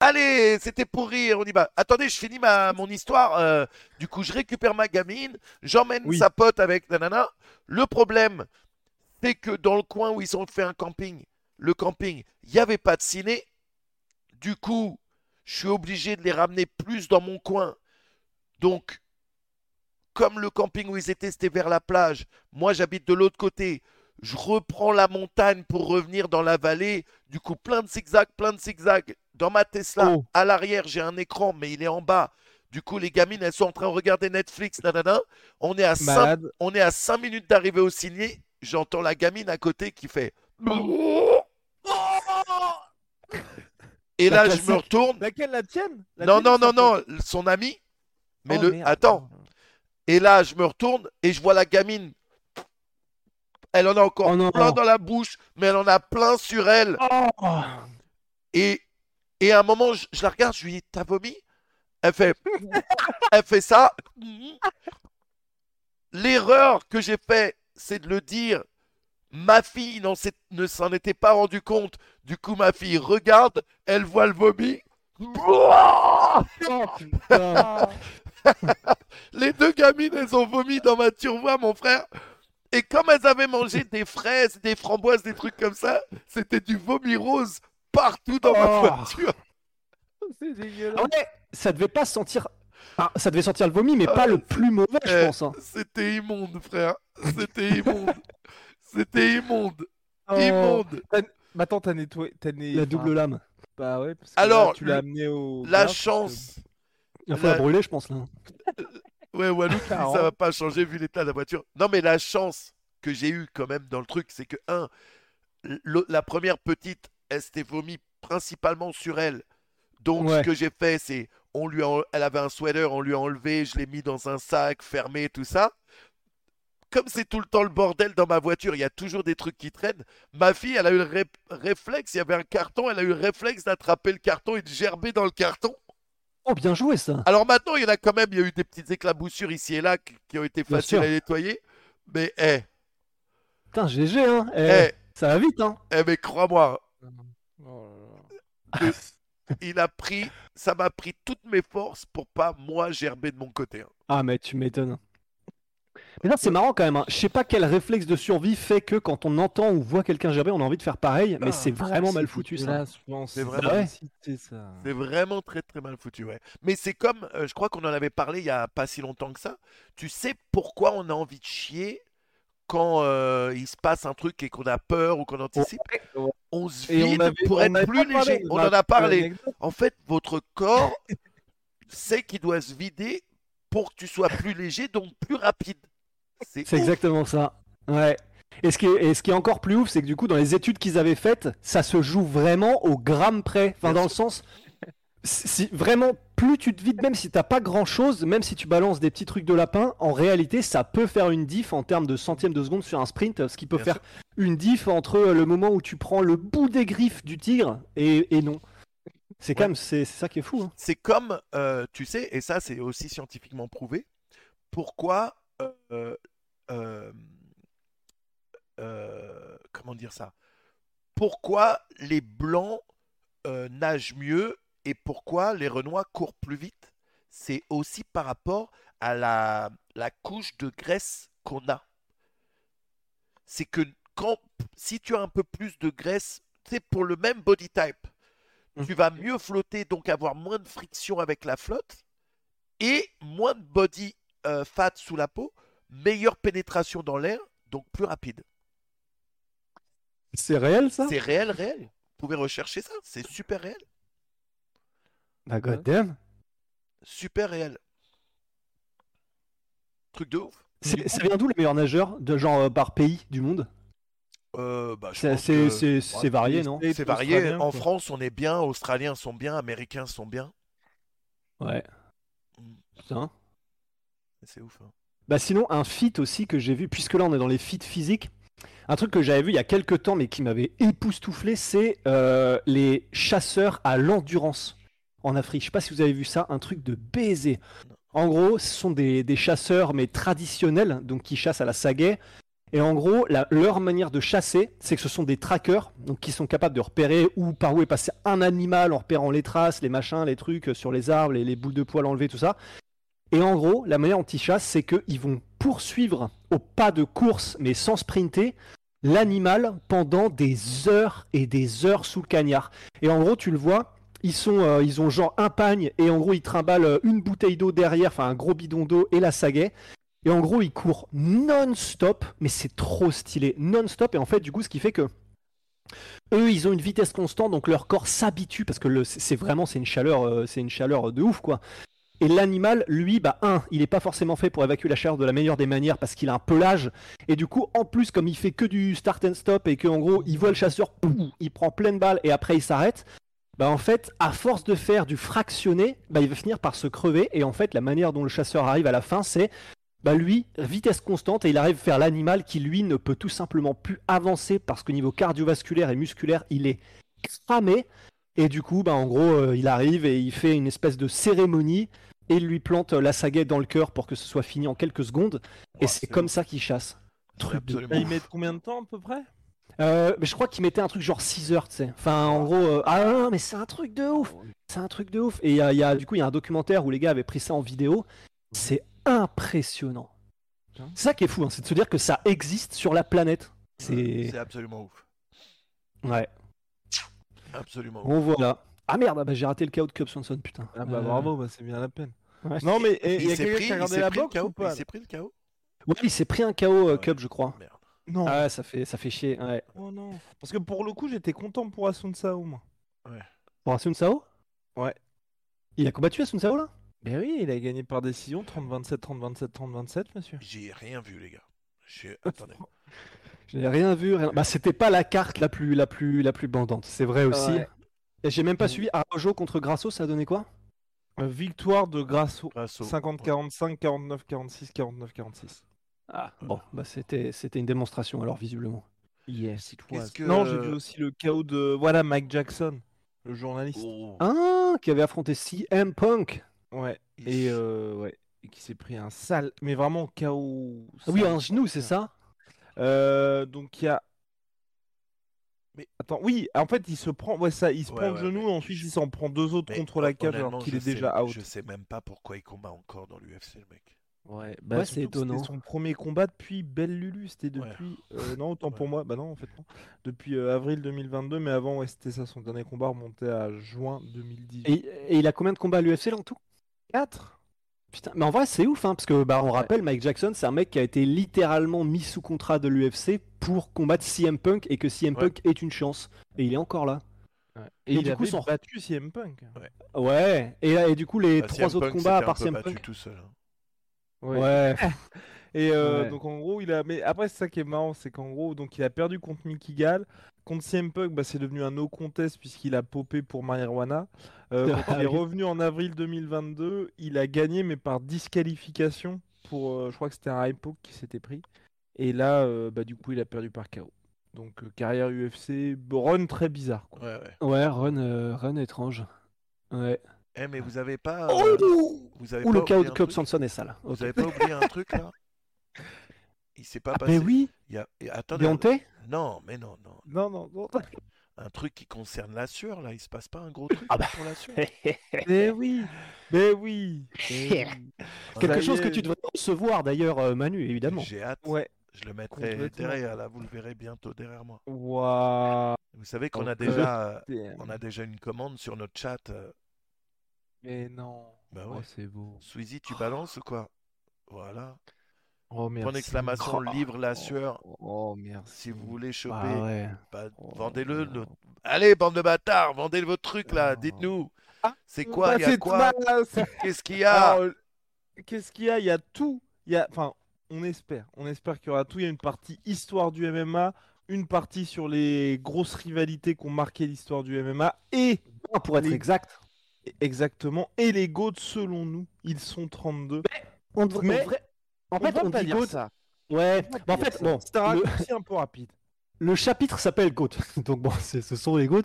Allez, c'était pour rire, on y va. Attendez, je finis ma, mon histoire. euh, du coup, je récupère ma gamine, j'emmène Oui. sa pote avec nanana. Le problème, c'est que dans le coin où ils ont fait un camping, le camping, il n'y avait pas de ciné. Du coup, je suis obligé de les ramener plus dans mon coin. Donc, comme le camping où ils étaient, c'était vers la plage, moi j'habite de l'autre côté. Je reprends la montagne pour revenir dans la vallée. Du coup, plein de zigzags, plein de zigzags. Dans ma Tesla, Oh. à l'arrière, j'ai un écran, mais il est en bas. Du coup, les gamines, elles sont en train de regarder Netflix, nanana. On est à 5 Malade. on est à 5 minutes d'arriver au ciné. J'entends la gamine à côté qui fait. Et La là, je me retourne. Laquelle la tienne? La Non, tienne non, non, non, son ami. Mais Oh, le. merde. Attends. Et là, je me retourne et je vois la gamine. Elle en a encore Oh non. plein dans la bouche, mais elle en a plein sur elle. Oh. Et, et à un moment, je, je la regarde, je lui dis T'as vomi? Elle fait. elle fait ça. L'erreur que j'ai fait, c'est de le dire. Ma fille ne s'en était pas rendu compte. Du coup, ma fille regarde, elle voit le vomi. Oh. Les deux gamines, elles ont vomi dans ma turvoie, mon frère. Et comme elles avaient mangé des fraises, des framboises, des trucs comme ça, c'était du vomi rose partout dans ma Oh. voiture. C'est dégueulasse. Ah ouais, ça devait pas sentir. Ah, ça devait sentir le vomi, mais Ah, pas le plus mauvais, je Eh, pense. hein. C'était immonde, frère. C'était immonde. C'était immonde. Oh. Immonde. Attends, t'as nettoyé. Né- La enfin, double lame. Bah ouais, parce que Alors, là, tu l'as le- amené au. La parce que- chance. Il faut la La- brûler, je pense, là. Ouais, Walou qui dit Carrément. ça va pas changer vu l'état de la voiture. Non, mais la chance que j'ai eue quand même dans le truc, c'est que, un, la première petite, elle s'était vomi principalement sur elle. Donc, Ouais. ce que j'ai fait, c'est, on lui a- elle avait un sweater, on lui a enlevé, je l'ai mis dans un sac, fermé, tout ça. Comme c'est tout le temps le bordel dans ma voiture, il y a toujours des trucs qui traînent. Ma fille, elle a eu le ré- réflexe, il y avait un carton, elle a eu le réflexe d'attraper le carton et de gerber dans le carton. Oh, bien joué, ça. Alors maintenant, il y en a quand même, il y a eu des petites éclaboussures ici et là qui, ont été Bien faciles sûr. à nettoyer. Mais, eh, Putain, GG, hein. Eh, eh, Ça va vite, hein. eh, mais crois-moi, Oh là là. il a pris, ça m'a pris toutes mes forces pour pas, moi, gerber de mon côté. hein. Ah, mais tu m'étonnes. Mais là, c'est marrant quand même. hein. Je sais pas quel réflexe de survie fait que quand on entend ou voit quelqu'un gerber, on a envie de faire pareil, mais Ah, c'est vraiment mal foutu, ça. C'est vraiment- Ouais. C'est ça. C'est vraiment très très mal foutu, ouais. Mais c'est comme, euh, je crois qu'on en avait parlé il y a pas si longtemps que ça. Tu sais pourquoi on a envie de chier quand euh, il se passe un truc et qu'on a peur ou qu'on anticipe? ouais. On se on vide avait- pour on être plus léger. On en a parlé. En fait, votre corps sait qu'il doit se vider pour que tu sois plus léger, donc plus rapide. C'est exactement ça. Ouais. Et ce, qui est, et ce qui est encore plus ouf, c'est que du coup, dans les études qu'ils avaient faites, ça se joue vraiment au gramme près. Enfin, dans le sens, si vraiment, plus tu te vides, même si t'as pas grand chose, même si tu balances des petits trucs de lapin, en réalité, ça peut faire une diff en termes de centièmes de seconde sur un sprint, ce qui peut Bien faire une diff entre le moment où tu prends le bout des griffes du tigre et, et non. C'est quand Ouais. même, c'est ça qui est fou. hein. C'est comme, euh, tu sais, et ça c'est aussi scientifiquement prouvé, pourquoi, euh, euh, euh, comment dire ça, pourquoi les blancs euh, nagent mieux et pourquoi les renois courent plus vite? C'est aussi par rapport à la, la couche de graisse qu'on a. C'est que quand, si tu as un peu plus de graisse, c'est pour le même body type, tu vas mieux flotter, donc avoir moins de friction avec la flotte et moins de body euh, fat sous la peau, meilleure pénétration dans l'air, donc plus rapide. C'est réel ça? C'est réel, réel. Vous pouvez rechercher ça, c'est super réel. Bah, goddamn. Super réel. Truc de ouf. C'est- Ça vient d'où les meilleurs nageurs, de genre euh, par pays du monde? Euh, bah, je C'est pense c'est- que c'est- c'est varié, non? C'est varié. Australien, En quoi. France, on est bien, Australiens sont bien, Américains sont bien. Ouais. Mm. Putain. C'est ouf. hein. Bah sinon, un feat aussi que j'ai vu, puisque là on est dans les feats physiques, un truc que j'avais vu il y a quelques temps mais qui m'avait époustouflé, c'est euh, les chasseurs à l'endurance en Afrique. Je sais pas si vous avez vu ça, un truc de baiser. En gros, ce sont des, chasseurs mais traditionnels, donc qui chassent à la sagaie. Et en gros, leur manière de chasser, c'est que ce sont des trackers, donc qui sont capables de repérer où par où est passé un animal en repérant les traces, les machins, les trucs euh, sur les arbres, les, les boules de poils enlevées, tout ça. Et en gros, la manière dont ils chassent, c'est qu'ils vont poursuivre au pas de course, mais sans sprinter, l'animal pendant des heures et des heures sous le cagnard. Et en gros, tu le vois, euh, ils ont genre un pagne, et en gros, ils trimballent euh, une bouteille d'eau derrière, enfin un gros bidon d'eau et la sagaie. Et en gros, ils courent non-stop, mais c'est trop stylé, non-stop. Et en fait, du coup, ce qui fait que eux, ils ont une vitesse constante, donc leur corps s'habitue parce que c'est vraiment c'est une chaleur, euh, c'est une chaleur de ouf quoi. Et l'animal, lui, bah un, il n'est pas forcément fait pour évacuer la chaleur de la meilleure des manières parce qu'il a un pelage. Et du coup, en plus, comme il fait que du start and stop et qu'en gros, il voit le chasseur, il prend pleine balle et après il s'arrête. Bah en fait, à force de faire du fractionné, bah il va finir par se crever. Et en fait, la manière dont le chasseur arrive à la fin, c'est bah lui, vitesse constante, et il arrive à faire l'animal qui lui ne peut tout simplement plus avancer parce qu'au niveau cardiovasculaire et musculaire, il est cramé. Et du coup, bah en gros, euh, il arrive et il fait une espèce de cérémonie et il lui plante euh, la sagaie dans le cœur pour que ce soit fini en quelques secondes. et Ouais, c'est comme ça qu'il chasse. Truc de ouf. mettent combien de temps à peu près? Euh, mais je crois qu'il mettait un truc genre 6 heures, tu sais. Enfin, en gros, euh, ah non, mais c'est un truc de ouf. C'est un truc de ouf. Et il y a, y a- du coup, il y a un documentaire où les gars avaient pris ça en vidéo. C'est impressionnant. C'est ça qui est fou, hein, c'est de se dire que ça existe sur la planète. C'est. Absolument ouf. Ouais. Absolument ouf. Bon, voilà. Ah merde, ah bah, j'ai raté le KO de Cub Swanson, putain. Ah bah Euh, bravo, bah, c'est bien la peine. ouais. Non mais et- il y a s'est quelqu'un pris, qui a regardé la pris le boxe ou pas Il s'est pris le KO. Ouais, il s'est pris un KO euh, Ouais. Je crois. Merde. Non. Ah ouais, ça fait, ça fait chier. Ouais. Oh non. Parce que pour le coup, j'étais content pour Asun Sao, moi. Pour Asun Sao? Ouais. Il a combattu Asun Sao là? Ben oui, il a gagné par décision 30-27, 30-27, 30-27, monsieur. J'ai rien vu, les gars. J'ai- Attendez. J'ai rien vu, rien. Bah, c'était pas la carte la plus, la plus, la plus bandante, c'est vrai aussi. Ouais. Et j'ai même pas Mm. suivi Araujo contre Grasso, ça a donné quoi? Euh, victoire de Grasso. Au- 50-45, 49-46, 49-46. Ah, bon, bah c'était, c'était une démonstration alors visiblement. Yes, it que- Non, j'ai vu aussi le chaos de voilà Mike Jackson, le journaliste. Oh, Ah, qui avait affronté CM Punk. Ouais. il- Et euh, ouais, et qui s'est pris un sale, mais vraiment chaos. Ah oui, un genou, c'est ça? Euh, donc il y a. Mais- attends, oui, en fait il se prend, ouais ça, il se Ouais, prend le ouais, genou, ensuite je- il s'en prend deux autres Mais contre la cage alors qu'il est sais- déjà out. Je sais même pas pourquoi il combat encore dans l'UFC, le mec. Ouais, Ouais, bah, c'est étonnant. C'était son premier combat depuis Belle Lulu, c'était Ouais. depuis. euh, non, autant pour Ouais. moi, bah non en fait non. Depuis euh, avril 2022, mais avant ouais, c'était ça, son dernier combat remontait à juin 2018. et, et il a combien de combats à l'UFC là en tout? 4 Putain, mais en vrai c'est ouf, hein, parce que bah on rappelle, Mike Jackson, c'est un mec qui a été littéralement mis sous contrat de l'UFC pour combattre CM Punk et que CM Ouais. Punk est une chance. Et il est encore là. Et, Et il du coup, avait son- battu CM Punk. Ouais. Et, et du coup les Bah, trois CM autres Punk combats à part CM battu Punk. tout seul. hein. Ouais. Et euh, Ouais. donc en gros, il a. Mais après, c'est ça qui est marrant, c'est qu'en gros, donc il a perdu contre Mickey Gall. Contre CM Punk, bah, c'est devenu un no contest puisqu'il a popé pour marijuana. Euh, quand il est Ah oui. revenu en avril 2022, il a gagné mais par disqualification pour, euh, je crois que c'était un poke qui s'était pris. Et là, euh, bah, du coup, il a perdu par KO. Donc euh, carrière UFC, run très bizarre. Quoi. Ouais, ouais. Ouais, run, euh, run étrange. Ouais. Eh, mais vous avez pas. Oh, euh, vous avez Ou pas le oublié de Club Sanson est sale. Vous avez pas oublié un truc là? Il s'est pas Ah, passé. mais oui Il y a... Attendez. Deontay Non, mais non, non. Non, non, non. Un truc qui concerne la sueur là, il se passe pas un gros truc Ah bah. pour la sueur mais oui Mais oui. Quelque chose que tu devrais recevoir d'ailleurs, euh, Manu, évidemment. J'ai hâte. Ouais. Je le mettrai derrière là, vous le verrez bientôt derrière moi. Waouh Vous savez qu'on a déjà, euh, on a déjà une commande sur notre chat. euh, Mais non. Bah Oh, ouais. c'est beau. Sweezy, tu balances ou quoi? Voilà. Oh, merci. Point d'exclamation, Oh, livre la sueur. Oh, merci. Si vous voulez choper, Ah ouais. bah, Oh, vendez-le. le- Allez, bande de bâtards, vendez votre truc là. Oh. Dites-nous. Ah, C'est quoi Il y a c'est quoi? Qu'est-ce qu'il y a? Euh, Qu'est-ce qu'il y a? Il y a tout. Il y a... Enfin, on espère. On espère qu'il y aura tout. Il y a une partie histoire du MMA, une partie sur les grosses rivalités qui ont marqué l'histoire du MMA et pour être les- exact. Exactement et les GOAT selon nous, ils sont 32. On devrait- Mais- on devrait- en On fait, va on pas dit dire ça. Ouais. On Bah, en fait, bon, c'est un le- raccourci un peu rapide. Le chapitre s'appelle GOAT, donc bon, ce sont les GOAT,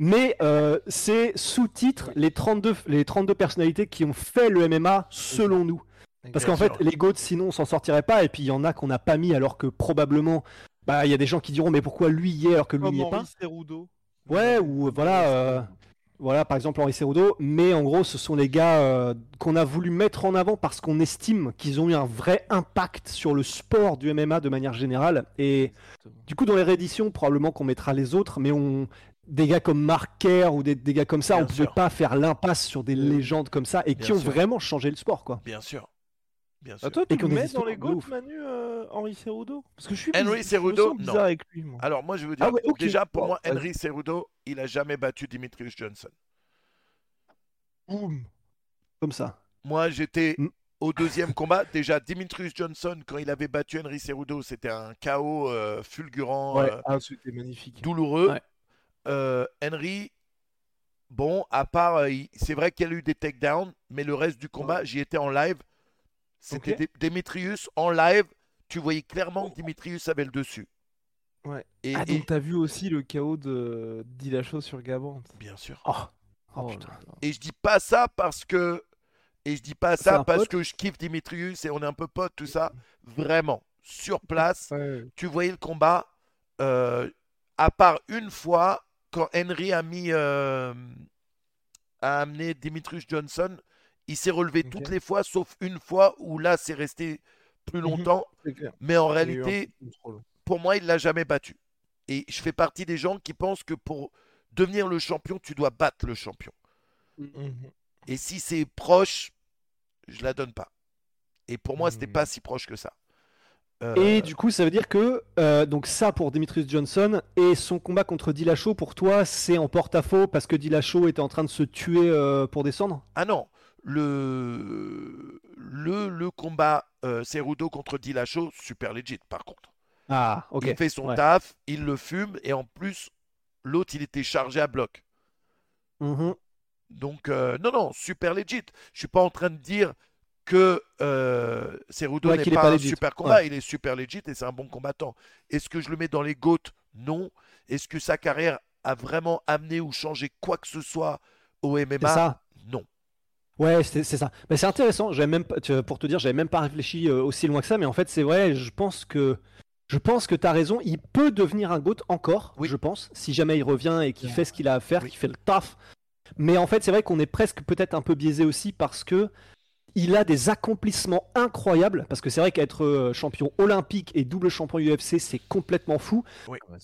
mais euh, c'est sous-titre les 32, les 32 personnalités qui ont fait le MMA selon nous. Parce qu'en fait, les GOAT, sinon, on s'en sortirait pas, et puis il y en a qu'on n'a pas mis alors que probablement, bah, il y a des gens qui diront, mais pourquoi lui y est alors que lui n'y est pas? Ouais, ou voilà, euh, voilà, par exemple Henri Cerudo, mais en gros, ce sont les gars euh, qu'on a voulu mettre en avant parce qu'on estime qu'ils ont eu un vrai impact sur le sport du MMA de manière générale. Et du coup, dans les rééditions, probablement qu'on mettra les autres, mais on. Des gars comme Mark Kerr ou des, des gars comme ça, Bien on pouvait sûr. pas faire l'impasse sur des légendes comme ça et Bien qui ont sûr. vraiment changé le sport, quoi. Bien sûr. Bien Ah, sûr. toi, Et tu le mets dans les ouf. Manu, euh, Henri Cerudo Parce que je suis Henry Cerudo, je me sens bizarre non. avec lui, moi. Alors moi je veux dire, Ah ouais, ok. déjà pour moi. Henry Cerudo, il a jamais battu Dimitrius Johnson. Boum. Comme ça. Moi j'étais Mm. au deuxième combat. Déjà Dimitrius Johnson, quand il avait battu Henry Cerudo, c'était un chaos euh, fulgurant, Ouais, euh, ah, c'était magnifique. douloureux. Ouais. Euh, Henry, bon, à part, il- c'est vrai qu'il y a eu des takedowns, mais le reste du combat, j'y étais en live. C'était Ok. Dé- Demetrius en live. Tu voyais clairement que Dimitrius avait le dessus. Ouais. Et, Ah, et- donc t'as vu aussi le chaos de Dillashaw sur Gabon. bien sûr. Oh, oh, Oh putain. Et je dis pas ça parce que. Et je dis pas ça parce pote que je kiffe Dimitrius et on est un peu potes, tout ça. Vraiment, sur place, Ouais. tu voyais le combat. euh, à part une fois, quand Henry a mis. euh, a amené Dimitrius Johnson, il s'est relevé toutes les fois, sauf une fois où là, c'est resté plus Mhm. longtemps. Mais en réalité, pour moi, il l'a jamais battu. Et je fais partie des gens qui pensent que pour devenir le champion, tu dois battre le champion. Mhm. Et si c'est proche, je la donne pas. Et pour moi, c'était Hmm. pas si proche que ça. Euh, Et du coup, ça veut dire que euh, donc ça pour Demetrius Johnson et son combat contre Dillashaw pour toi, c'est en porte-à-faux parce que Dillashaw était en train de se tuer euh, pour descendre? Ah non, le le, le combat euh, Cerudo contre Dillashaw, super legit par contre. Ah, ok. Il fait son ouais. taf, il le fume et en plus l'autre il était chargé à bloc. Mhm. Donc euh, non non, super legit. Je suis pas en train de dire que euh, Cerudo Ouais, n'est pas, pas un super combat, Ouais. il est super legit et c'est un bon combattant. Est-ce que je le mets dans les GOAT Non. Est-ce que sa carrière a vraiment amené ou changé quoi que ce soit au MMA. Non. Ouais, c'est ça. Mais c'est intéressant. J'avais même tu- pour te dire, j'avais même pas réfléchi euh, aussi loin que ça. Mais en fait, c'est vrai. Je pense que je pense que t'as raison. Il peut devenir un goat encore. Oui. Je pense, si jamais il revient et qu'il fait ce qu'il a à faire, Oui. qu'il fait le taf. Mais en fait, c'est vrai qu'on est presque peut-être un peu biaisé aussi parce que il a des accomplissements incroyables. Parce que c'est vrai qu'être euh, champion olympique et double champion UFC, c'est complètement fou.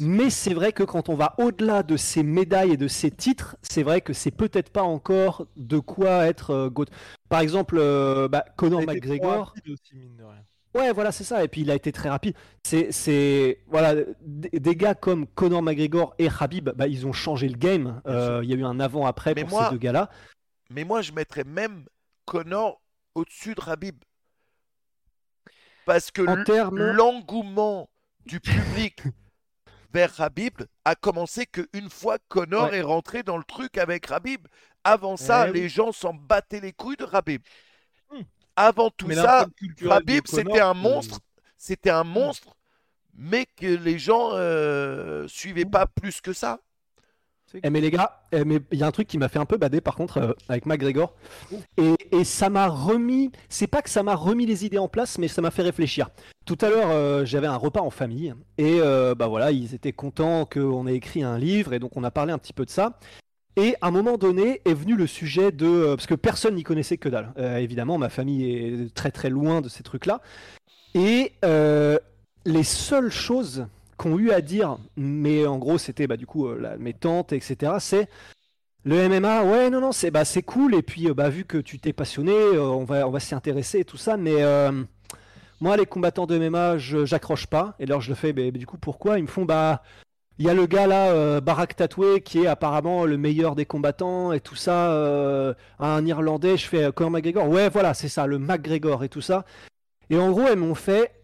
Mais c'est vrai que quand on va au-delà de ces médailles et de ces titres, c'est vrai que c'est peut-être pas encore de quoi être euh, GOAT. Par exemple, euh, bah, Conor McGregor. aussi, mine de rien. Ouais, voilà, c'est ça. Et puis il a été très rapide. C'est, c'est, voilà, des, gars comme Conor McGregor et Habib, bah, ils ont changé le game. Euh, Il y a eu un avant-après Mais pour moi- ces deux gars-là. Mais moi, je mettrais même Connor au-dessus de Rabib. Parce que l'engouement du public vers Rabib a commencé qu'une fois Connor Ouais. est rentré dans le truc avec Rabib. Avant ça, Eh oui. les gens s'en battaient les couilles de Rabib. Hmm. Avant tout Mais ça, Rabib, c'était un monstre. C'était un monstre, mais que les gens euh, suivaient pas plus que ça. Eh mais les gars, eh mais il y a un truc qui m'a fait un peu bader par contre euh, avec McGregor. Et, et ça m'a remis, c'est pas que ça m'a remis les idées en place, mais ça m'a fait réfléchir. Tout à l'heure, euh, j'avais un repas en famille et euh, bah voilà, ils étaient contents qu'on ait écrit un livre et donc on a parlé un petit peu de ça. Et à un moment donné est venu le sujet de euh, parce que personne n'y connaissait que dalle. Évidemment, ma famille est très très loin de ces trucs-là. Et les seules choses qu'ont eu à dire, mais en gros c'était bah, du coup euh, mes tantes, etc. C'est le MMA, ouais non non c'est bah c'est cool et puis euh, bah vu que tu t'es passionné, euh, on va on va s'y intéresser et tout ça, mais moi les combattants de MMA j'accroche pas. Et alors je le fais, mais, du coup pourquoi? Ils me font bah il y a le gars là, euh, Barak Tatoué, qui est apparemment le meilleur des combattants et tout ça, un Irlandais. Je fais Conor McGregor. Ouais, voilà, c'est ça, le McGregor et tout ça. Et en gros, elles m'ont fait,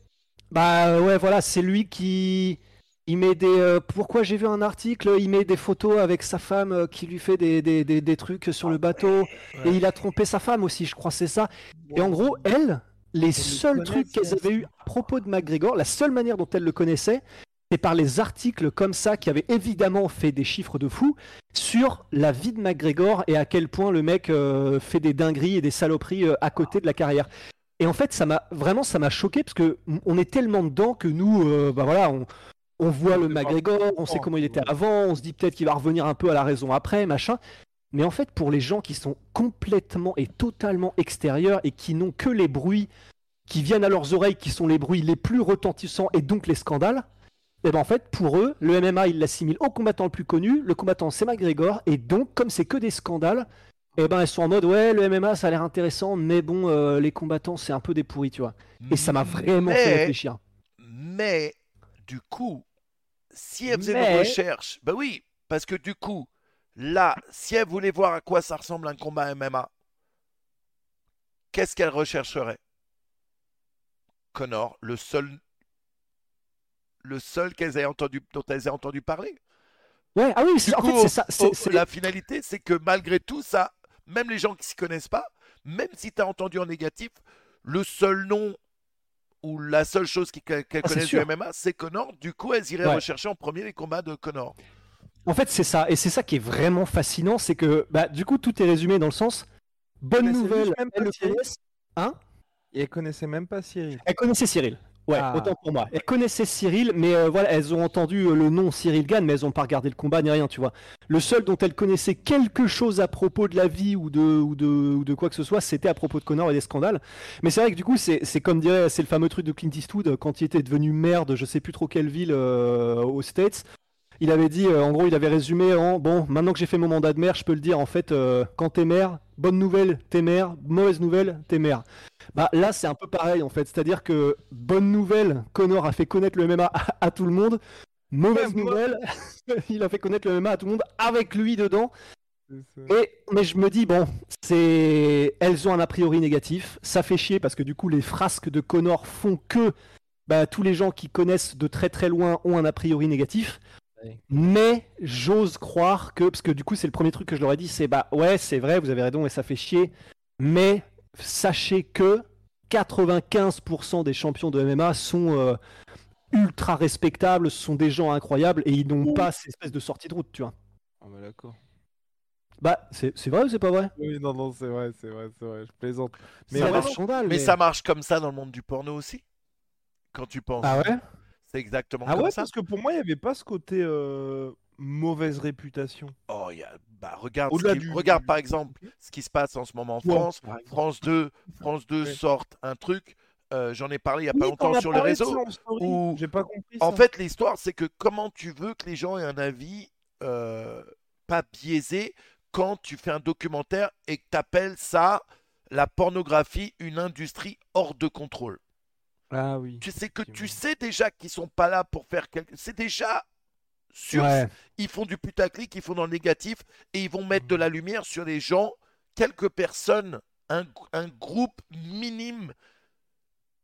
bah ouais, voilà, c'est lui qui, Il met des. euh, pourquoi j'ai vu un article Il met des photos avec sa femme euh, qui lui fait des, des, des, des trucs sur le bateau. Et il a trompé sa femme aussi, je crois, c'est ça. Et en gros, elle, les seuls trucs qu'elle avait eu à propos de McGregor, la seule manière dont elle le connaissait, c'est par les articles comme ça qui avaient évidemment fait des chiffres de fou sur la vie de McGregor et à quel point le mec euh, fait des dingueries et des saloperies euh, à côté de la carrière. Et en fait, ça m'a vraiment ça m'a choqué parce que on est tellement dedans que nous, euh, bah voilà, on, on voit le McGregor, on sait comment il était avant, on se dit peut-être qu'il va revenir un peu à la raison après, machin. Mais en fait, pour les gens qui sont complètement et totalement extérieurs et qui n'ont que les bruits qui viennent à leurs oreilles, qui sont les bruits les plus retentissants et donc les scandales, et ben en fait, pour eux, le MMA, ils l'assimilent au combattant le plus connu, le combattant c'est McGregor, et donc, comme c'est que des scandales, et ben ils sont en mode, ouais, le MMA, ça a l'air intéressant, mais bon, euh, les combattants, c'est un peu des pourris, tu vois. Et ça m'a vraiment fait réfléchir. Mais, du coup, si elle faisait Mais- une recherche, bah oui, parce que du coup, là, si elle voulait voir à quoi ça ressemble un combat MMA, qu'est-ce qu'elle rechercherait? Connor, le seul, le seul qu'elles aient entendu, dont elles aient entendu parler. Ouais, ah oui, c'est- en fait, c'est ça. c'est- oh, c'est- La finalité, c'est que malgré tout ça, même les gens qui s'y connaissent pas, même si tu as entendu en négatif, le seul nom ou la seule chose qu'elles Ah, c'est connaissent du. MMA, c'est Connor. Du coup, elles iraient Ouais. rechercher en premier les combats de Connor. En fait, c'est ça. Et c'est ça qui est vraiment fascinant, c'est que, bah, du coup, tout est résumé dans le sens, bonne nouvelle, même le. Hein? Et elle connaissait même pas Cyril. Elle connaissait Cyril. Ouais, Ah. autant pour moi. Elles connaissaient Cyril, mais euh, voilà, elles ont entendu euh, le nom Cyril Gann, mais elles n'ont pas regardé le combat ni rien, tu vois. Le seul dont elles connaissaient quelque chose à propos de la vie ou de, ou de, ou de quoi que ce soit, c'était à propos de Connor et des scandales. Mais c'est vrai que du coup, c'est c'est comme dirait, c'est le fameux truc de Clint Eastwood euh, quand il était devenu maire de je sais plus trop quelle ville euh, aux States. Il avait dit, euh, en gros, il avait résumé en bon, maintenant que j'ai fait mon mandat de maire, je peux le dire, en fait, euh, quand t'es maire, bonne nouvelle, t'es maire, mauvaise nouvelle, t'es maire. Bah là, c'est un peu pareil en fait. C'est-à-dire que bonne nouvelle, Connor a fait connaître le MMA à, à tout le monde. Mauvaise nouvelle, il a fait connaître le MMA à tout le monde avec lui dedans. Et mais je me dis bon, c'est elles ont un a priori négatif. Ça fait chier parce que du coup les frasques de Connor font que bah, tous les gens qui connaissent de très très loin ont un a priori négatif. Ouais. Mais j'ose croire que parce que du coup c'est le premier truc que je leur ai dit, c'est bah ouais c'est vrai vous avez raison et ça fait chier. Mais sachez que 95% des champions de MMA sont euh, ultra respectables, ce sont des gens incroyables et ils n'ont pas cette espèce de sortie de route, tu vois. Ah bah d'accord. Bah c'est c'est vrai ou c'est pas vrai? Oui, non, non, c'est vrai, c'est vrai, c'est vrai, je plaisante. Mais un vraiment- scandale, Mais ça marche comme ça dans le monde du porno aussi? Quand tu penses. Ah ouais? C'est exactement Ah comme ouais, ça. parce que pour moi, il n'y avait pas ce côté euh, mauvaise réputation. Oh, y a- bah, regarde, qui- du- regarde par exemple ce qui se passe en ce moment en Ouais, France. France 2, France 2 Ouais. sortent un truc. euh, J'en ai parlé il y a pas Oui, longtemps sur en story, où- J'ai pas compris En ça. fait, l'histoire, c'est que comment tu veux que les gens aient un avis euh, pas biaisé quand tu fais un documentaire et que tu appelles ça la pornographie une industrie hors de contrôle. Ah oui. Tu sais que tu sais déjà qu'ils sont pas là pour faire quelque C'est déjà sûr. Ouais. Ils font du putaclic, ils font dans le négatif et ils vont mettre de la lumière sur les gens, quelques personnes, un, un groupe minime.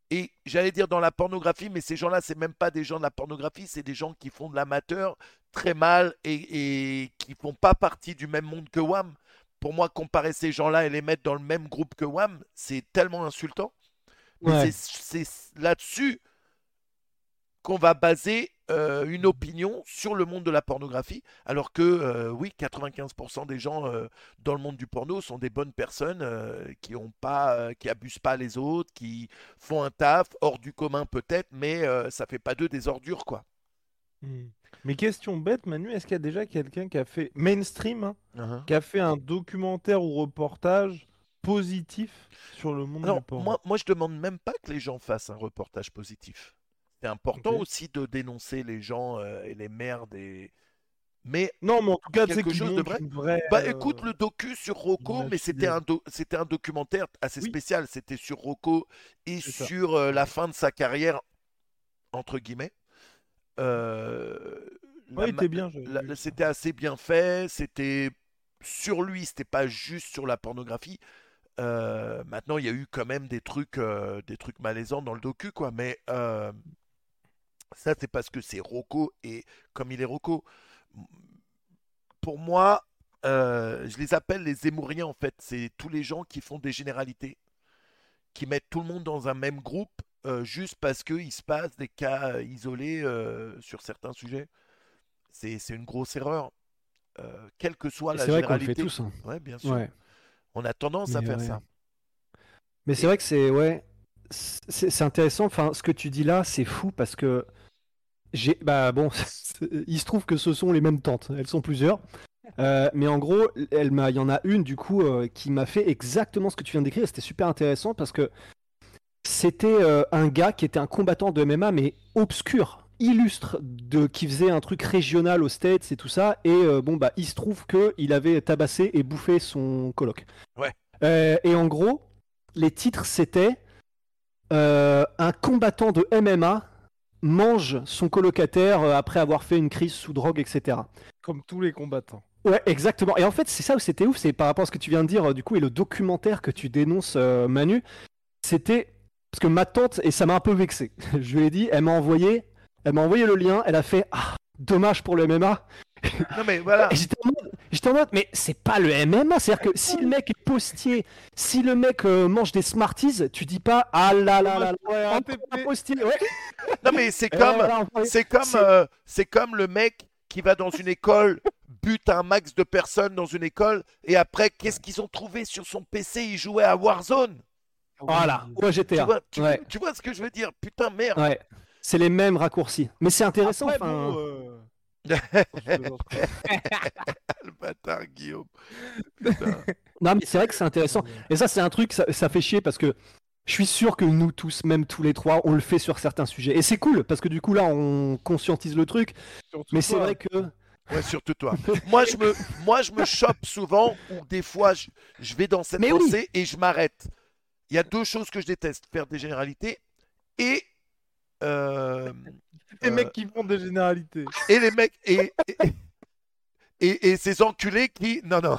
Et j'allais dire dans la pornographie, mais ces gens-là, c'est même pas des gens de la pornographie, c'est des gens qui font de l'amateur très mal et, et qui font pas partie du même monde que WAM. Pour moi, comparer ces gens-là et les mettre dans le même groupe que WAM, c'est tellement insultant. Ouais. c'est là-dessus qu'on va baser euh, une opinion sur le monde de la pornographie, alors que euh, oui, 95% des gens euh, dans le monde du porno sont des bonnes personnes qui ont pas, qui abusent pas les autres, qui font un taf hors du commun peut-être, mais ça fait pas d'eux des ordures quoi. Hmm. Mais question bête, Manu, est-ce qu'il y a déjà quelqu'un qui a fait mainstream, hein, Uh-huh. qui a fait un documentaire ou reportage positif sur le monde Alors, du porno moi, moi, je demande même pas que les gens fassent un reportage positif. C'est important aussi de dénoncer les gens euh, et les merdes et mais Non, mais en tout cas, sais quelque chose de vrai. vraie. Bah euh, écoute le docu sur Rocco, mais c'était un, do- c'était un documentaire assez Oui. spécial. C'était sur Rocco et C'est sur euh, la fin de sa carrière, entre guillemets. Euh, Ouais, ma- bien. c'était assez bien fait. C'était sur lui, c'était pas juste sur la pornographie. Euh, maintenant, il y a eu quand même des trucs, euh, des trucs malaisants dans le docu, quoi. Mais euh, Ça, c'est parce que c'est Rocco et comme il est Rocco. Pour moi, je les appelle les Zémouriens en fait. C'est tous les gens qui font des généralités, qui mettent tout le monde dans un même groupe juste parce qu'il se passe des cas isolés sur certains sujets. C'est une grosse erreur. quelle que soit la C'est vrai qu'on le généralité. fait tous. hein. Ouais, bien sûr. Ouais. On a tendance à faire ouais. ça. Mais c'est vrai que c'est ouais, c'est c'est intéressant. Enfin, ce que tu dis là, c'est fou parce que j'ai bah bon, il se trouve que ce sont les mêmes tantes. Elles sont plusieurs. Euh, mais en gros, elle m'a, il y en a une du coup euh, qui m'a fait exactement ce que tu viens de décrire. C'était super intéressant parce que c'était euh, un gars qui était un combattant de MMA mais obscur, illustre, de qui faisait un truc régional aux States et tout ça. Et euh, bon bah, il se trouve que il avait tabassé et bouffé son coloc. Ouais. Euh, et en gros, les titres c'était euh, un combattant de MMA mange son colocataire après avoir fait une crise sous drogue, etc. Comme tous les combattants. Ouais, exactement. Et en fait, c'est ça où c'était ouf, c'est par rapport à ce que tu viens de dire, du coup, et le documentaire que tu dénonces, euh, Manu, c'était parce que ma tante, et ça m'a un peu vexé. Je lui ai dit, elle m'a envoyé, elle m'a envoyé le lien, elle a fait, ah, dommage pour le MMA. Non mais voilà. J'étais en mode, j'étais en mode, mais c'est pas le MMA, c'est-à-dire que si le mec est postier, si le mec euh, mange des Smarties, tu dis pas, ah là là là, là, Ouais, un postier, ouais. Non mais c'est comme, c'est comme, c'est- euh, comme le mec qui va dans une école, bute un max de personnes dans une école, et après, qu'est-ce qu'ils ont trouvé sur son PC Il jouait à Warzone. Voilà, ouais, Tu GTA. vois, tu, Ouais. tu vois ce que je veux dire? Putain, merde. Ouais, c'est les mêmes raccourcis. Mais c'est intéressant. Après, enfin, bon, euh, Le bâtard, Guillaume. Putain. Non, mais c'est vrai que c'est intéressant. Et ça, c'est un truc, ça, ça fait chier parce que je suis sûr que nous tous, même tous les trois, on le fait sur certains sujets. Et c'est cool parce que du coup, là, on conscientise le truc. surtout Mais c'est vrai que. Ouais, surtout toi. moi, je me, moi, je me chope souvent, ou des fois, je, je vais dans cette Mais oui. et je m'arrête. Il y a deux choses que je déteste faire des généralités et. Euh, Les euh, mecs qui font des généralités. et les mecs et, et, et- et ces enculés qui non non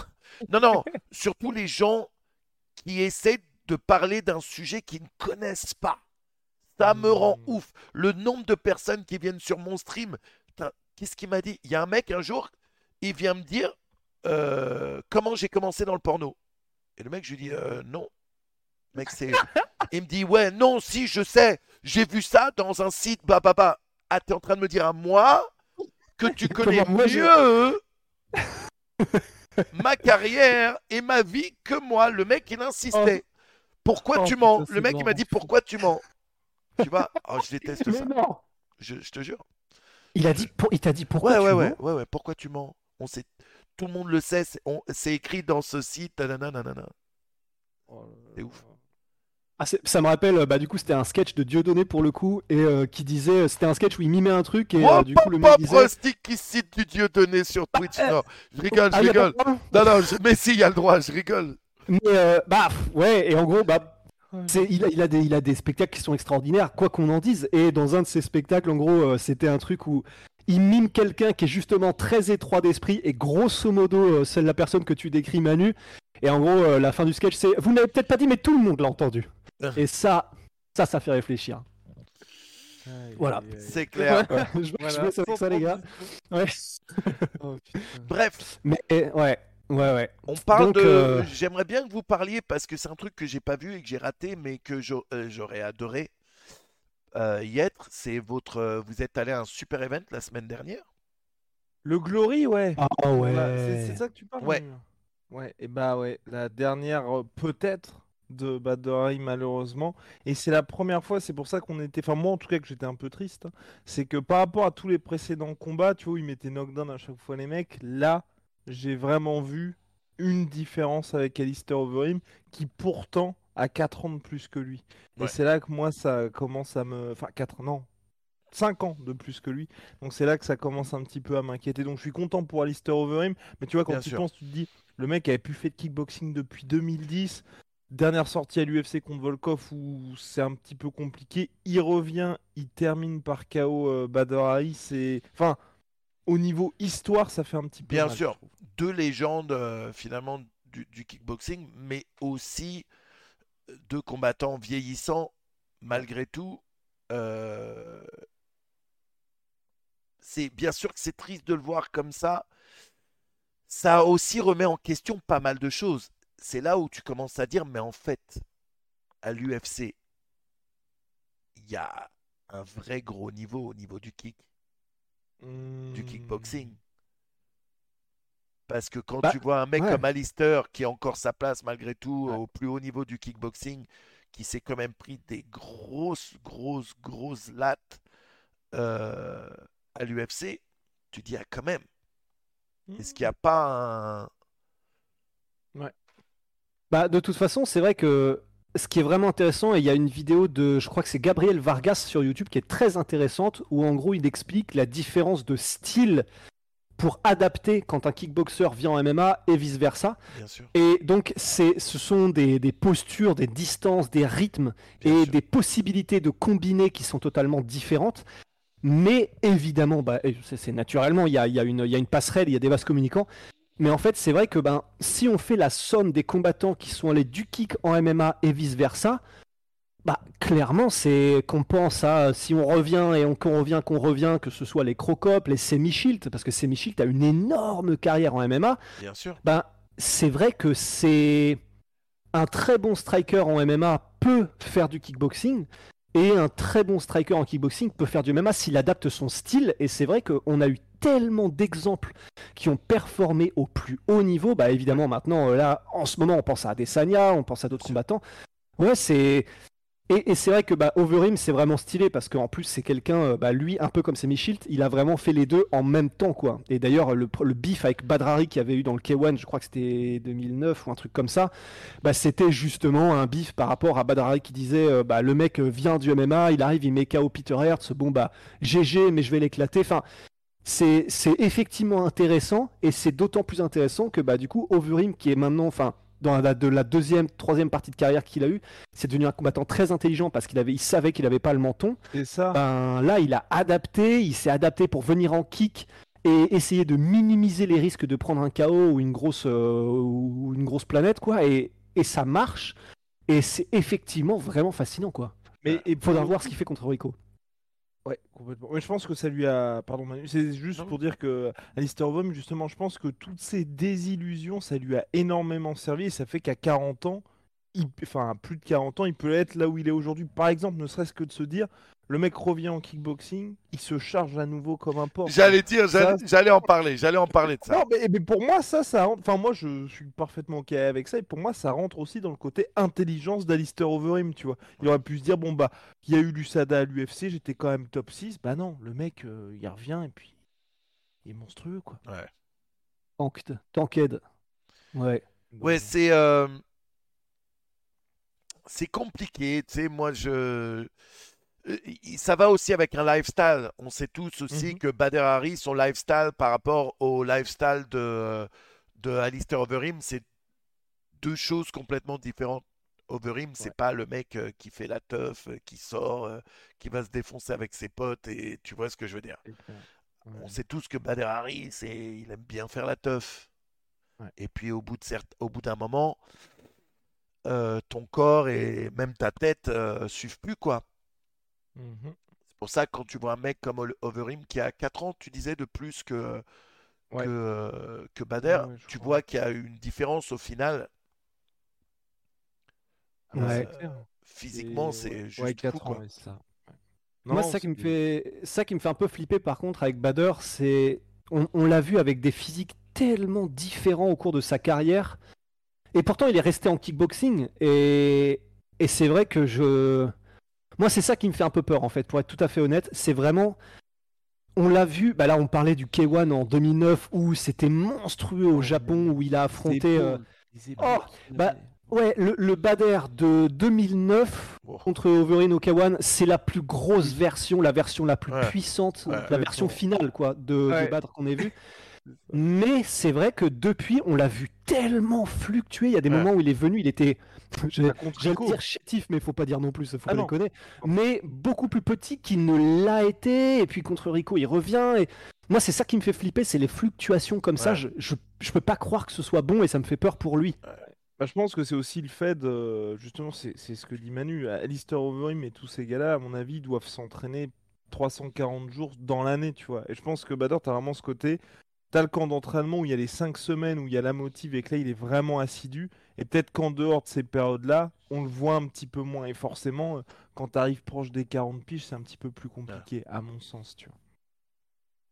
non non surtout les gens qui essaient de parler d'un sujet qu'ils ne connaissent pas. Ça me rend Mmh. ouf. Le nombre de personnes qui viennent sur mon stream qu'est-ce qu'il m'a dit? Il y a un mec un jour il vient me dire euh, comment j'ai commencé dans le porno. Et le mec je lui dis euh, non mec c'est il me dit ouais non si je sais j'ai vu ça dans un site bah bah bah ah t'es en train de me dire à moi que tu connais moi, mieux ma carrière et ma vie que moi. Le mec, il insistait. Pourquoi Oh, tu mens Le mec, il m'a dit pourquoi tu mens Tu vois Oh, je déteste Mais ça. non Je, je te jure. Il a dit, pour- il t'a dit pourquoi Ouais, tu ouais, mens ouais, ouais, ouais. Pourquoi tu mens On sait. Tout le monde le sait. C'est on- c'est écrit dans ce site. nanana, nanana. Oh C'est là. ouf. Ah, ça me rappelle, euh, bah du coup, c'était un sketch de Dieudonné pour le coup, et euh, qui disait, c'était un sketch où il mimait un truc, et euh, Oh, du coup, le mec disait. Qui cite du dieu donné sur Twitch. Non, je rigole, je Ah, rigole. Non, non, je- mais si, il y a le droit, je rigole. Mais euh, bah ouais, et en gros, bah il, a, il, a des, il a des spectacles qui sont extraordinaires, quoi qu'on en dise. Et dans un de ces spectacles, en gros, euh, c'était un truc où il mime quelqu'un qui est justement très étroit d'esprit et grosso modo, euh, c'est la personne que tu décris, Manu. Et en gros, euh, la fin du sketch, c'est Vous n'avez peut-être pas dit, mais tout le monde l'a entendu. et ça, ça, ça fait réfléchir. Aïe, Voilà. C'est clair. Je, je Voilà, bosse avec sans ça, les gars. Ouais. Oh. Bref, Mais ouais, ouais, ouais. on parle Donc, de. euh, J'aimerais bien que vous parliez parce que c'est un truc que j'ai pas vu et que j'ai raté, mais que euh, j'aurais adoré euh, y être. C'est votre. Vous êtes allé à un super event la semaine dernière. Le Glory, ouais. Ah ouais. c'est ça que tu parles Ouais. Ouais, et bah ouais, la dernière peut-être de Badori malheureusement. Et c'est la première fois, c'est pour ça qu'on était, enfin moi en tout cas que j'étais un peu triste, hein. c'est que par rapport à tous les précédents combats, tu vois, ils mettaient knockdown à chaque fois les mecs, là j'ai vraiment vu une différence avec Alistair Overeem qui pourtant a 4 ans de plus que lui. Ouais. Et c'est là que moi ça commence à me... Enfin 4 non, 5 ans de plus que lui. Donc c'est là que ça commence un petit peu à m'inquiéter. Donc je suis content pour Alistair Overeem, mais tu vois quand Bien tu sûr. penses, tu te dis, le mec avait plus fait de kickboxing depuis 2010. Dernière sortie à l'UFC contre Volkov où c'est un petit peu compliqué. Il revient, il termine par KO euh, Badr Ali. C'est, enfin, au niveau histoire, ça fait un petit peu Bien mal, sûr. Deux légendes euh, finalement du, du kickboxing, mais aussi euh, deux combattants vieillissants malgré tout. euh, c'est bien sûr que c'est triste de le voir comme ça. Ça aussi remet en question pas mal de choses. C'est là où tu commences à dire, mais en fait, à l'UFC, il y a un vrai gros niveau au niveau du kick, du Hmm. kickboxing. Parce que quand Bah, tu vois un mec ouais. comme Alistair qui a encore sa place malgré tout Ouais. au plus haut niveau du kickboxing, qui s'est quand même pris des grosses, grosses, grosses lattes euh, à l'UFC, tu dis ah quand même, est-ce qu'il n'y a pas un... Bah, de toute façon, c'est vrai que ce qui est vraiment intéressant, et il y a une vidéo de, je crois que c'est Gabriel Vargas sur YouTube qui est très intéressante, où en gros il explique la différence de style pour adapter quand un kickboxer vient en MMA et vice-versa. Bien sûr. Et donc, c'est, ce sont des, des postures, des distances, des rythmes Bien et sûr. des possibilités de combiner qui sont totalement différentes. Mais évidemment, bah, c'est, naturellement, il y a, y a y a une passerelle, il y a des vases communicants. Mais en fait, c'est vrai que ben, si on fait la somme des combattants qui sont allés du kick en MMA et vice-versa, bah, clairement, c'est qu'on pense à, si on revient et on, qu'on revient, qu'on revient, que ce soit les Crocop, les Semi-Shield, parce que Semi-Shield a une énorme carrière en MMA, Bien sûr. ben, c'est vrai que c'est un très bon striker en MMA peut faire du kickboxing et un très bon striker en kickboxing peut faire du MMA s'il adapte son style et c'est vrai qu'on a eu tellement d'exemples qui ont performé au plus haut niveau bah évidemment maintenant euh, là en ce moment on pense à Adesanya on pense à d'autres combattants ouais c'est et, et c'est vrai que bah, Overeem c'est vraiment stylé parce qu'en plus c'est quelqu'un, euh, bah, lui un peu comme Semi Shield, il a vraiment fait les deux en même temps quoi. Et d'ailleurs le, le beef avec Badrari qu'il y avait eu dans le K1, je crois que c'était 2009 ou un truc comme ça, bah, c'était justement un beef par rapport à Badrari qui disait euh, bah, le mec vient du MMA, il arrive, il met KO Peter Hertz, bon bah GG mais je vais l'éclater. Enfin c'est effectivement intéressant et c'est d'autant plus intéressant que bah du coup Overeem qui est maintenant enfin dans la, de la deuxième, troisième partie de carrière qu'il a eu, c'est devenu un combattant très intelligent parce qu'il avait, il savait qu'il n'avait pas le menton. C'est ça. Ben, là, il a adapté, il s'est adapté pour venir en kick et essayer de minimiser les risques de prendre un KO ou une grosse, euh, ou une grosse planète, quoi. Et, et ça marche. Et c'est effectivement vraiment fascinant, quoi. Mais Il faudra voir ce qu'il fait contre Rico. Ouais, complètement. Mais je pense que ça lui a. Pardon, Manu. C'est juste Non. pour dire que Alistair Overeem, justement, je pense que toutes ces désillusions, ça lui a énormément servi et ça fait qu'à 40 ans, il... enfin, à plus de 40 ans, il peut être là où il est aujourd'hui. Par exemple, ne serait-ce que de se dire, le mec revient en kickboxing, il se charge à nouveau comme un porc. J'allais dire, j'allais en parler, j'allais en parler de ça. Non, mais, mais pour moi, ça, ça rentre. Enfin, moi, je suis parfaitement OK avec ça. Et pour moi, ça rentre aussi dans le côté intelligence d'Alistair Overeem, tu vois. Il aurait pu se dire, bon, bah, il y a eu l'USADA à l'UFC, j'étais quand même top 6. Bah non, le mec, euh, il revient et puis. Il est monstrueux, quoi. Tanked, Tanked. Ouais. Ouais, c'est euh, c'est compliqué, tu sais, moi je ça va aussi avec un lifestyle. On sait tous aussi Mhm. que Bader Hari, son lifestyle par rapport au lifestyle de de Alistair Overeem, c'est deux choses complètement différentes. Overeem, c'est Ouais. pas le mec euh, qui fait la teuf, euh, qui sort, euh, qui va se défoncer avec ses potes et tu vois ce que je veux dire. c'est. Ouais. On sait tous que Bader c'est, il aime bien faire la teuf. Ouais. Et puis au bout de cert- au bout d'un moment, euh, ton corps et même ta tête euh, suivent plus quoi. Mhm. C'est pour ça que quand tu vois un mec comme Overeem qui a 4 ans, tu disais de plus que Ouais. que, que Bader, Ouais, ouais, tu crois. vois qu'il y a une différence au final. Ouais. Euh, C'est clair. physiquement, C'est- c'est ouais, juste ouais, fou, 4 ans, quoi. ouais, ça. Ouais. Moi, ça qui me c'est- fait, ça qui me fait un peu flipper par contre avec Bader, c'est, on, on l'a vu avec des physiques tellement différents au cours de sa carrière, et pourtant il est resté en kickboxing, et, et c'est vrai que je, moi c'est ça qui me fait un peu peur en fait, pour être tout à fait honnête, c'est vraiment, on l'a vu, bah là on parlait du K1 en 2009 où c'était monstrueux au Japon où il a affronté, euh, oh, bah, ouais, le, le Bader de 2009 Bon. contre Overeem Okawan, c'est la plus grosse version, la version la plus Ouais. puissante, Ouais. la version finale quoi de, de Ouais. Badr qu'on ait vu. Mais c'est vrai que depuis, on l'a vu tellement fluctuer. Il y a des Ouais. moments où il est venu, il était, j'allais dire chétif, mais faut pas dire non plus, faut Ah pas déconner. Mais beaucoup plus petit qu'il ne l'a été. Et puis contre Rico, il revient. Et moi, c'est ça qui me fait flipper, c'est les fluctuations comme ça. Je, je, je peux pas croire que ce soit bon et ça me fait peur pour lui. Bah, je pense que c'est aussi le fait, de- justement, c'est ce que dit Manu, Alistair Overeem et tous ces gars-là, à mon avis, doivent s'entraîner 340 jours dans l'année, tu vois. Et je pense que Bader, tu as vraiment ce côté. Tu as le camp d'entraînement où il y a les 5 semaines où il y a la motive et que là, il est vraiment assidu. Et peut-être qu'en dehors de ces périodes-là, on le voit un petit peu moins. Et forcément, euh, quand tu arrives proche des 40 piges, c'est un petit peu plus compliqué, à mon sens, tu vois.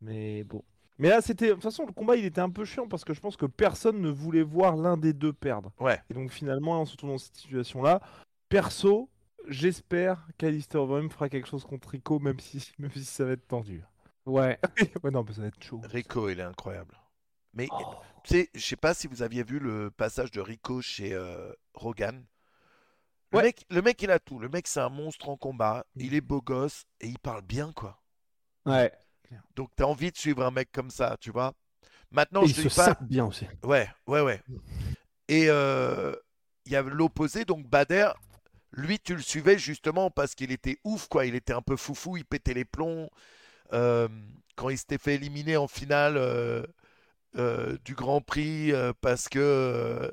Mais bon. Mais là, c'était. De toute façon, le combat, il était un peu chiant parce que je pense que personne ne voulait voir l'un des deux perdre. Ouais. Et donc, finalement, on se retrouve dans cette situation-là. Perso, j'espère qu'Alistair Overeem fera quelque chose contre Rico, même si, même si ça va être tendu. Ouais. ouais, non, mais ça va être chaud. Rico, il est incroyable. Mais Oh. tu sais, je sais pas si vous aviez vu le passage de Rico chez euh, Rogan. Le, Ouais. mec, le mec, il a tout. Le mec, c'est un monstre en combat. Mm. Il est beau gosse et il parle bien, quoi. Ouais. Donc, tu as envie de suivre un mec comme ça, tu vois. Maintenant, Et je il se pas. sape bien aussi. Ouais, ouais, ouais. Et euh, il y a l'opposé, donc Bader, lui, tu le suivais justement parce qu'il était ouf, quoi. Il était un peu foufou, il pétait les plombs. Euh, quand il s'était fait éliminer en finale euh, euh, du Grand Prix euh, parce que euh,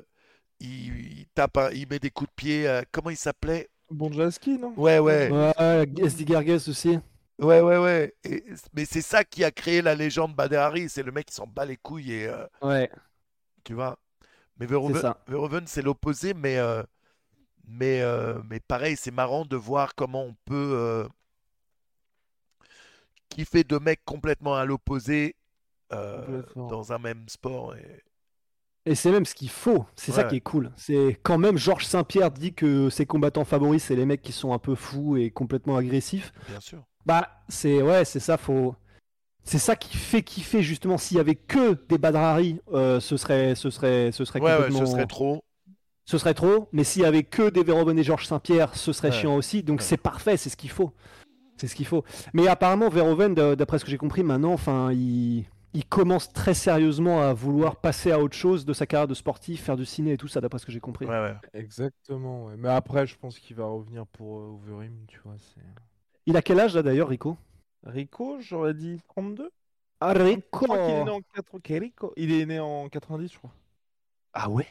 il, il tape, un- il met des coups de pied. euh, comment il s'appelait? Bon Jaski, non? Ouais, ouais. Ouais, SD aussi. Ouais, ouais, ouais. Et- mais c'est ça qui a créé la légende Bader Hari. C'est le mec qui s'en bat les couilles et. euh, Ouais, Tu vois Mais Verhoeven, c'est l'opposé, mais, euh, mais, euh, mais pareil, c'est marrant de voir comment on peut euh, kiffer deux mecs complètement à l'opposé euh, dans un même sport. Et... Et c'est même ce qu'il faut. C'est ça qui est cool. C'est quand même Georges Saint-Pierre dit que ses combattants favoris, c'est les mecs qui sont un peu fous et complètement agressifs. Bien sûr. Bah, c'est ouais, c'est ça. Faut. C'est ça qui fait kiffer justement. S'il y avait que des Badrari, euh, ce serait, ce serait, ce serait Ouais, ouais, complètement. ce serait trop. ce serait trop. Mais s'il y avait que des Verhoeven et Georges Saint-Pierre, ce serait chiant aussi. Donc c'est parfait. C'est ce qu'il faut. C'est ce qu'il faut. Mais apparemment, Verhoeven, d'après ce que j'ai compris, maintenant, enfin, il, il commence très sérieusement à vouloir passer à autre chose de sa carrière de sportif, faire du ciné et tout ça, d'après ce que j'ai compris. Ouais, ouais. Exactement, ouais. Mais après, je pense qu'il va revenir pour euh, Overeem, tu vois. c'est- Il a quel âge là d'ailleurs, Rico? Rico, j'aurais dit 32 Ah, Je Rico crois qu'il est né en 4... Ok, Rico. Il est né en 90, je crois. Ah ouais?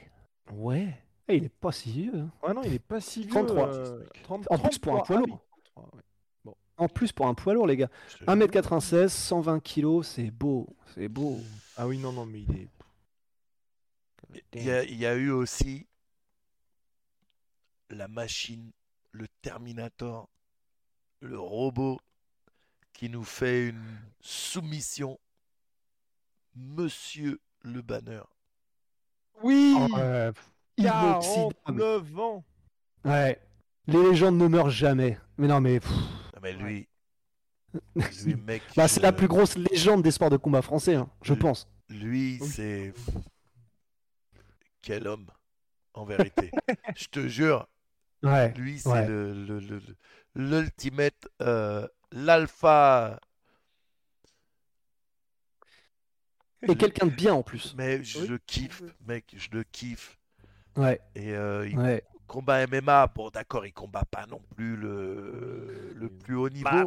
Ouais. Eh, Il est pas si vieux. hein. Ouais, non, il est pas si vieux. 33. euh, 30 En plus, pour un 33, poids ah lourd. oui, 33, ouais. En plus, pour un poids lourd, les gars. Je te- 1m96, 120 kg, c'est beau. C'est beau. Ah oui, non, non, mais il est. Il y a, il y a eu aussi la machine, le Terminator, le robot qui nous fait une soumission. Monsieur le Banner. Oui inoxydable. 49 ans Ouais. Les légendes ne meurent jamais. Mais non, mais. pff, mais lui, lui, mec, Bah, c'est la plus grosse légende des sports de combat français, hein, je pense. Lui, Oui. c'est. Quel homme, en vérité? Je te jure, Ouais. lui, c'est Ouais. le, le- le- le- l'ultimate, euh, l'alpha. Et quelqu'un de bien en plus. Mais je Oui. le kiffe, mec, je le kiffe. Ouais. Et euh, il Ouais. Combat MMA, bon, d'accord, il combat pas non plus le, le plus haut niveau, Bah,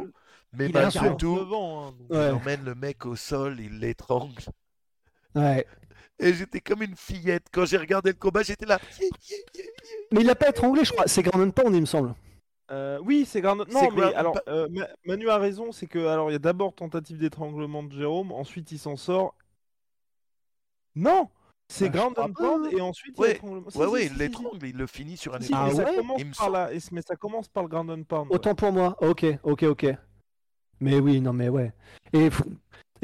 mais il malgré tout, 49 ans, hein, il emmène le mec au sol, il l'étrangle. Ouais. Et j'étais comme une fillette. Quand j'ai regardé le combat, j'étais là. Mais il l'a pas étranglé, je crois. C'est Grand Pound, il me semble. Euh, oui, c'est Grand. Non, mais Grand- alors, euh, Ma- Manu a raison, c'est que alors il y a d'abord tentative d'étranglement de Jérôme, ensuite il s'en sort. Non, c'est Grand crois and et ensuite il Ouais, si, si, il si, l'étrangle, il le finit sur un. Si, Ah mais ça commence me par et- mais ça commence par le Grand and Pound. Autant pour moi. Ok, ok, ok. Mais oui, non, mais ouais. Et,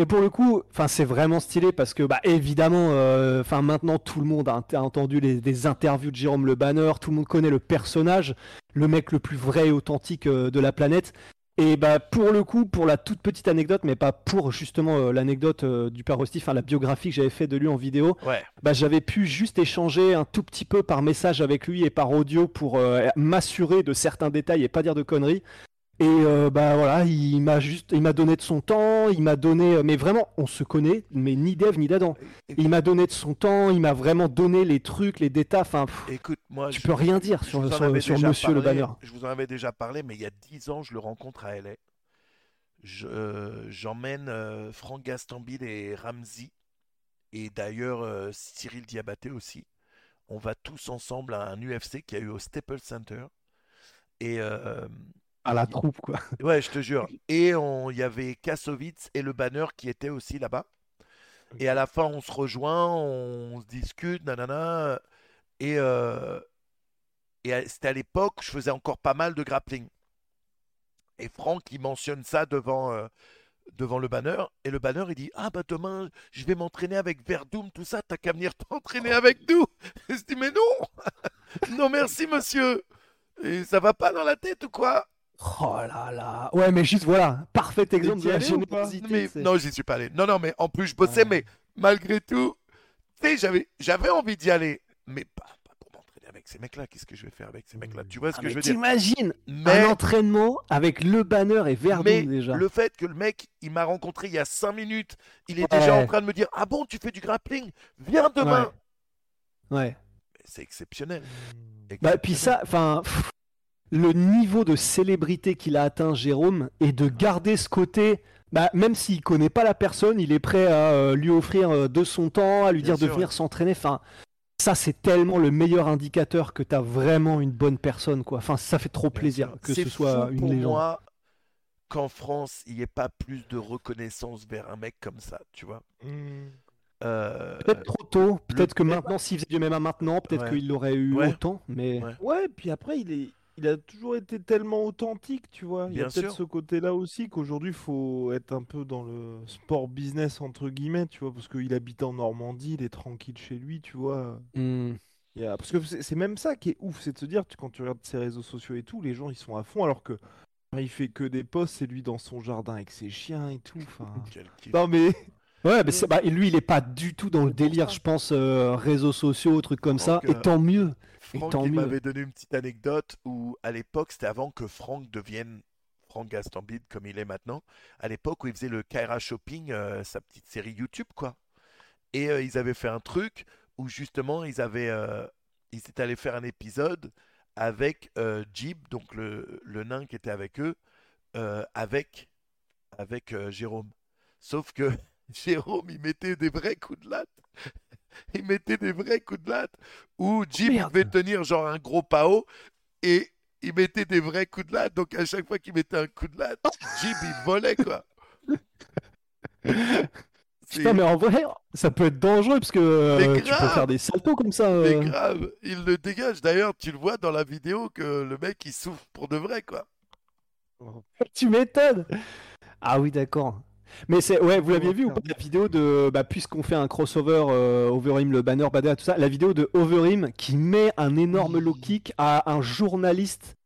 pour le coup, enfin, c'est vraiment stylé parce que, bah, évidemment, euh, enfin, maintenant tout le monde a, a entendu les, des interviews de Jérôme Le Banner, tout le monde connaît le personnage, le mec le plus vrai et authentique euh, de la planète. Et bah, pour le coup, pour la toute petite anecdote, mais pas pour justement euh, l'anecdote euh, du père Rosti, enfin, la biographie que j'avais fait de lui en vidéo, Ouais. bah, j'avais pu juste échanger un tout petit peu par message avec lui et par audio pour euh, m'assurer de certains détails et pas dire de conneries. Et euh, bah voilà, il m'a juste, il m'a donné de son temps, il m'a donné, euh, mais vraiment, on se connaît, mais ni d'Ève ni d'Adam. Il m'a donné de son temps, il m'a vraiment donné les trucs, les détails. Enfin, Écoute, moi, tu je, peux rien dire je sur, Monsieur le Banner. Je vous en avais déjà parlé, mais il y a 10 ans, je le rencontre à LA. Je, euh, j'emmène euh, Franck Gastambide et Ramsey, et d'ailleurs euh, Cyril Diabaté aussi. On va tous ensemble à un UFC qui a eu au Staples Center. Et à la troupe, quoi. Ouais, je te jure. Et il y avait Kassovitz et le banner qui étaient aussi là-bas. Et à la fin, on se rejoint, on se discute, nanana. Et, euh, et c'était à l'époque, je faisais encore pas mal de grappling. Et Franck, il mentionne ça devant, euh, devant le banner. Et le banner, il dit Ah, bah demain, je vais m'entraîner avec Verdoum, tout ça, t'as qu'à venir t'entraîner avec nous. Et je dis Mais non Non, merci, monsieur. Et ça va pas dans la tête ou quoi? Oh là là. Ouais, mais juste voilà, parfait exemple de la générosité. non, j'y suis pas allé. Non, non, mais en plus, je bossais, mais malgré tout, tu sais, j'avais, j'avais envie d'y aller, mais pas, pour m'entraîner avec ces mecs-là. Qu'est-ce que je vais faire avec ces mecs-là? Tu vois ce ah, que je veux dire? T'imagines un entraînement avec le banner et Verdun mais déjà. Le fait que le mec, il m'a rencontré il y a 5 minutes, il est déjà en train de me dire Ah bon, tu fais du grappling? Viens demain. Ouais. C'est exceptionnel. Bah, puis ça, enfin le niveau de célébrité qu'il a atteint Jérôme et de garder ce côté bah, même s'il connaît pas la personne, il est prêt à euh, lui offrir euh, de son temps, à lui dire de venir s'entraîner. Enfin, ça c'est tellement le meilleur indicateur que tu as vraiment une bonne personne, quoi. Enfin, ça fait trop plaisir que ce soit une pour légende. moi qu'en France, il n'y ait pas plus de reconnaissance vers un mec comme ça, tu vois. Mmh. Euh, peut-être trop tôt, peut-être que maintenant, s'il faisait du MMA maintenant, peut-être qu'il l'aurait eu autant, mais. Ouais, puis après, il est il a toujours été tellement authentique, tu vois. Il y a peut-être ce côté-là aussi qu'aujourd'hui, il faut être un peu dans le sport business, entre guillemets, tu vois, parce qu'il habite en Normandie, il est tranquille chez lui, tu vois. Mmh. Parce que c'est même ça qui est ouf, c'est de se dire, quand tu regardes ses réseaux sociaux et tout, les gens, ils sont à fond, alors que il fait que des posts, c'est lui dans son jardin avec ses chiens et tout. Enfin... non mais... Ouais, mais bah, lui, il est pas du tout dans le délire, je pense, euh, réseaux sociaux, trucs comme ça. Et tant mieux. Franck il m'avait donné une petite anecdote où à l'époque, c'était avant que Franck devienne Franck Gastambide comme il est maintenant. À l'époque où il faisait le Kaira Shopping, euh, sa petite série YouTube, quoi. Et euh, ils avaient fait un truc où justement ils avaient, euh, ils étaient allés faire un épisode avec Jib, donc le, le, nain qui était avec eux, avec avec Jérôme. Sauf que Jérôme, il mettait des vrais coups de latte il mettait des vrais coups de latte où Jim devait tenir genre un gros pao et il mettait des vrais coups de latte. Donc à chaque fois qu'il mettait un coup de latte, Jim il volait quoi. Putain, mais en vrai, ça peut être dangereux parce que euh, tu peux faire des saltos comme ça. C'est euh. grave, il le dégage. D'ailleurs, tu le vois dans la vidéo que le mec il souffre pour de vrai quoi. tu m'étonnes. Ah oui, d'accord. Mais c'est ouais, vous l'aviez vu ou pas la vidéo de bah, puisqu'on fait un crossover euh, Overeem le banner Bada tout ça, la vidéo de Overeem qui met un énorme low kick à un journaliste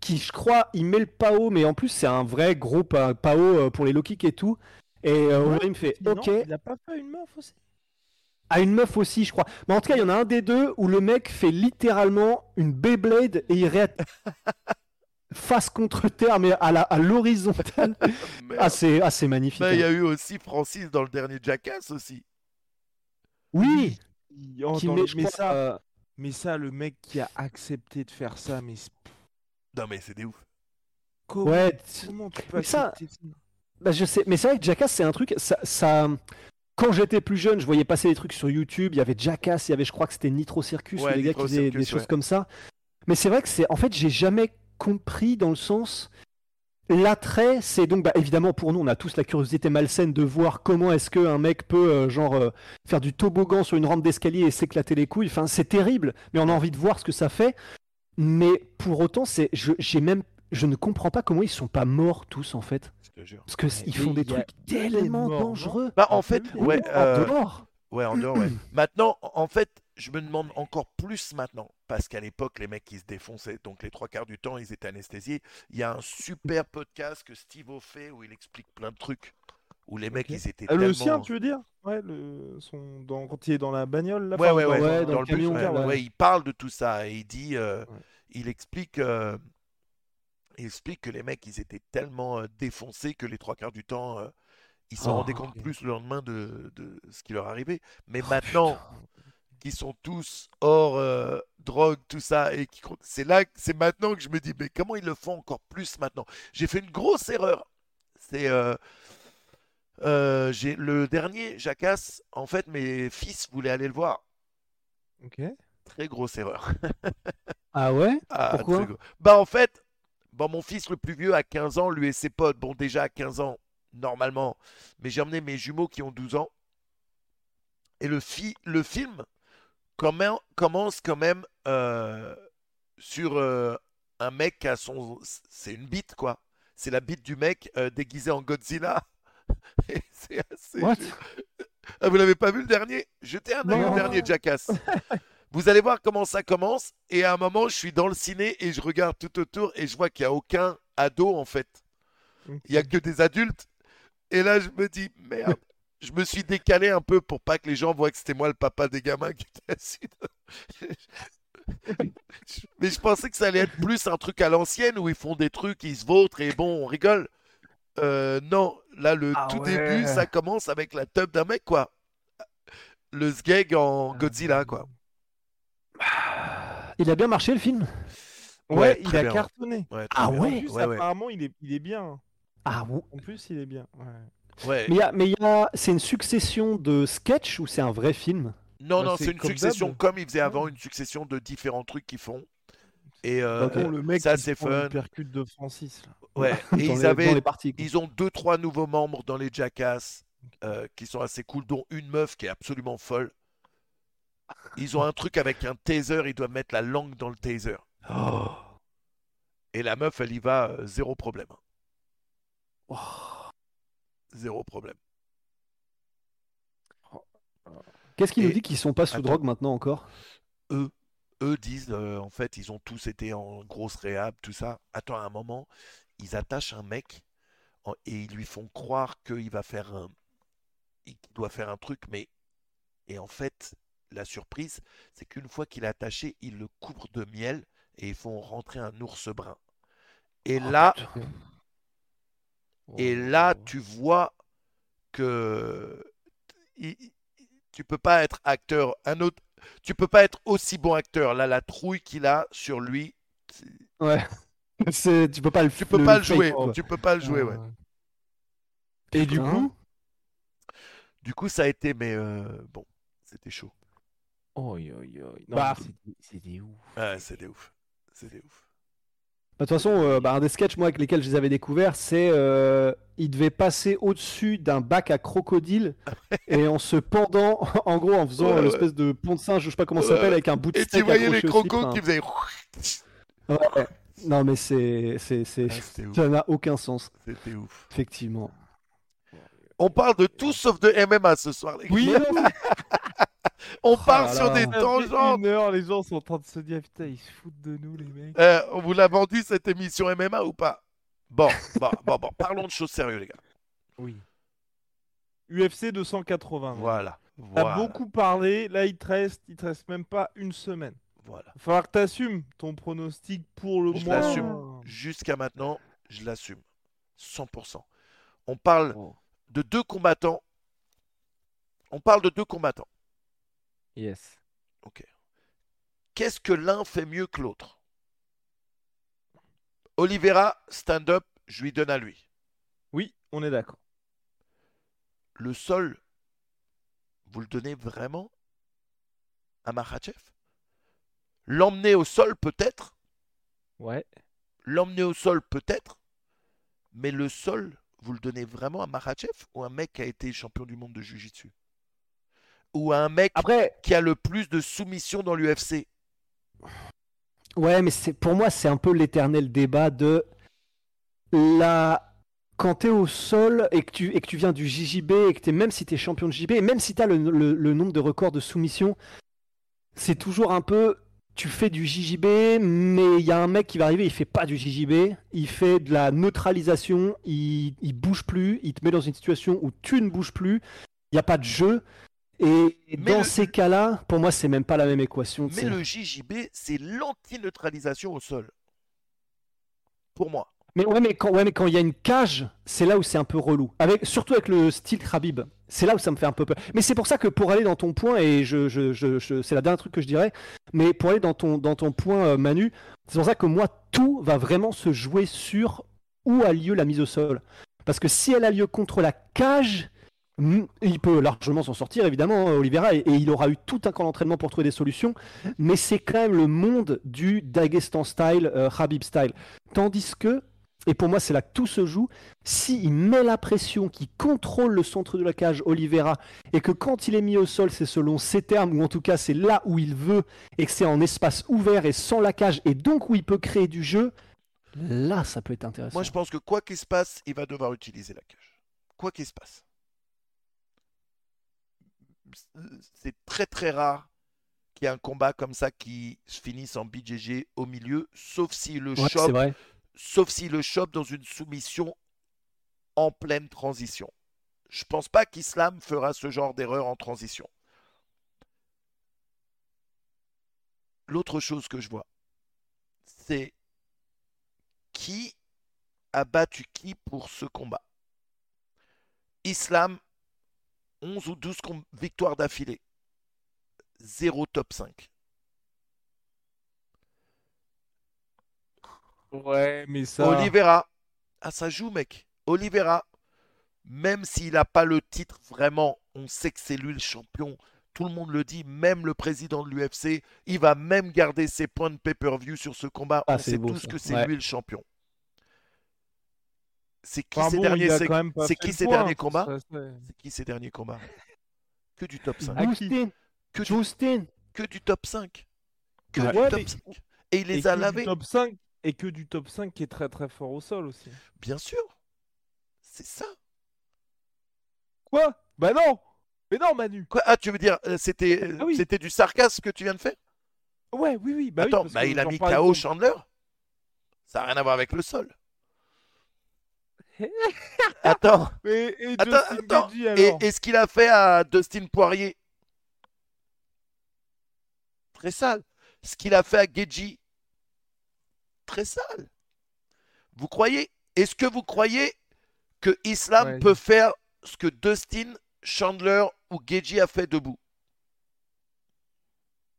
qui je crois il met le PAO mais en plus c'est un vrai gros PAO euh, pour les low kicks et tout et euh, Overeem fait OK. il a pas fait une meuf aussi. À une meuf aussi, je crois. Mais en tout cas, il y en a un des deux où le mec fait littéralement une Beyblade et il réattaque face contre terre, mais à l'horizontale. assez, assez magnifique. Il y a hein. eu aussi Francis dans le dernier Jackass aussi. Oui. mais, ça, euh, mais ça, le mec qui a accepté de faire ça, mais non mais c'est des ouf. Comment, ouais, comment tu peux ça, bah, je sais, mais c'est vrai que Jackass c'est un truc, ça, ça... Quand j'étais plus jeune, je voyais passer des trucs sur YouTube. Il y avait Jackass, il y avait, je crois que c'était Nitro Circus, les gars qui faisaient des choses comme ça. Mais c'est vrai que c'est, en fait, j'ai jamais compris dans le sens L'attrait, c'est donc bah, évidemment pour nous, on a tous la curiosité malsaine de voir comment est-ce qu'un mec peut euh, genre euh, faire du toboggan sur une rampe d'escalier et s'éclater les couilles. Enfin, c'est terrible, mais on a envie de voir ce que ça fait. Mais pour autant, c'est, je, j'ai même, je ne comprends pas comment ils sont pas morts tous en fait. Parce que ils font des trucs tellement dangereux. Bah en fait, ouais, en euh, dehors. Ouais, en dehors, ouais. Maintenant, en fait, je me demande encore plus maintenant, parce qu'à l'époque, les mecs, qui se défonçaient, donc les trois quarts du temps, ils étaient anesthésiés. Il y a un super podcast que Steve a fait où il explique plein de trucs. Où les mecs, ils étaient. Ah, le sien, tu veux dire? Ouais, le... Son... Dans... quand il est dans la bagnole, là Ouais, ouais, ouais, dans, le, camion. Ouais, il parle de tout ça et il dit. Euh, il explique. Euh, il explique que les mecs, ils étaient tellement euh, défoncés que les trois quarts du temps, ils s'en rendaient oh, compte plus le lendemain de, de, ce qui leur arrivait. Mais oh, maintenant, qui sont tous hors euh, drogue, tout ça, et qui c'est là, c'est maintenant que je me dis, mais comment ils le font encore plus maintenant? J'ai fait une grosse erreur. C'est euh, euh, j'ai le dernier Jacasse. En fait, mes fils voulaient aller le voir. Ok. Très grosse erreur. ah ouais? Ah, Pourquoi? Bah en fait, Bon, mon fils le plus vieux a 15 ans, lui et ses potes. Bon, déjà à 15 ans, normalement. Mais j'ai emmené mes jumeaux qui ont 12 ans. Et le, le film commence quand même euh, sur euh, un mec qui a son. C'est une bite, quoi. C'est la bite du mec euh, déguisé en Godzilla. c'est assez. What? ah, vous l'avez pas vu le dernier? Jetez un œil au dernier Jackass. vous allez voir comment ça commence. Et à un moment, je suis dans le ciné et je regarde tout autour et je vois qu'il n'y a aucun ado en fait. Il n'y a que des adultes. Et là, je me dis, merde. Je me suis décalé un peu pour pas que les gens voient que c'était moi le papa des gamins qui était assis. Mais je pensais que ça allait être plus un truc à l'ancienne où ils font des trucs, ils se vautrent et bon, on rigole. Euh, non, là, le ah tout début, ça commence avec la tub d'un mec, quoi. Le sgeg en Godzilla, quoi. Il a bien marché le film? Ouais, il a cartonné. ah ouais, Apparemment, il est, il est bien. Ah bon En plus, il est bien. Ouais. Mais, mais c'est une succession de sketchs ou c'est un vrai film? Non, non, c'est une succession comme il faisait avant, une succession de différents trucs qu'ils font. Et euh, le mec ça c'est fun. percute de Francis. Ouais. Et ils avaient, ils ont deux trois nouveaux membres dans les Jackass euh, qui sont assez cool, dont une meuf qui est absolument folle. Ils ont un truc avec un taser, ils doivent mettre la langue dans le taser. Oh. Et la meuf, elle y va euh, zéro problème. Oh. Zéro problème. Qu'est-ce qui nous dit qu'ils sont pas sous drogue maintenant encore? Eux, eux disent euh, en fait ils ont tous été en grosse réhab, tout ça. Attends un moment, ils attachent un mec et ils lui font croire qu'il va faire un, il doit faire un truc, mais et en fait la surprise, c'est qu'une fois qu'il est attaché, ils le couvrent de miel et ils font rentrer un ours brun. Et oh, là, et oh. là, tu vois que tu peux pas être acteur. Un autre, tu peux pas être aussi bon acteur. Là, la trouille qu'il a sur lui. Ouais. C'est, tu peux pas le. Tu peux pas le jouer. Tu peux pas le jouer, ouais. Et du coup? Du coup, ça a été, mais euh, bon, c'était chaud. Oh, yo, yo. Non, bah, c'était ouf. Ouais, c'était ouf. C'était ouf. Bah, de toute façon, euh, bah, un des sketchs moi, avec lesquels je les avais découverts, c'est euh, il devait passer au-dessus d'un bac à crocodile et en se pendant, en gros, en faisant une espèce de pont de singe, je sais pas comment ça s'appelle, avec un bout de Et tu voyais les crocos qui faisaient. Ouais. Non, mais c'est, c'est, c'est... Ah, ça n'a aucun sens. C'était ouf. Effectivement. On parle de tout sauf de MMA ce soir, les gars. Oui, On oh parle sur des tangentes. Une heure, les gens sont en train de se dire putain, ils se foutent de nous, les mecs. Euh, on vous l'a vendu cette émission MMA ou pas? Bon, bon, bon, bon, parlons de choses sérieuses, les gars. Oui. UFC 280. Voilà. T'as beaucoup parlé, là il te reste, il te reste même pas une semaine. Voilà. Il va falloir que tu assumes ton pronostic pour le je mois. Je l'assume. Jusqu'à maintenant, je l'assume. 100%. On parle oh. de deux combattants. On parle de deux combattants. Yes. Ok. Qu'est-ce que l'un fait mieux que l'autre? Oliveira, stand-up, je lui donne à lui. Oui, on est d'accord. Le sol, vous le donnez vraiment à Makhachev? L'emmener au sol peut-être? Ouais. L'emmener au sol peut-être? Mais le sol, vous le donnez vraiment à Makhachev ou un mec qui a été champion du monde de Jiu-Jitsu? Ou un mec qui a le plus de soumission dans l'UFC Ouais, mais c'est pour moi, c'est un peu l'éternel débat de la. Quand tu es au sol et que, tu, et que tu viens du JJB, et que es, même si tu es champion de JJB, et même si tu as le, nombre de records de soumission, c'est toujours un peu. Tu fais du JJB, mais il y a un mec qui va arriver, il fait pas du JJB, il fait de la neutralisation, il, il bouge plus, il te met dans une situation où tu ne bouges plus, il n'y a pas de jeu. Et dans ces cas-là, pour moi, c'est même pas la même équation. Mais le JJB, c'est l'anti-neutralisation au sol. Pour moi. Mais ouais, mais quand, ouais, mais quand il y a une cage, c'est là où c'est un peu relou. Avec, surtout avec le style Khabib. C'est là où ça me fait un peu peur. Mais c'est pour ça que pour aller dans ton point, et je, je, je, c'est la dernière truc que je dirais, mais pour aller dans ton, dans ton point, euh, Manu, c'est pour ça que moi, tout va vraiment se jouer sur où a lieu la mise au sol. Parce que si elle a lieu contre la cage, il peut largement s'en sortir, évidemment, hein, Oliveira, et, il aura eu tout un camp d'entraînement pour trouver des solutions, mais c'est quand même le monde du Dagestan style, euh, Habib style. Tandis que, et pour moi c'est là que tout se joue, s'il met la pression, qu'il contrôle le centre de la cage, Oliveira, et que quand il est mis au sol, c'est selon ses termes, ou en tout cas c'est là où il veut, et que c'est en espace ouvert et sans la cage, et donc où il peut créer du jeu, là ça peut être intéressant. Moi je pense que quoi qu'il se passe, il va devoir utiliser la cage. Quoi qu'il se passe. C'est très très rare qu'il y ait un combat comme ça qui se finisse en BJJ au milieu, sauf si le Ouais, chope sauf s'il le chope dans une soumission en pleine transition. Je pense pas qu'Islam fera ce genre d'erreur en transition. L'autre chose que je vois, c'est qui a battu qui pour ce combat. Islam, 11 ou 12 com- victoires d'affilée. Zéro top 5. Ouais, mais ça. Oliveira, ah ça joue mec. Oliveira, même s'il n'a pas le titre vraiment, on sait que c'est lui le champion. Tout le monde le dit, même le président de l'UFC, il va même garder ses points de pay-per-view sur ce combat. Ah, on sait beau, tous ça. que c'est Ouais. lui le champion. C'est qui Enfin ces bon, derniers, c'est- c'est qui ces combats C'est qui ces derniers combats? Que du top 5. À qui? Justin, Que du, Justin. que du top 5. Que Ouais. du Ouais, top mais- 5. Et il les a lavés. top 5 et que du top 5 qui est très très fort au sol aussi. Bien sûr. C'est ça. Quoi? Bah non Mais non Manu Quoi? Ah, tu veux dire, euh, c'était euh, Ah oui. c'était du sarcasme que tu viens de faire? Ouais, oui, oui. Bah oui, Attends, parce bah, que il a mis KO Chandler. Ça n'a rien à voir avec le sol. Attends, Et, et Attends, attends. Et, alors? et ce qu'il a fait à Dustin Poirier? Très sale. Ce qu'il a fait à Geji Très sale. Vous croyez? Est-ce que vous croyez que Islam Ouais. peut faire ce que Dustin, Chandler ou Geji a fait debout?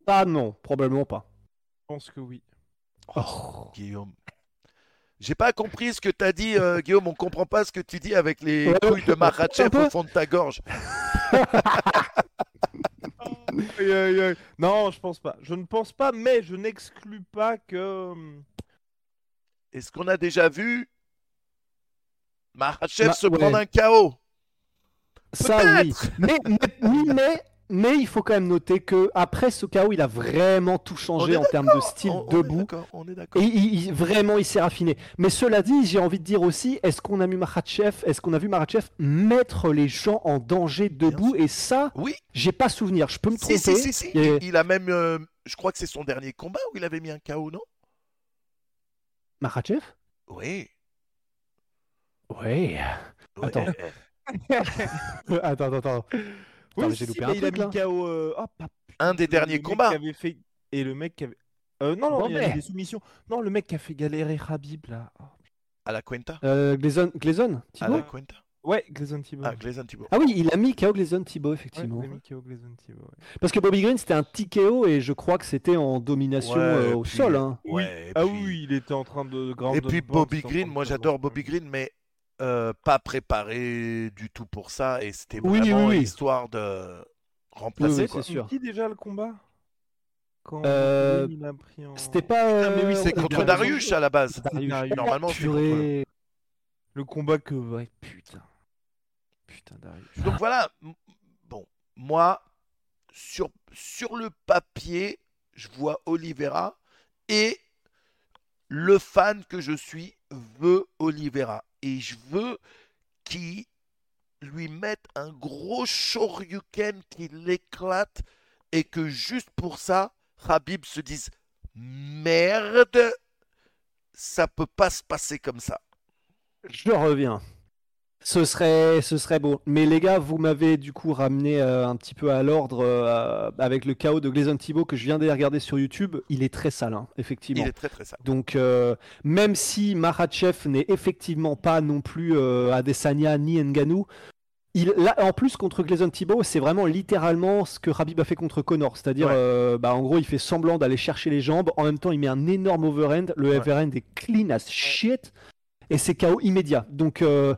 Ah non, probablement pas. Je pense que oui. Oh. Guillaume. J'ai pas compris ce que t'as dit, euh, Guillaume. On comprend pas ce que tu dis avec les Ouais, couilles de peu. au fond de ta gorge. Aïe, aïe, aïe. Non, je pense pas. Je ne pense pas, mais je n'exclus pas que. hum, Est-ce qu'on a déjà vu Makhachev Bah, se ouais. prendre un KO Ça oui. Mais, mais, oui, mais, mais il faut quand même noter que après ce KO, il a vraiment tout changé en termes de style On- on est debout. d'accord, On est Et d'accord. il- il- vraiment, il s'est raffiné. Mais cela dit, j'ai envie de dire aussi, est-ce qu'on a vu Makhachev, est-ce qu'on a vu Makhachev mettre les gens en danger debout? Et ça, Oui, j'ai pas souvenir. Je peux me tromper. si, si, si, si. Il a- Il, il a même. euh, je crois que c'est son dernier combat où il avait mis un KO, non? Makhachev Oui. Ouais. Attends. attends, attends, attends. Oui, mais si, j'ai loupé mais un il a mis là. KO. euh, oh, pas- Un des derniers combats. qui avait fait... Et le mec qui avait. Euh, non, non, il a Bombay. mis des soumissions. Non, le mec qui a fait galérer Habib là. Oh. À la Cuenta Euh, Gleason, Gleason À la Cuenta Ouais, Gleison Thibault. Ah, Gleason Thibault. Ah oui, il a mis KO Gleason Ouais, effectivement. il a mis KO Thibault. ouais. Parce que Bobby Green, c'était un TKO et je crois que c'était en domination Ouais, euh, au puis- sol. hein. Ouais, et Ah oui, il était en train de ground Et puis Bobby Green, moi j'adore Bobby. Green, mais euh, pas préparé du tout pour ça. Et c'était Oui, vraiment oui, oui. histoire de remplacer. Oui, quoi. c'est sûr. Qui déjà le combat? Quand Euh, Bobby Green, il a pris en... C'était pas. Ah, mais oui, euh, c'est on- contre on- Darius à la base. Darius. Normalement, c'est contre-. Le combat que... Ouais, putain. Putain, Darius. Donc voilà, bon, moi, sur, sur le papier, je vois Oliveira et le fan que je suis veut Oliveira. Et je veux qu'il lui mette un gros shoryuken qui l'éclate et que juste pour ça, Habib se dise merde, ça peut pas se passer comme ça. Je reviens. Ce serait, ce serait beau. Mais les gars, vous m'avez du coup ramené euh, un petit peu à l'ordre euh, avec le chaos de Gleason Thibault que je viens de regarder sur YouTube. Il est très sale, hein, effectivement. Il est très très sale. Donc, euh, même si Makhachev n'est effectivement pas non plus Adesanya ni Ngannou, il, là, en plus, contre Gleason Thibault, c'est vraiment littéralement ce que Rabib a fait contre Connor. C'est-à-dire, Ouais. euh, bah, en gros, il fait semblant d'aller chercher les jambes. En même temps, il met un énorme overhand. Le Ouais. overhand est clean as shit. Et c'est KO immédiat. Donc, euh,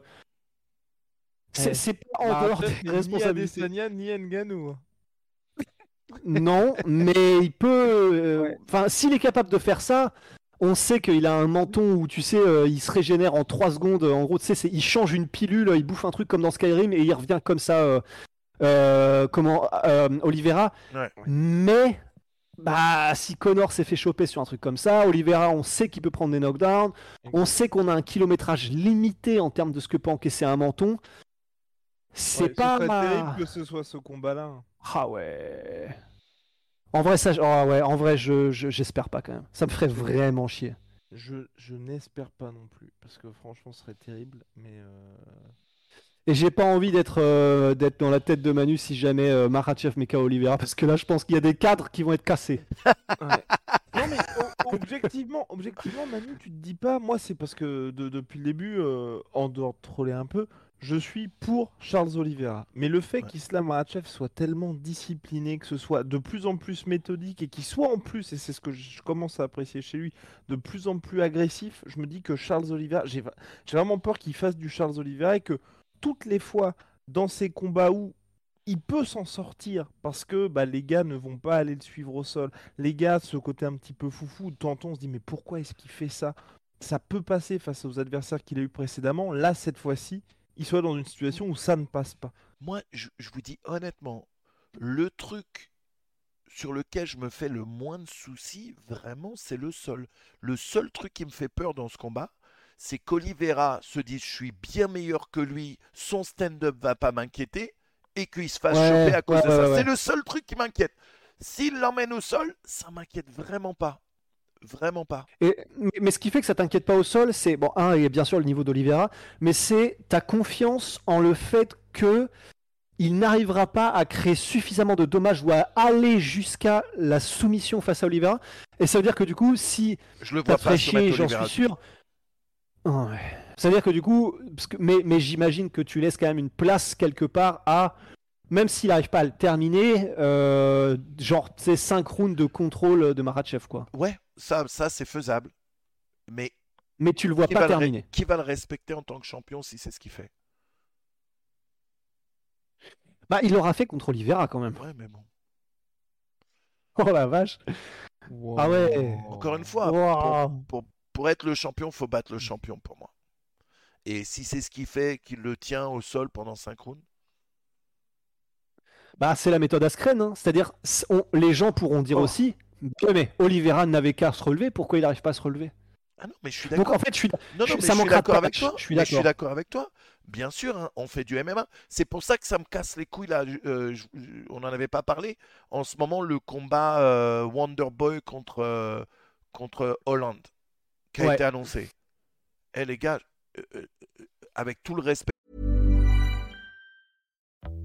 c'est pas en Bah, dehors peut-être des ni responsabilités. Adesanya ni Ngannou. Non, mais il peut. euh, s'il est capable de faire ça, on sait qu'il a un menton où tu sais, euh, il se régénère en 3 secondes. En gros, tu sais, il change une pilule, il bouffe un truc comme dans Skyrim et il revient comme ça. Euh, euh, comment Oliveira. Mais bah, si Connor s'est fait choper sur un truc comme ça, Oliveira, on sait qu'il peut prendre des knockdowns. On sait qu'on a un kilométrage limité en termes de ce que peut encaisser un menton. C'est pas. C'est terrible que ce soit ce combat-là. Ah ouais. En vrai, ça, oh ouais, en vrai, je, j'espère pas quand même. Ça me ferait vraiment chier. Je, je n'espère pas non plus, parce que franchement, ce serait terrible, mais. Euh... Et j'ai pas envie d'être euh, d'être dans la tête de Manu si jamais euh, Marachev met Oliveira, parce que là, je pense qu'il y a des cadres qui vont être cassés. Non mais objectivement, objectivement, Manu, tu te dis pas, moi, c'est parce que depuis le début, euh, en dehors de troller un peu, je suis pour Charles Oliveira. Mais le fait qu'Islam Makhachev soit tellement discipliné, que ce soit de plus en plus méthodique et qu'il soit en plus, et c'est ce que je commence à apprécier chez lui, de plus en plus agressif, je me dis que Charles Oliveira, j'ai vraiment peur qu'il fasse du Charles Oliveira et que toutes les fois dans ces combats où il peut s'en sortir parce que bah, les gars ne vont pas aller le suivre au sol. Les gars, ce côté un petit peu foufou, tantôt on se dit mais pourquoi est-ce qu'il fait ça? Ça peut passer face aux adversaires qu'il a eu précédemment. Là, cette fois-ci, il soit dans une situation où ça ne passe pas. Moi, je, vous dis honnêtement, le truc sur lequel je me fais le moins de soucis, vraiment, c'est le sol. Le seul truc qui me fait peur dans ce combat, c'est qu'Olivera se dise je suis bien meilleur que lui, son stand-up va pas m'inquiéter, et qu'il se fasse choper à cause de ça. c'est le seul truc qui m'inquiète. S'il l'emmène au sol, ça m'inquiète vraiment pas. Vraiment pas. Et, mais ce qui fait que ça t'inquiète pas au sol, c'est, bon, un, il y a bien sûr le niveau d'Olivera, mais c'est ta confiance en le fait que il n'arrivera pas à créer suffisamment de dommages ou à aller jusqu'à la soumission face à Olivera. Et ça veut dire que du coup, si je le vois pas chier, j'en suis sûr. Ouais. Ça veut dire que du coup, mais, mais j'imagine que tu laisses quand même une place quelque part à même s'il n'arrive pas à le terminer, euh, genre c'est 5 rounds de contrôle de Maratchev quoi. Ouais, ça, ça c'est faisable. Mais, mais tu le vois pas terminer. Qui va le respecter en tant que champion si c'est ce qu'il fait? Bah il l'aura fait contre Oliveira quand même. Ouais mais bon. Oh la vache. Ah ouais. Encore une fois, pour, pour, être le champion, faut battre le champion pour moi. Et si c'est ce qui fait qu'il le tient au sol pendant 5 rounds, bah, c'est la méthode Askren, hein. c'est-à-dire les gens pourront dire oh. aussi, mais Oliveira n'avait qu'à se relever, pourquoi il n'arrive pas à se relever? Ah non, mais je suis d'accord. Donc en fait, je suis, non, non, ça d'accord avec toi. Je suis d'accord avec toi. Bien sûr, hein, on fait du MMA. C'est pour ça que ça me casse les couilles là. Euh, on n'en avait pas parlé. En ce moment, le combat euh, Wonderboy contre euh, contre Hollande qui a été annoncé. Eh les gars, avec tout le respect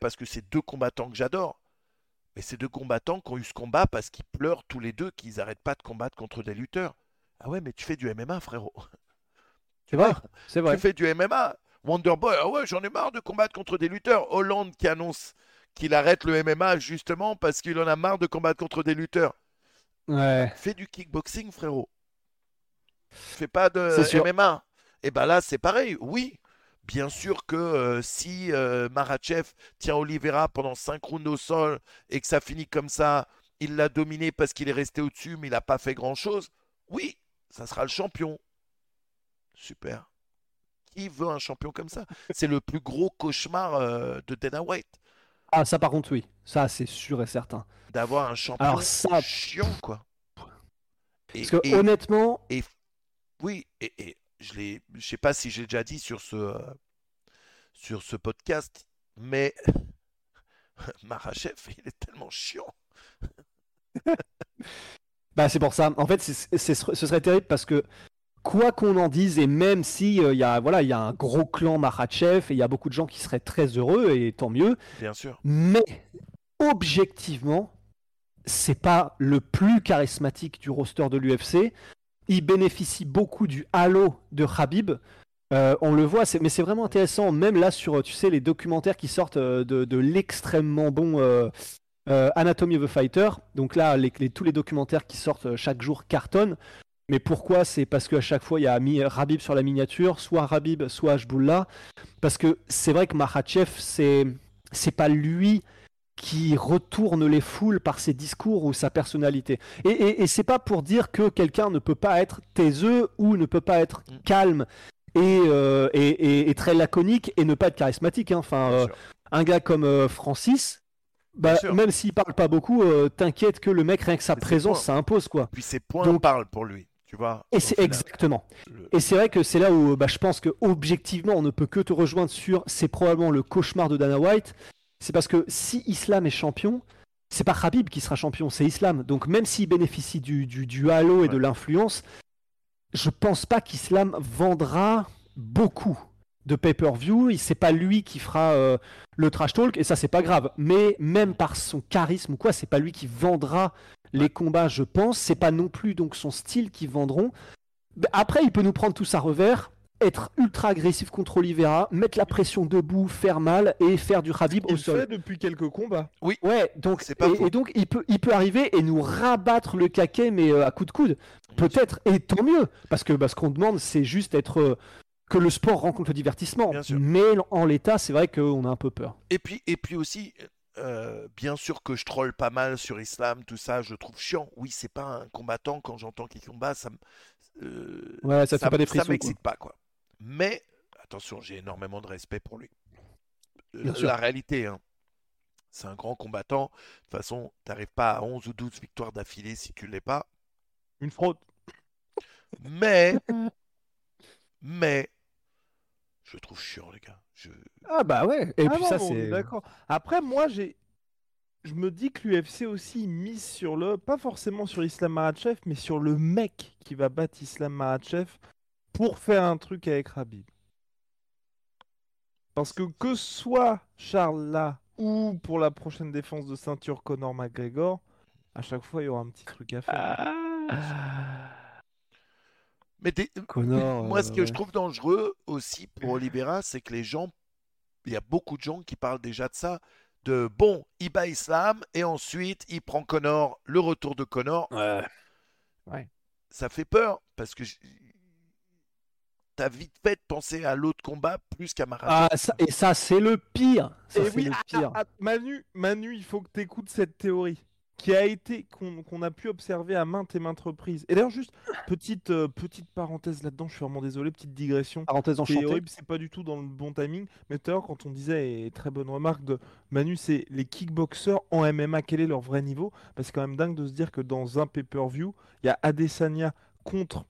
parce que c'est deux combattants que j'adore. Mais c'est deux combattants qui ont eu ce combat parce qu'ils pleurent tous les deux qu'ils n'arrêtent pas de combattre contre des lutteurs. Ah ouais, mais tu fais du MMA, frérot. C'est vrai, c'est vrai. Tu fais du MMA. Wonderboy, ah ouais, j'en ai marre de combattre contre des lutteurs. Hollande qui annonce qu'il arrête le MMA justement parce qu'il en a marre de combattre contre des lutteurs. Ouais. Fais du kickboxing, frérot. Fais pas de MMA. Et ben là, c'est pareil. Oui, Bien sûr que euh, si euh, Marachev tient Oliveira pendant 5 rounds au sol et que ça finit comme ça, il l'a dominé parce qu'il est resté au-dessus, mais il n'a pas fait grand-chose, oui, ça sera le champion. Super. Qui veut un champion comme ça? C'est le plus gros cauchemar euh, de Dana White. Ah, ça par contre, oui. Ça, c'est sûr et certain. D'avoir un champion Alors, ça... chiant, quoi. Parce que honnêtement. Et, oui, et je ne sais pas si j'ai déjà dit sur ce, euh, sur ce podcast, mais Marachev, il est tellement chiant. bah c'est pour ça. En fait, ce serait terrible parce que quoi qu'on en dise, et même si il y a voilà, il y a un gros clan Marachev et il y a beaucoup de gens qui seraient très heureux et tant mieux. Bien sûr. Mais objectivement, c'est pas le plus charismatique du roster de l'UFC. Il bénéficie beaucoup du halo de Khabib. Euh, on le voit, mais c'est vraiment intéressant, même là sur, tu sais, les documentaires qui sortent euh, de, l'extrêmement bon euh, Anatomy of a Fighter. Donc là, tous les documentaires qui sortent chaque jour cartonnent. Mais pourquoi? C'est parce qu'à chaque fois, il y a mis Rabib sur la miniature, soit Rabib, soit Ashbullah. Parce que c'est vrai que Makhachev, c'est c'est pas lui qui retourne les foules par ses discours ou sa personnalité. Et, et, c'est pas pour dire que quelqu'un ne peut pas être taiseux ou ne peut pas être mm. calme euh, et, et très laconique et ne pas être charismatique. Hein. Enfin, euh, un gars comme euh, Francis, bah, même s'il parle pas beaucoup, t'inquiète que le mec, rien que sa présence, ça impose quoi. Puis ses points parlent pour lui. Tu vois, et c'est exactement. Et c'est vrai que c'est là où bah, je pense que objectivement on ne peut que te rejoindre sur c'est probablement le cauchemar de Dana White c'est parce que si Islam est champion, c'est pas Khabib qui sera champion, c'est Islam. Donc même s'il bénéficie du, du, halo et de l'influence, je pense pas qu'Islam vendra beaucoup de pay-per-view. C'est pas lui qui fera euh, le trash talk et ça c'est pas grave. Mais même par son charisme ou quoi, c'est pas lui qui vendra les combats, je pense. C'est pas non plus donc son style qui vendront. Après, il peut nous prendre tout à revers être ultra agressif contre Oliveira, mettre la pression debout, faire mal et faire du Khabib au sol. Il fait depuis quelques combats. Oui. Ouais, donc c'est pas et, donc il peut il peut arriver et nous rabattre le caquet mais euh, à coup de coude. Peut-être et tant mieux parce que bah, ce qu'on demande c'est juste être euh, que le sport rencontre le divertissement. Mais en l'état, c'est vrai qu'on a un peu peur. Et puis et puis aussi euh, bien sûr que je troll pas mal sur Islam, tout ça, je trouve chiant. Oui, c'est pas un combattant. Quand j'entends qu'il combat, ça me. ouais, ça, ça, pas des ça m'excite pas, quoi. Mais, attention, j'ai énormément de respect pour lui. la réalité, hein, c'est un grand combattant. De toute façon, tu n'arrives pas à 11 ou 12 victoires d'affilée si tu ne l'es pas. Une fraude. Mais, mais, je trouve chiant, les gars. Ah bah ouais. Et ah puis ça, c'est. D'accord. Après, moi, j'ai. Je me dis que l'UFC aussi mise sur le, pas forcément sur Islam Makhachev, mais sur le mec qui va battre Islam Makhachev pour faire un truc avec Rabib. Parce que que soit Charles là ou pour la prochaine défense de ceinture Conor McGregor, à chaque fois il y aura un petit truc à faire. Mais moi, ce que euh, je trouve dangereux aussi pour Oliveira, c'est que les gens, il y a beaucoup de gens qui parlent déjà de ça, de bon, il bat Islam et ensuite il prend Conor, le retour de. Ouais. ouais. Ça fait peur parce que t'as vite fait de penser à l'autre combat plus qu'à Marat. Ah, et ça, c'est le pire. Ça, et oui, le pire. Manu, Manu, il faut que tu écoutes cette théorie qui a été qu'on a pu observer à maintes et maintes reprises. Et d'ailleurs, juste petite euh, petite parenthèse là-dedans, je suis vraiment désolé, petite digression. Parenthèse enchantée. C'est pas du tout dans le bon timing. Mais tout à l'heure, quand on disait, et très bonne remarque de Manu, c'est les kickboxers en MMA, quel est leur vrai niveau? Parce que c'est quand même dingue de se dire que dans un pay-per-view, il y a Adesanya contre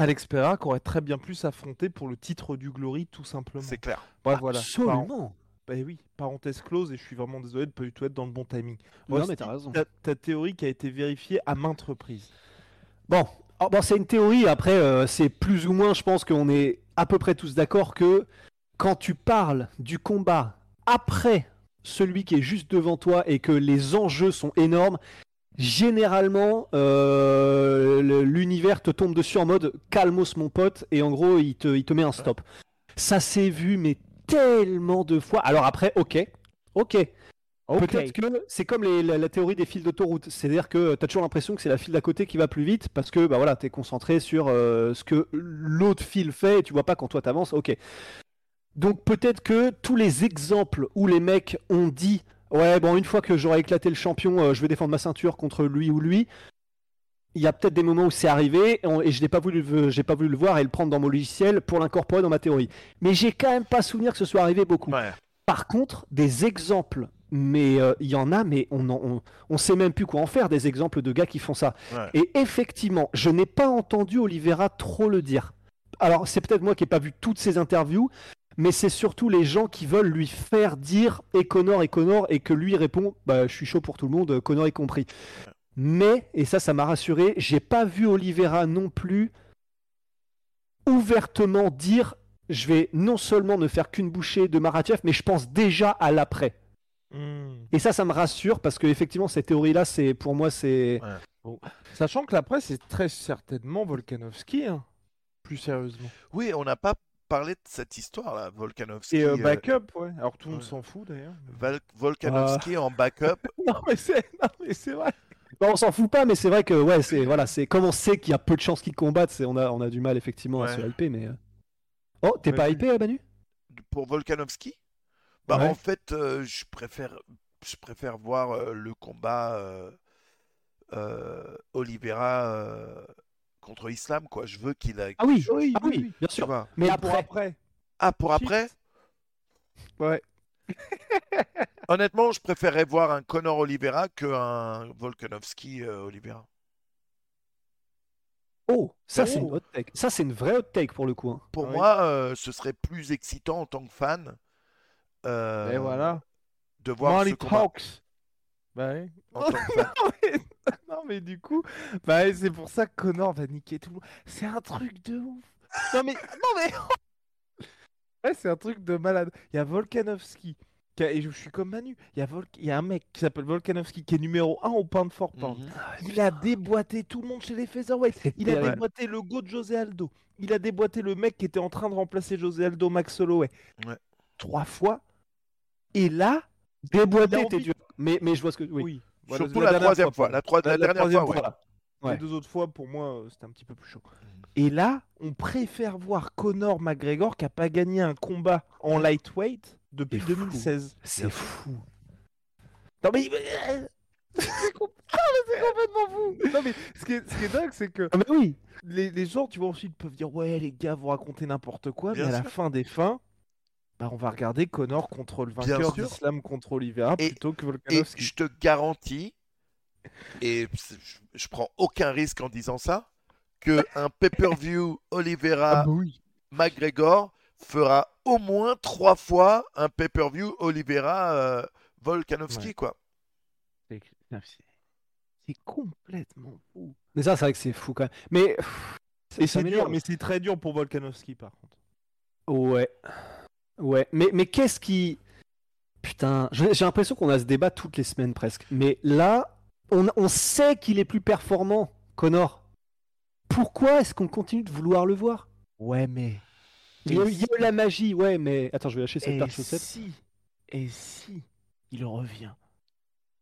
Alex Pereira qui aurait très bien pu s'affronter pour le titre du Glory tout simplement. C'est clair. Ouais, voilà. Absolument. Bah oui, parenthèse close et je suis vraiment désolé de ne pas du tout être dans le bon timing. non mais t'as raison. Ta, théorie qui a été vérifiée à maintes reprises. Bon, oh, bon c'est une théorie, après euh, c'est plus ou moins je pense qu'on est à peu près tous d'accord que quand tu parles du combat après celui qui est juste devant toi et que les enjeux sont énormes, généralement, euh, l'univers te tombe dessus en mode calmos mon pote, et en gros, il te, il te met un stop. Ça s'est vu, mais tellement de fois. Alors après, ok, ok. Peut-être que c'est comme la, théorie des fils d'autoroute. C'est-à-dire que tu as toujours l'impression que c'est la file d'à côté qui va plus vite parce que bah voilà, tu es concentré sur euh, ce que l'autre file fait et tu vois pas quand toi t'avances. Ok. Donc peut-être que tous les exemples où les mecs ont dit Ouais, bon, une fois que j'aurai éclaté le champion, euh, je vais défendre ma ceinture contre lui ou lui. Il y a peut-être des moments où c'est arrivé et, je n'ai pas voulu, j'ai pas voulu le voir et le prendre dans mon logiciel pour l'incorporer dans ma théorie. Mais j'ai quand même pas souvenir que ce soit arrivé beaucoup. Par contre, des exemples, mais euh, il y en a, mais on, on, on, sait même plus quoi en faire des exemples de gars qui font ça. Et effectivement, je n'ai pas entendu Oliveira trop le dire. Alors, c'est peut-être moi qui n'ai pas vu toutes ces interviews, mais c'est surtout les gens qui veulent lui faire dire et Connor et Connor et que lui répond bah je suis chaud pour tout le monde, Connor y compris. Mais et ça ça m'a rassuré, j'ai pas vu Oliveira non plus ouvertement dire je vais non seulement ne faire qu'une bouchée de Maratiev mais je pense déjà à l'après. Hmm. Et ça, ça me rassure parce que effectivement, cette théorie-là, c'est pour moi, c'est. Sachant que la presse est très certainement Volkanovski, hein, plus sérieusement. Oui, on n'a pas parlé de cette histoire-là, Volkanovski. Et euh, euh, backup, ouais. Alors tout le monde s'en fout d'ailleurs. Val- Volkanovski en backup. non mais c'est non, mais c'est vrai. Bon, on s'en fout pas, mais c'est vrai que ouais, c'est voilà, c'est comme on sait qu'il y a peu de chances qu'ils combattent, c'est on a on a du mal effectivement à se hyper, mais. euh. Oh, t'es Ouais. pas hypé, Manu? Pour Volkanovski? Bah Ouais. en fait, euh, je préfère je préfère voir euh, le combat euh, euh, Oliveira euh, contre Islam quoi. Je veux qu'il a Ah oui, Oui, ah oui, bien sûr. vois. Mais Pour après, après. Ah pour Shit. après? Ouais. Honnêtement, je préférerais voir un Conor Oliveira qu'un Volkanovski euh, Oliveira. oh, ça c'est Oh. une hot take. Ça c'est une vraie hot take pour le coup. hein. Pour Ah oui. moi, euh, ce serait plus excitant en tant que fan euh, Et voilà. de voir Money ce combat talks. Bah ouais. en tant que fan. non, mais... du coup, bah c'est pour ça que Connor va niquer tout le monde. C'est un truc de ouf. Non mais non mais Ouais, c'est un truc de malade. Il y a Volkanovski qui a- et je suis comme Manu, il y a Vol- il y a un mec qui s'appelle Volkanovski qui est numéro 1 au pound for pound. Il a déboîté tout le monde chez les featherweight. Il a déboîté le go de José Aldo. Il a déboîté le mec qui était en train de remplacer José Aldo, Max Holloway. Ouais. Trois fois. Et là, Déboîté, t'es dur. Mais mais je vois ce que oui. oui. Surtout la, troisième fois. La, dernière fois, ouais. Les deux autres fois, pour moi, euh, c'était un petit peu plus chaud. Et là, on préfère voir Conor McGregor qui a pas gagné un combat en lightweight depuis C'est fou. 2016. C'est fou. Non mais... c'est com- Ah, mais c'est complètement fou Non mais ce qui est, ce qui est dingue, c'est que Ah, oui. les, les gens, tu vois, ensuite peuvent dire Ouais, les gars, vous racontez n'importe quoi, Bien mais à la fin des fins, bah, on va regarder Conor contre le Bien vainqueur d'Islam contre Oliveira Et- plutôt que Et Volkanovski. je te garantis, et je, je prends aucun risque en disant ça, que un pay-per-view Oliveira Ah bah oui. McGregor fera au moins trois fois un pay-per-view Oliveira euh, Volkanovski Ouais. quoi. C'est complètement fou. Mais ça c'est vrai que c'est fou quand même. Et c'est dur, mais c'est très dur pour Volkanovski par contre. Ouais. Ouais. Mais, mais qu'est-ce qui. Putain, j'ai l'impression qu'on a ce débat toutes les semaines presque. Mais là, on, on sait qu'il est plus performant, Connor. Pourquoi est-ce qu'on continue de vouloir le voir? Ouais, mais. il y, a, il y a si- la magie, ouais, mais. Attends, je vais lâcher cette Et paire de chaussettes. si, et si il revient?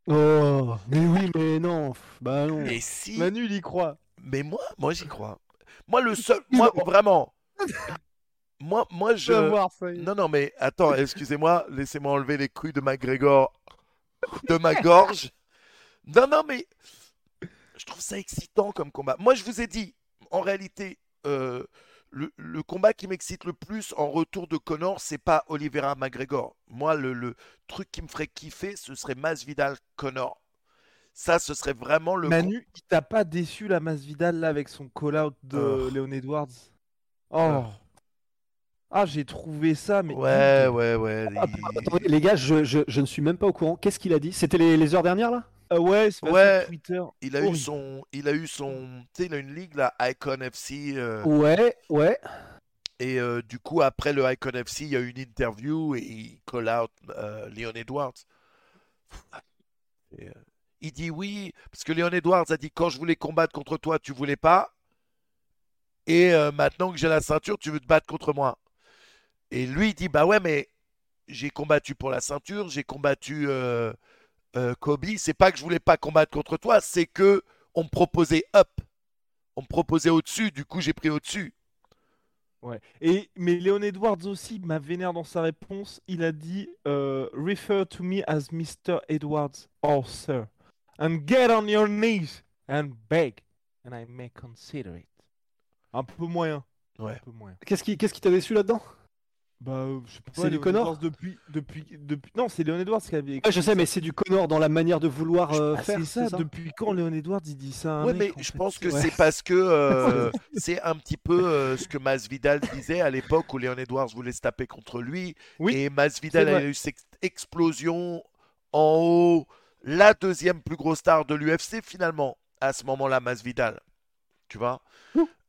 Oh, mais oui, mais non. Bah non. Et si, Manu, il y croit. mais moi, moi j'y crois. Moi le seul, moi vraiment, moi, moi je. Je vais voir ça. y est. Non, non, mais attends, excusez-moi, laissez-moi enlever les couilles de McGregor de ma gorge. Non, non, mais je trouve ça excitant comme combat. Moi, je vous ai dit, en réalité, euh, le, le combat qui m'excite le plus en retour de Connor, c'est pas Oliveira McGregor. Moi, le, le truc qui me ferait kiffer, ce serait Masvidal Connor. Ça, ce serait vraiment le. Manu, il t'a pas déçu la Masvidal là avec son call-out de Oh. Léon Edwards? Oh Oh. Ah, j'ai trouvé ça, mais. Ouais, ouais, ouais. Ah, Attendez, les gars, je, je, je ne suis même pas au courant. Qu'est-ce qu'il a dit? C'était les, les heures dernières là? Ah ouais, c'est pas Ouais. sur Twitter. Il a eu son, il a eu son, tu sais, il a une ligue là, Icon FC, euh, Ouais, ouais. et euh, du coup après le Icon FC, il y a eu une interview et il call out euh, Leon Edwards. Et, il dit oui parce que Leon Edwards a dit quand je voulais combattre contre toi, tu voulais pas, et euh, maintenant que j'ai la ceinture, tu veux te battre contre moi. Et lui il dit bah ouais mais j'ai combattu pour la ceinture, j'ai combattu euh, euh, Kobe, c'est pas que je voulais pas combattre contre toi, c'est que on me proposait up. On me proposait au-dessus, du coup j'ai pris au-dessus. Ouais. Et mais Léon Edwards aussi m'a vénère dans sa réponse. Il a dit euh, refer to me as Mr. Edwards or sir, and get on your knees and beg, and I may consider it. Un peu moyen. Ouais. Un peu moyen. Qu'est-ce qui qu'est-ce qui t'a déçu là-dedans? Bah, euh, je sais pas. C'est du Léon Connor Edwards depuis, depuis, depuis. Non, c'est Léon Edwards qui avait. Ouais, je sais, ça. mais c'est du Connor dans la manière de vouloir euh, Ah, faire. c'est ça, Depuis quand Léon Edwards il dit ça à un Ouais, mec, mais je fait pense que Ouais. c'est parce que euh, c'est un petit peu euh, ce que Masvidal disait à l'époque où Leon Edwards voulait se taper contre lui. Oui, et Masvidal a eu cette explosion en haut, la deuxième plus grosse star de l'UFC finalement, à ce moment-là, Masvidal. Tu vois?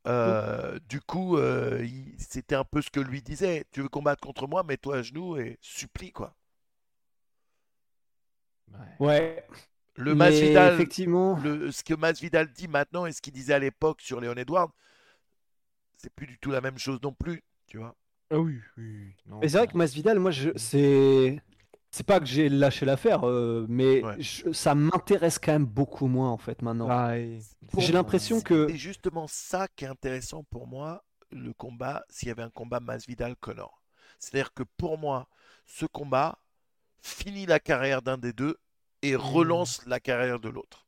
Euh, Du coup, euh, c'était un peu ce que lui disait. Tu veux combattre contre moi, mets-toi à genoux et supplie, quoi. Ouais. Le mais Masvidal, effectivement. le, ce que Masvidal dit maintenant et ce qu'il disait à l'époque sur Léon Edwards, c'est plus du tout la même chose non plus, tu vois. Ah oui, oui. oui. Non, Mais c'est vrai que Masvidal, moi, je, c'est, c'est pas que j'ai lâché l'affaire, euh, mais Ouais. je- ça m'intéresse quand même beaucoup moins en fait maintenant. pareil. J'ai l'impression que C'est justement ça qui est intéressant pour moi, le combat, s'il y avait un combat Masvidal-Connor. C'est-à-dire que pour moi, ce combat finit la carrière d'un des deux et relance la carrière de l'autre.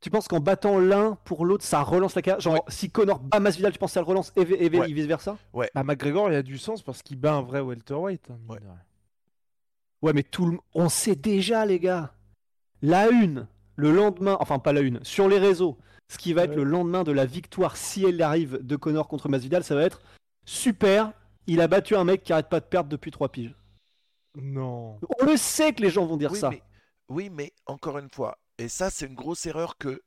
Tu penses qu'en battant l'un pour l'autre, ça relance la carrière? Genre, Ouais. si Connor bat Masvidal, tu penses que ça le relance et, et, et Ouais. vice versa Bah, McGregor, il y a du sens parce qu'il bat un vrai welterweight. hein, Ouais. Ouais, mais tout le... on sait déjà, les gars. La une, le lendemain, enfin pas la une, sur les réseaux, ce qui va être Ouais. le lendemain de la victoire, si elle arrive, de Connor contre Masvidal, ça va être super. Il a battu un mec qui arrête pas de perdre depuis trois piges. Non. On le sait que les gens vont dire Oui ça. mais, oui, mais encore une fois, et ça c'est une grosse erreur que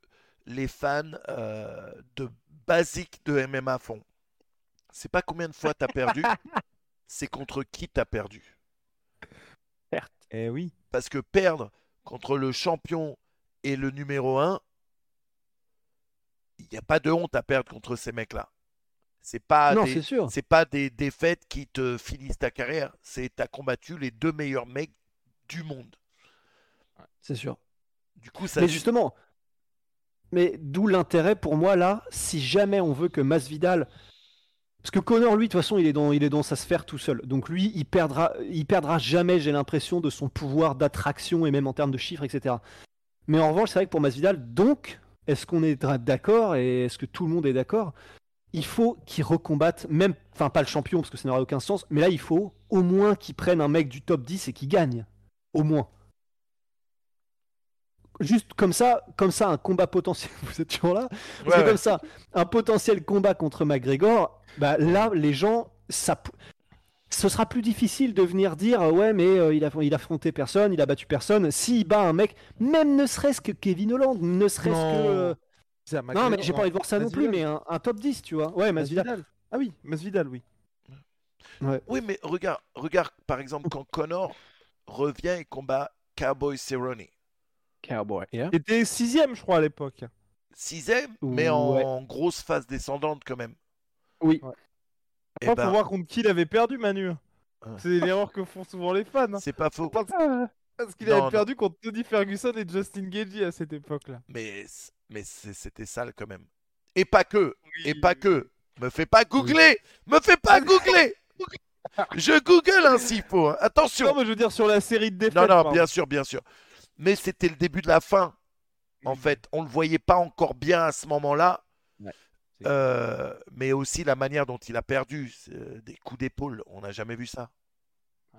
les fans euh, de basique de MMA font. C'est pas combien de fois t'as perdu, c'est contre qui t'as perdu. Eh oui. Parce que perdre contre le champion et le numéro 1, il n'y a pas de honte à perdre contre ces mecs-là. C'est pas non, des- c'est sûr. c'est pas des défaites qui te finissent ta carrière. C'est t'as combattu les deux meilleurs mecs du monde. C'est sûr. Du coup, ça Mais justement, mais d'où l'intérêt pour moi là, si jamais on veut que Masvidal, parce que Connor lui de toute façon il est dans il est dans sa sphère tout seul, donc lui il perdra il perdra jamais j'ai l'impression de son pouvoir d'attraction et même en termes de chiffres etc. Mais en revanche c'est vrai que pour Masvidal donc est-ce qu'on est d'accord et est-ce que tout le monde est d'accord? Il faut qu'il recombatte, même, enfin pas le champion parce que ça n'aurait aucun sens, mais là il faut au moins qu'il prenne un mec du top 10 et qu'il gagne. Au moins. Juste comme ça, comme ça, un combat potentiel. Vous êtes toujours là Ouais, comme ça, un potentiel combat contre McGregor, bah là, les gens, ça, ce sera plus difficile de venir dire euh, ouais, mais euh, il a, il a affronté personne, il a battu personne. S'il bat un mec, même ne serait-ce que Kevin Holland, ne serait-ce que. euh, Non, mais j'ai pas envie de voir ça non plus, mais un, un top 10, tu vois. Ouais, Masvidal. Masvidal. Ah oui, Masvidal, oui. Oui, mais regarde, regarde par exemple quand Connor revient et combat Cowboy Cerrone. Cowboy. Yeah. Il était sixième, je crois, à l'époque. Sixième, mais en, Ouais. grosse phase descendante quand même. Oui. Eh Après, ben, faut voir contre qui il avait perdu, Manu. C'est l'erreur que font souvent les fans. hein. c'est pas faux. Parce, parce qu'il Non, avait non. perdu contre Tony Ferguson et Justin Gagey à cette époque-là. Mais, mais c'était sale quand même. Et pas que. Et pas que. Me fais pas googler Me fais pas googler Je google hein, s'il faut. hein. Non, Attention mais je veux dire sur la série de défaites. Non, non, pardon. bien sûr, bien sûr. Mais c'était le début de la fin. En fait, on le voyait pas encore bien à ce moment-là. Ouais. Euh, mais aussi la manière dont il a perdu. euh, Des coups d'épaule. On n'a jamais vu ça.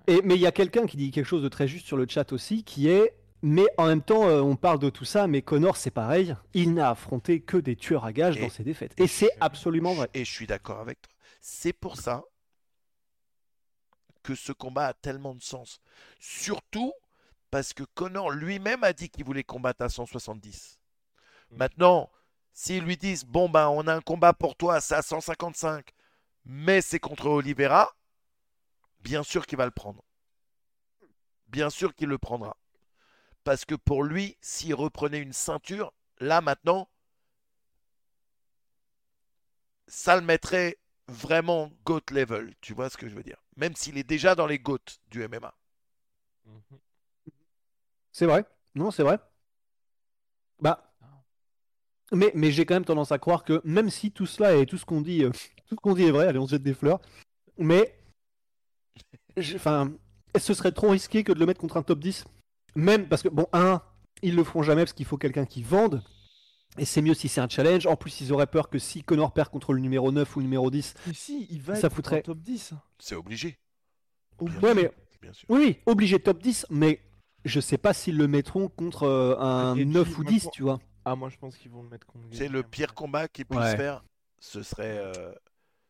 Et, mais il y a quelqu'un qui dit quelque chose de très juste sur le chat aussi, qui est. Mais en même temps, euh, on parle de tout ça, mais Connor, c'est pareil. Il n'a affronté que des tueurs à gages Et- dans ses défaites. Et c'est absolument vrai. Et je suis d'accord avec toi. C'est pour ça que ce combat a tellement de sens. Surtout parce que Connor lui-même a dit qu'il voulait combattre à 170. Maintenant, s'ils lui disent bon ben on a un combat pour toi, c'est à 155, mais c'est contre Oliveira, bien sûr qu'il va le prendre. Bien sûr qu'il le prendra. Parce que pour lui, s'il reprenait une ceinture, là maintenant, ça le mettrait vraiment GOAT level. Tu vois ce que je veux dire? Même s'il est déjà dans les GOAT du MMA. C'est vrai. Non, c'est vrai. Bah. Mais, mais j'ai quand même tendance à croire que même si tout cela et tout ce qu'on dit, euh, tout ce qu'on dit est vrai, allez, on se jette des fleurs. Mais. j'ai- Enfin. Ce serait trop risqué que de le mettre contre un top 10. Même parce que, bon, un, ils le feront jamais parce qu'il faut quelqu'un qui vende. Et c'est mieux si c'est un challenge. En plus, ils auraient peur que si Connor perd contre le numéro 9 ou le numéro 10. Mais si, il va Ça être foutrait- top 10. C'est obligé. Bien Bien Ouais, sûr, mais. Bien sûr. Oui, oui, obligé top 10. Mais je sais pas s'ils le mettront contre euh, un Et 9 puis, ou moi, 10, je- tu vois. Ah, moi je pense qu'ils vont le mettre contre C'est le hein. pire combat qu'il puisse Ouais. faire. Ce serait, euh,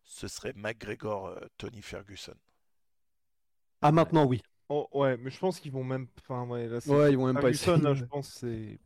ce serait McGregor euh, Tony Ferguson. Ah, maintenant, oui. Oh, ouais, mais je pense qu'ils vont même. Enfin, ouais, là, Ouais, ils vont même pas Ferguson, essayer. là, je pense, c'est.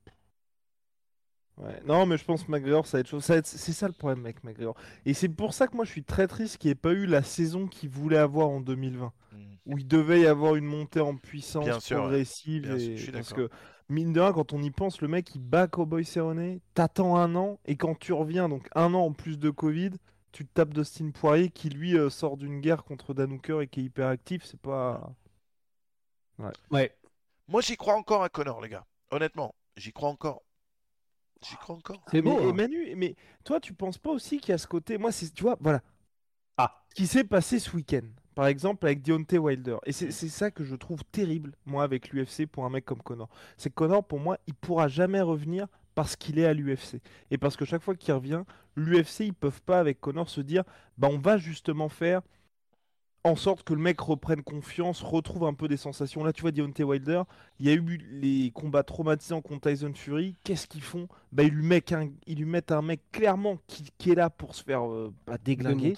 Ouais. Non, mais je pense que McGregor, ça va être chaud. Être- C'est ça le problème avec McGregor. Et c'est pour ça que moi, je suis très triste qu'il n'y ait pas eu la saison qu'il voulait avoir en 2020. Mm. Où il devait y avoir une montée en puissance Bien sûr, ouais. progressive. Bien sûr, et- je suis Parce que, mine de rien, quand on y pense, le mec, il bat Cowboy Cerrone, t'attends un an, et quand tu reviens, donc un an en plus de Covid, tu te tapes Dustin Poirier qui, lui, euh, sort d'une guerre contre Dan Hooker et qui est hyper actif. C'est pas... Ouais. Moi, j'y crois encore à Connor, les gars. Honnêtement, j'y crois encore. J'y crois encore. C'est beau. hein. Manu, mais toi, tu penses pas aussi qu'il y a ce côté. Moi, c'est, tu vois, voilà. Ah. Ce qui s'est passé ce week-end, par exemple, avec Deontay Wilder. Et c'est, c'est ça que je trouve terrible, moi, avec l'UFC pour un mec comme Connor. C'est que Connor, pour moi, il pourra jamais revenir parce qu'il est à l'UFC. Et parce que chaque fois qu'il revient, l'UFC, ils peuvent pas, avec Connor, se dire bah, on va justement faire en sorte que le mec reprenne confiance, retrouve un peu des sensations. Là, tu vois, Deontay Wilder, il y a eu les combats traumatisants contre Tyson Fury. Qu'est-ce qu'ils font? Bah, ils, lui mettent un, mec clairement qui, est là pour se faire euh, déglinguer.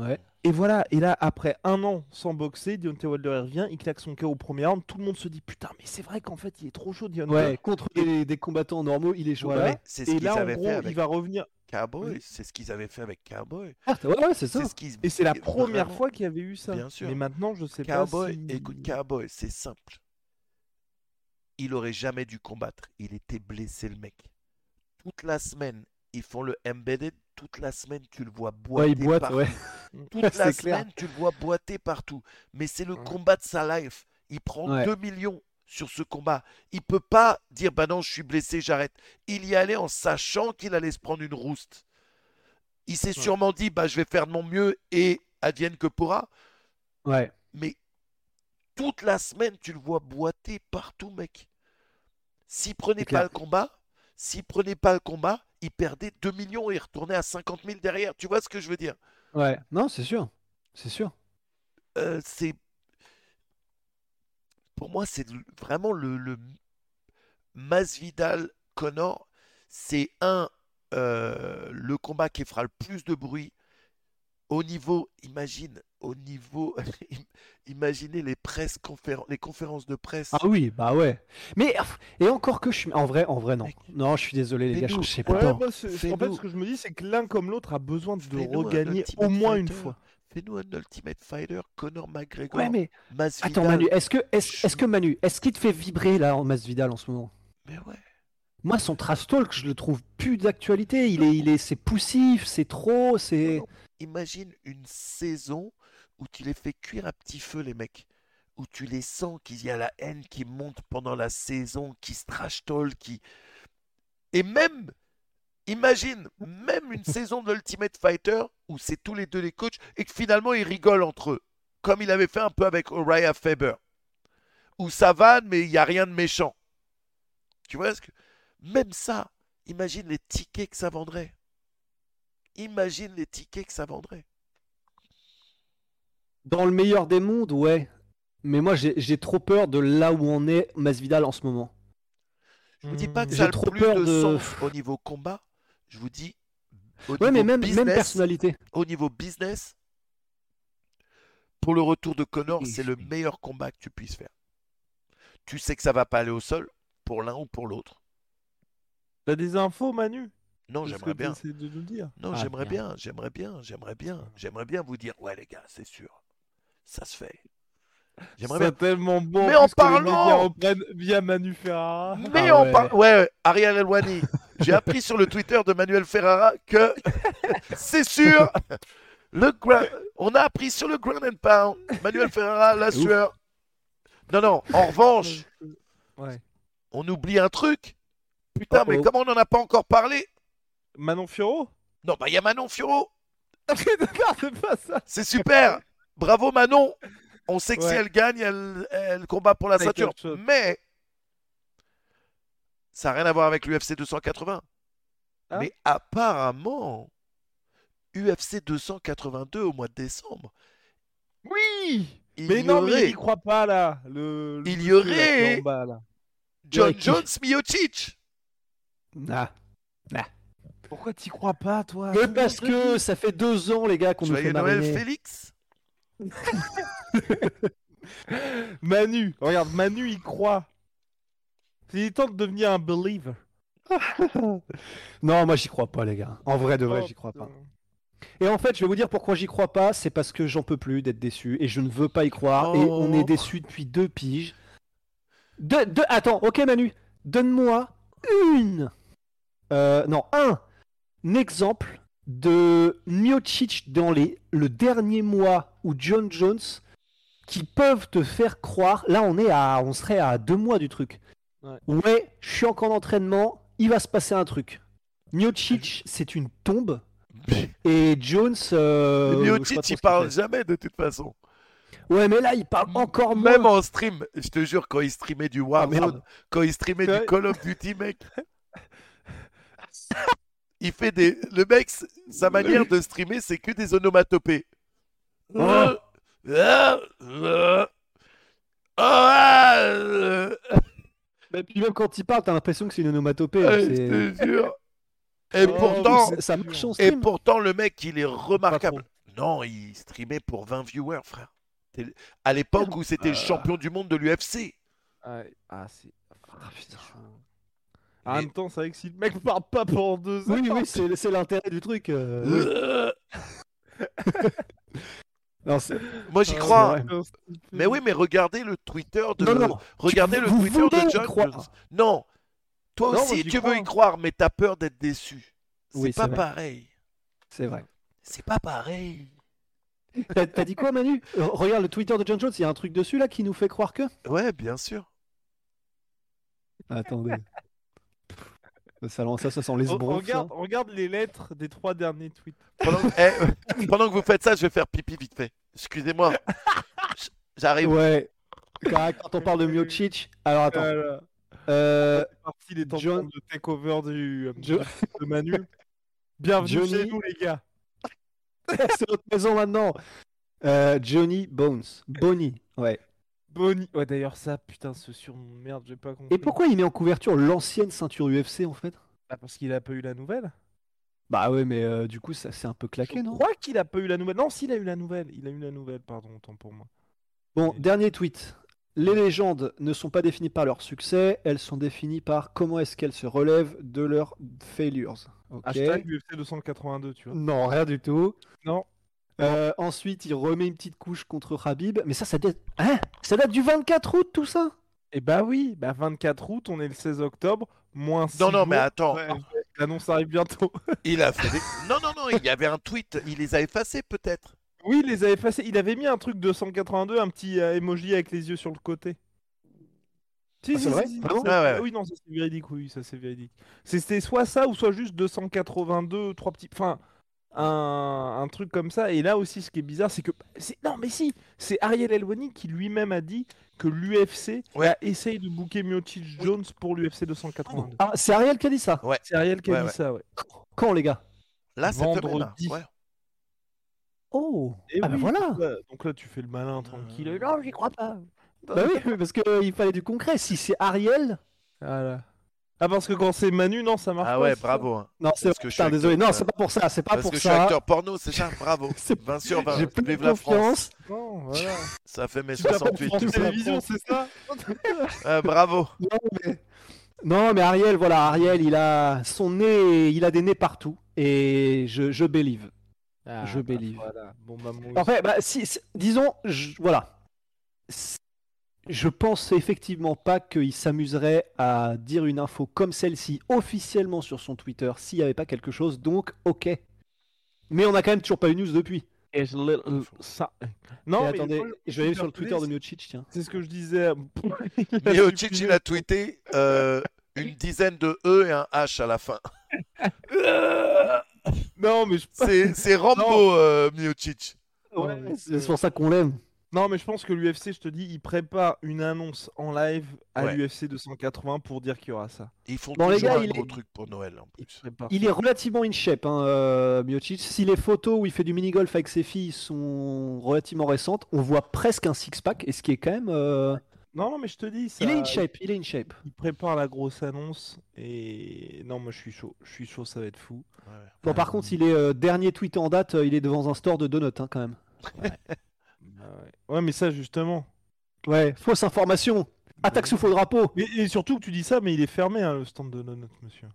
Ouais. Et voilà, et là, après un an sans boxer, Deontay Wilder il revient, il claque son KO au premier round. Tout le monde se dit putain, mais c'est vrai qu'en fait, il est trop chaud, Deontay. Ouais, contre des, des combattants normaux, il est chaud. Voilà. C'est ce Et qu'ils là, en gros, fait il avec va revenir. Cowboy. Oui. C'est ce qu'ils avaient fait avec Cowboy. Ah, ouais, ouais, c'est ça. Ce. Et c'est la Vraiment. première fois qu'il y avait eu ça. Bien sûr. Mais maintenant, je sais Cowboy, pas si... écoute, Cowboy, c'est simple. Il aurait jamais dû combattre. Il était blessé, le mec. Toute la semaine, ils font le embedded. Toute la semaine, tu le vois boiter. Ouais, il boite, partout. ouais. Toute la clair. semaine, tu le vois boiter partout. Mais c'est le Ouais. combat de sa life. Il prend Ouais. 2 millions sur ce combat. Il peut pas dire bah non, je suis blessé, j'arrête. Il y allait en sachant qu'il allait se prendre une rouste. Il s'est sûrement dit bah je vais faire de mon mieux et advienne que pourra. Ouais. Mais toute la semaine, tu le vois boiter partout, mec. S'il prenait pas le combat, s'il prenait pas le combat, il perdait 2 millions et il retournait à 50 000 derrière. Tu vois ce que je veux dire? Ouais. Non, c'est sûr. C'est sûr. Euh, c'est pour moi c'est vraiment le, le Masvidal Connor c'est un euh, le combat qui fera le plus de bruit au niveau imagine au niveau imaginez les presse conféren- les conférences de presse Ah oui, bah ouais. Mais et encore que je suis en vrai, en vrai non. Non, je suis désolé les gars, je, je sais pas. Ouais, en fait, ce que je me dis, c'est que l'un comme l'autre a besoin de regagner au moins une fois. fais-nous un Ultimate Fighter Conor McGregor Ouais, mais Masvidal attends Manu, est-ce que est-ce est-ce que Manu, est-ce qu'il te fait vibrer là en Masvidal en ce moment? Mais ouais Moi, son trash talk, je le trouve plus d'actualité. Il est, il est, c'est poussif, c'est trop, c'est. Imagine une saison où tu les fais cuire à petit feu, les mecs. Où tu les sens qu'il y a la haine qui monte pendant la saison, qui se trash qui. Et même, imagine, même une saison de Ultimate Fighter où c'est tous les deux les coachs et que finalement ils rigolent entre eux. Comme il avait fait un peu avec Uriah Faber. Où ça vanne, mais il n'y a rien de méchant. Tu vois ce que. Même ça, imagine les tickets que ça vendrait. Imagine les tickets que ça vendrait. Dans le meilleur des mondes, ouais. Mais moi, j'ai trop peur de là où on est Masvidal en ce moment. Je vous dis pas que J'ai ça a trop plus peur de, de- sens au niveau combat. Je vous dis au Ouais, mais niveau même, business, même personnalité. au niveau business, pour le retour de Connor, Oui, c'est le meilleur combat que tu puisses faire. Tu sais que ça va pas aller au sol pour l'un ou pour l'autre. T'as des infos, Manu? Non, j'aimerais bien. t'essaies de nous dire? Non, Ah, j'aimerais bien, j'aimerais bien, j'aimerais bien, j'aimerais bien vous dire, ouais les gars, c'est sûr, ça se fait. J'aimerais C'est bien. tellement bon. Mais en parlant- via Manu Ferrara. Mais Ah ouais. Ouais, Ariel Elwani. J'ai appris sur le Twitter de Manuel Ferrara que c'est sûr. Le gra- On a appris sur le Ground and Pound. Manuel Ferrara, la sueur. Non, non. En revanche, Ouais. on oublie un truc. Putain, mais comment on n'en a pas encore parlé Manon Fioro Non, bah il y a Manon Fioro. D'accord, c'est pas ça. C'est super. Bravo Manon. On sait que si elle gagne, elle, elle combat pour la ceinture. Mais ça n'a rien à voir avec l'UFC 280. Ah. Mais apparemment, UFC 282 au mois de décembre, Oui il Mais non, mais il y croit pas là. Le, Il y là, aurait- bas. John Jones Miocic. Ah. Pourquoi t'y crois pas, toi? Mais parce que ça fait deux ans, les gars, qu'on nous fait Joyeux Noël mariner. Félix? Manu, regarde, Manu, il croit. Il est temps de devenir un believer. non, moi j'y crois pas, les gars. En vrai de vrai, Oh, j'y crois pas. Et en fait, je vais vous dire pourquoi j'y crois pas. C'est parce que j'en peux plus d'être déçu et je ne veux pas y croire. Et on est Oh. déçu depuis deux piges. Deux, deux- Attends, ok Manu, donne-moi une. Euh, non, un exemple de Miocic dans les, le dernier mois ou John Jones qui peuvent te faire croire. Là, on est à, on serait à deux mois du truc. Ouais. Ouais, je suis encore en entraînement. Il va se passer un truc. Miocic, c'est une tombe. Et Jones. Euh, Miocic, il parle fait. jamais de toute façon. Ouais, mais là, il parle encore moins. Même en stream, je te jure, quand il streamait du Warzone, merde. quand il streamait Ouais. du Call of Duty, mec, il fait des. Le mec, sa manière de streamer, c'est que des onomatopées. Oh. Ah, ah, ah, euh, Mais puis même quand il parle, t'as l'impression que c'est une onomatopée. ah, c'est- te jure. Et Oh, pourtant, ça- ça marche en et stream. pourtant, le mec, il est remarquable. Non, il streamait pour 20 viewers, frère. À l'époque où c'était le champion du monde de l'UFC. Ouais. Ah, c'est. Ah, putain. En Mais- même temps, c'est vrai que si le mec parle pas pendant deux heures. Oui, oui, c'est l'intérêt du truc. euh. Euh, Non, Moi, j'y Ah, crois. Mais oui, mais regardez le Twitter de. Non, non, regardez tu- le vous Twitter de John croire. Jones. Non. Toi Non, aussi, tu veux y croire, mais t'as peur d'être déçu. C'est Oui, pas pareil. c'est vrai. C'est pas pareil. T'as t'as dit quoi, Manu? Euh, Regarde le Twitter de John Jones, il y a un truc dessus là qui nous fait croire que? Ouais, bien sûr. Attendez. Ça, ça, ça sent les bronzes. regarde, regarde les lettres des trois derniers tweets. Pendant, eh, pendant que vous faites ça, je vais faire pipi vite fait. Excusez-moi. J'arrive. Ouais. Quand on parle de Miocic, alors attends. Voilà. Euh, C'est parti les tampons John- de takeover du, euh, Jo- de Manu. Bienvenue Johnny- chez nous, les gars. c'est notre maison maintenant. Euh, Johnny Bones. Bonnie. Ouais. Bonnie. Ouais, d'ailleurs, ça, putain, ce surnom de merde, j'ai pas compris. Et pourquoi il met en couverture l'ancienne ceinture UFC en fait? Ah, Parce qu'il a pas eu la nouvelle. Bah ouais, mais euh, du coup, ça c'est un peu claqué, Je non? crois qu'il a pas eu la nouvelle. Non, s'il a eu la nouvelle. Il a eu la nouvelle, pardon, autant pour moi. Bon, dernier tweet. Les légendes ne sont pas définies par leur succès, elles sont définies par comment est-ce qu'elles se relèvent de leurs failures. Ok. Hashtag UFC 282, tu vois. Non, rien du tout. Non. Euh, ensuite, il remet une petite couche contre Habib. Mais ça, ça date... Hein? Ça date du 24 août, tout ça? Et bah oui, bah 24 août, on est le 16 octobre, moins Non, non, mais attends. L'annonce arrive bientôt. Il a fait des... Non, non, non, il y avait un tweet. Il les a effacés peut-être. Oui, il les a effacés. Il avait mis un truc 282, un petit euh, emoji avec les yeux sur le côté. Si, Ah, c'est vrai Vraiment ça- Ouais, ouais. Oui, non, ça c'est véridique, oui, ça c'est véridique. C'était soit ça ou soit juste 282, trois petits. Enfin, un, un truc comme ça. Et là aussi, ce qui est bizarre, c'est que. c'est- Non, mais si C'est Ariel Elwani qui lui-même a dit que l'UFC Ouais. a essayé de booker Miocic Jones pour l'UFC 282. Ah, c'est Ariel qui a dit ça C'est Ariel qui a Ouais, dit ouais. ça, ouais. Quand, les gars? Là, là. Vendredi. Ouais. Oh Et Ah bah oui, voilà donc là, donc là, tu fais le malin tranquille. Euh. Non, j'y crois pas. Bah oui, parce qu'il fallait du concret. Si c'est Ariel... Voilà. Ah, parce que quand c'est Manu, non, ça marche pas. Ah ouais, c'est ça bravo. hein. Non, c'est Parce que je désolé. Non, ça. c'est pas pour ça. C'est pas Parce pour que je suis ça. acteur porno, c'est ça Bravo. C'est- 20 sur 20. J'ai plus Vive de la France. confiance. Non, voilà. Ça fait mes Tu t'appelles 68. France tout ça. Télévisions, c'est ça Ah, bravo. Non mais... non, mais Ariel, voilà, Ariel, il a son nez, il a des nez partout. Et je, je believe. Ah, Je believe. Voilà. Bon, bah, moi fait, bah, si, si- disons, je- voilà. Je pense effectivement pas qu'il s'amuserait à dire une info comme celle-ci officiellement sur son Twitter s'il n'y avait pas quelque chose, donc ok. Mais on a quand même toujours pas eu news depuis. It's a little so- Non, Et mais attendez, je vais aller sur le Twitter de Miocic, tiens. C'est ce que je disais. Il a Miocic, il a tweeté euh, une dizaine de E et un H à la fin. Non, mais je... C'est c'est Rambo, euh, Miocic. Ouais, c'est pour ça qu'on l'aime. Non, mais je pense que l'UFC, je te dis, il prépare une annonce en live à Ouais. l'UFC 280 pour dire qu'il y aura ça. Ils font Bon, les toujours gars, un il gros est- truc pour Noël en Il plus. Il est relativement in shape, hein, euh, Miocic. Si les photos où il fait du mini-golf avec ses filles sont relativement récentes, on voit presque un six-pack, et ce qui est quand même... euh, Non, non, mais je te dis, ça... Il est in shape, il est in shape. il prépare la grosse annonce et non, moi je suis chaud. Je suis chaud, ça va être fou. Ouais. Bon, par contre, il est euh, dernier tweet en date, il est devant un store de donuts, hein, quand même. Ouais. Ouais, mais ça justement. Ouais, fausse information. Attaque sous faux drapeau. Mais, et surtout que tu dis ça, mais il est fermé, hein, le stand de Donut, monsieur.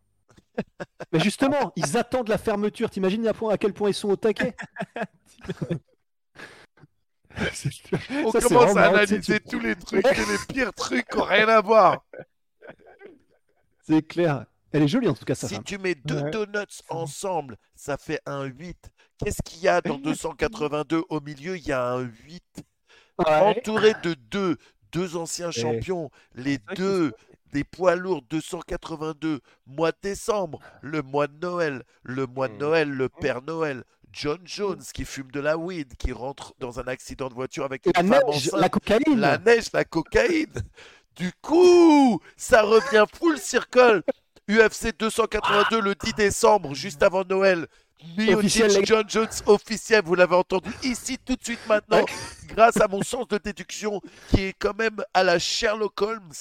Mais justement, ils attendent la fermeture. T'imagines à, quel point ils sont au taquet? On Ça, commence à marrant, tu sais, analyser tu- tous les trucs et les pires trucs qui n'ont rien à voir. C'est clair. Elle est jolie en tout cas, ça Si femme. tu mets deux Ouais. donuts ensemble, ça fait un 8. Qu'est-ce qu'il y a dans 282 Au milieu, il y a un 8. Entouré de deux, deux anciens champions, les deux des poids lourds 282, mois de décembre, le mois de Noël, le mois de Noël, le Père Noël, John Jones qui fume de la weed, qui rentre dans un accident de voiture avec une La femme neige, enceinte, la cocaïne. la neige, la cocaïne. Du coup, ça revient full circle. UFC 282 le 10 décembre, juste avant Noël. Officiel, les Miocic, John Jones officiel, vous l'avez entendu ici tout de suite maintenant, grâce à mon sens de déduction qui est quand même à la Sherlock Holmes.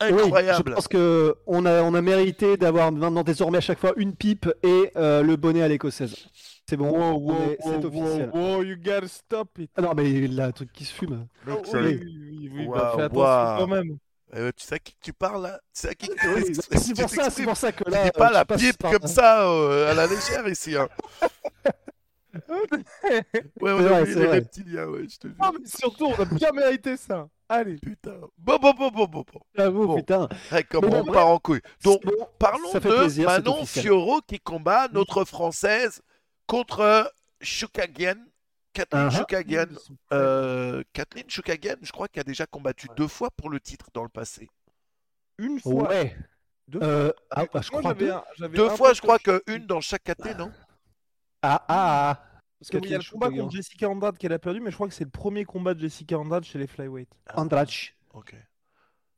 Oui, Incroyable. je pense que on a, on a mérité d'avoir maintenant désormais à chaque fois une pipe et euh, le bonnet à l'écossaise. C'est bon, Wow, on wow, est- c'est wow, officiel. wow, wow, you gotta stop it. Ah non, mais il a un truc qui se fume. Oh, oui, oui, oui, oui, bah, fais attention quand même. Euh, tu sais à qui que tu parles là? Tu sais à qui tu c'est pour ça, c'est t'exprimes pour ça que Tu là. dis pas euh, la pipe par- comme ça euh, à la légère ici. Hein. Ouais, vrai, oui, c'est les reptiliens, ouais, je te jure. Ah, mais surtout, on a bien mérité ça. Allez. Putain. Bon, bon, bon, bon, bon, bon. J'avoue, Bon. putain. Ouais, comment Mais on part en couille. Donc, parlons de plaisir, Manon. Fioro qui combat notre française contre Shukagian. Kathleen. Euh, Shukagian, je crois qu'elle a déjà combattu deux fois pour le titre dans le passé. Une fois. Ouais. Deux Euh, ah, bah, je Moi, crois deux. un- Deux fois, je crois que qu'une dans chaque KT, non? Ah, ah, ah. Parce qu'il y a le combat contre Jessica Andrade qu'elle a perdu, mais je crois que c'est le premier combat de Jessica Andrade chez les flyweight. Andrade. Ok.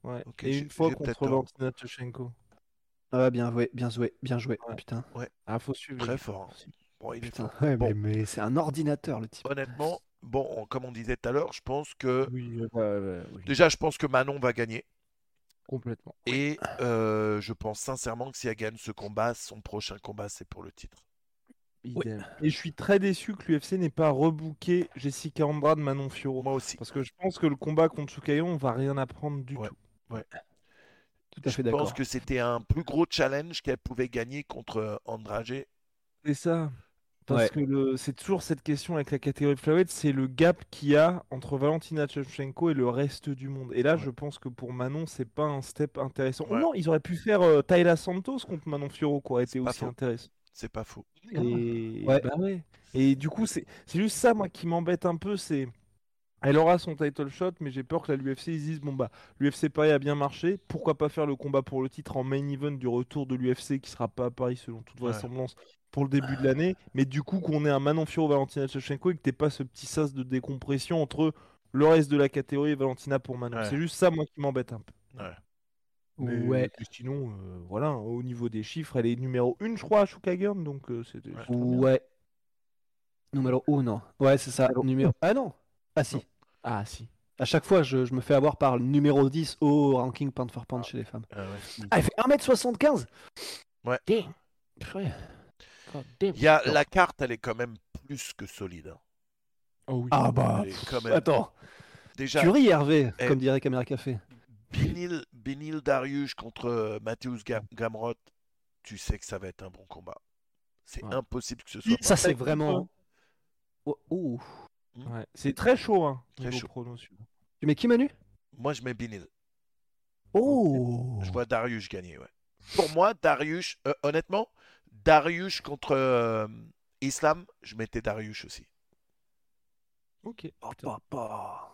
Ouais. Ok, Et une fois contre. Valentina Tchechenko. Ah, bien joué, bien joué, bien joué. Ouais. Putain. Ah, faut suivre. Très fort. Bon, il est Putain. fort. Ouais, Bon. mais, mais c'est un ordinateur le type. Honnêtement, bon, on- comme on disait tout à l'heure, je pense que. Oui, euh, ouais, ouais, oui, Déjà, je pense que Manon va gagner. complètement. Et euh, je pense sincèrement que si elle gagne ce combat, son prochain combat, c'est pour le titre. Idem. Et je suis très déçu que l'UFC n'ait pas rebooké Jessica Andrade Manon Fioro. Moi aussi. Parce que je pense que le combat contre Tsukayo, on va rien apprendre du Ouais. tout. Tout à fait Je pense d'accord. que c'était un plus gros challenge qu'elle pouvait gagner contre euh, Andrade. C'est ça. Parce Ouais. que le... c'est toujours cette question avec la catégorie flyweight, c'est le gap qu'il y a entre Valentina Shevchenko et le reste du monde. Et là, je pense que pour Manon, c'est pas un step intéressant. Oh non, ils auraient pu faire euh, Tayla Santos contre Manon Fioro, qui aurait été aussi faux. intéressant. C'est pas faux. Et... Ouais. bah ouais. Et du coup, c'est juste ça, moi, qui m'embête un peu, c'est... Elle aura son title shot, mais j'ai peur que la l'UFC ils se disent bon bah l'UFC Paris a bien marché, pourquoi pas faire le combat pour le titre en main event du retour de l'UFC qui sera pas à Paris selon toute Ouais. Pour le début de l'année, mais du coup qu'on ait un Manon Fioro Valentina Shevchenko et que t'aies pas ce petit sas de décompression entre le reste de la catégorie et Valentina pour Manon. Ouais. C'est juste ça moi qui m'embête un peu. Ouais. Mais Ouais. sinon euh, voilà, hein, au niveau des chiffres, elle est numéro 1 je crois à Shukagan donc euh, c'est. Ouais. Numéro 1, non. Ouais, c'est ça. Numéro... Ah non. Ah si. Ah si. À chaque fois, je, je me fais avoir par le numéro 10 au ranking pound for pound chez les femmes. Ah ouais. Ah, elle fait 1m75 Ouais. Purée. Il y a, la carte, elle est quand même plus que solide. hein. Oh oui. Ah bah. Elle est quand même- Attends. Déjà, Tu ris, Hervé, Eh. comme dirait Caméra Café. Binil, Binil Darius contre euh, Matthews Ga- Gamrot, tu sais que ça va être un bon combat. C'est Ouais. impossible que ce soit. Ça, c'est vraiment. Oh, ouh. Ouais. C'est très chaud hein. Très chaud. Tu mets qui, Manu? Moi, je mets Binil. Oh. Je vois Darius gagner. Ouais. Pour moi, Darius, euh, honnêtement, Darius contre euh, Islam, je mettais Darius aussi. Ok. Oh, papa.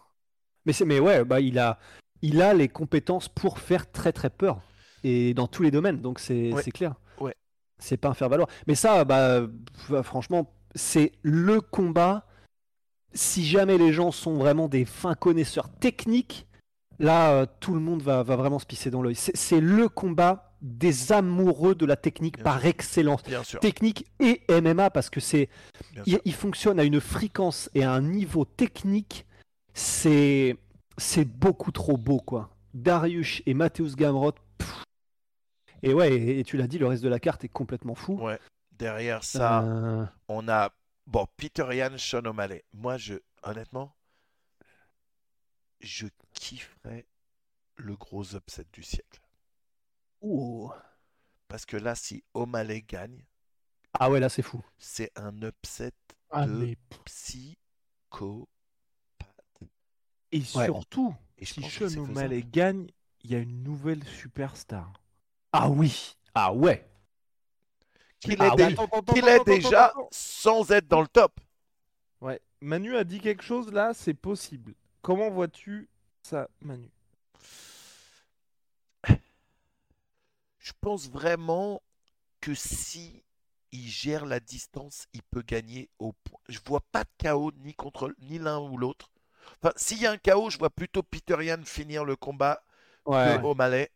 Mais c'est mais ouais, bah il a il a les compétences pour faire très très peur et dans tous les domaines, donc c'est Ouais. clair. Ouais. C'est pas un faire valoir. Mais ça, bah pff, franchement, c'est le combat. Si jamais les gens sont vraiment des fins connaisseurs techniques, là euh, tout le monde va, va vraiment se pisser dans l'œil. C'est le combat des amoureux de la technique Bien par sûr. excellence. Bien sûr. Technique et MMA parce que c'est il, fonctionne à une fréquence et à un niveau technique, c'est c'est beaucoup trop beau quoi. Darius et Mateusz Gamrot. pff. Et ouais, et, et tu l'as dit, le reste de la carte est complètement fou. Ouais. Derrière ça, Euh, on a bon Peter Yan, Sean O'Malley. Moi, je honnêtement, je kifferais le gros upset du siècle. Ouh. Parce que là, si O'Malley gagne, Ah ouais, là c'est fou. c'est un upset Ah, de mais-. Et Ouais. surtout, Et si Sean. O'Malley gagne, il y a une nouvelle superstar. Ah oui. Ah ouais. Qu'il Ah est, dé- attends, déjà sans être dans le top. Ouais. Manu a dit quelque chose là, c'est possible. Comment vois-tu ça, Manu? Je pense vraiment que si il gère la distance, il peut gagner au point. Je vois pas de chaos ni contre ni l'un ou l'autre. Enfin, s'il y a un chaos, je vois plutôt Peter Yan finir le combat Ouais. que O'Malley.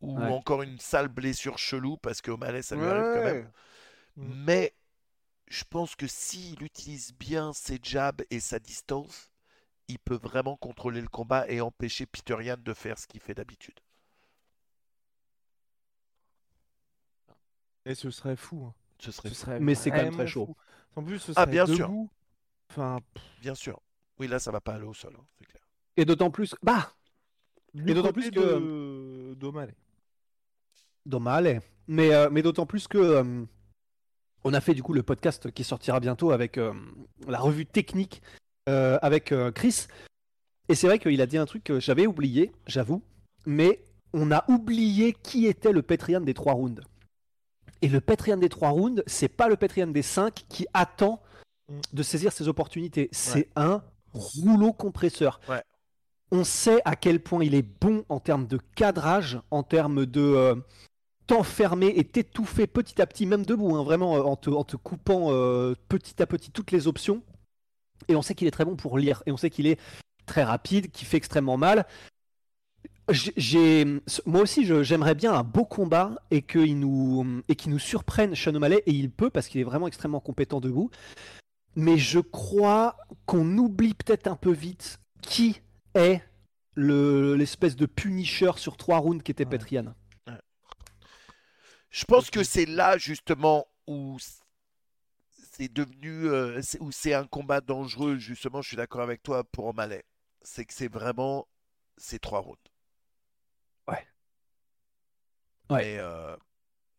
Ou Ouais. encore une sale blessure chelou parce que O'Malley ça lui arrive quand même. Mm. Mais je pense que s'il utilise bien ses jabs et sa distance, il peut vraiment contrôler le combat et empêcher Peter Yan de faire ce qu'il fait d'habitude. Et ce serait fou. hein. Ce serait Ce fou, serait Mais c'est quand même très chaud. fou. En plus, ce Ah, serait bien sûr. Enfin, bien sûr. Oui, là, ça va pas aller au sol, hein, c'est clair. Et d'autant plus. Bah du d'autant côté plus que- de- d'O'Malley. Dommage. Mais, euh, mais d'autant plus que euh, on a fait du coup le podcast qui sortira bientôt avec euh, la revue technique euh, avec euh, Chris. Et c'est vrai qu'il a dit un truc que j'avais oublié, j'avoue. Mais on a oublié qui était le Petrian des trois rounds. Et le Petrian des trois rounds, c'est pas le Petrian des cinq qui attend de saisir ses opportunités. C'est un rouleau compresseur. Ouais. On sait à quel point il est bon en termes de cadrage, en termes de euh, t'enfermer et t'étouffer petit à petit, même debout, hein, vraiment euh, en, te, en te coupant euh, petit à petit toutes les options. Et on sait qu'il est très bon pour lire. Et on sait qu'il est très rapide, qui fait extrêmement mal. J'ai- moi aussi, j'aimerais bien un beau combat et qu'il nous, et nous surprenne Sean O'Malley, et il peut parce qu'il est vraiment extrêmement compétent debout. Mais je crois qu'on oublie peut-être un peu vite qui est le- l'espèce de punisher sur trois rounds qui était Ouais. Petrian. Je pense que c'est là, justement, où c'est devenu. euh, où c'est un combat dangereux, justement, je suis d'accord avec toi, pour O'Malley. C'est que c'est vraiment ces trois rounds. Ouais. Euh,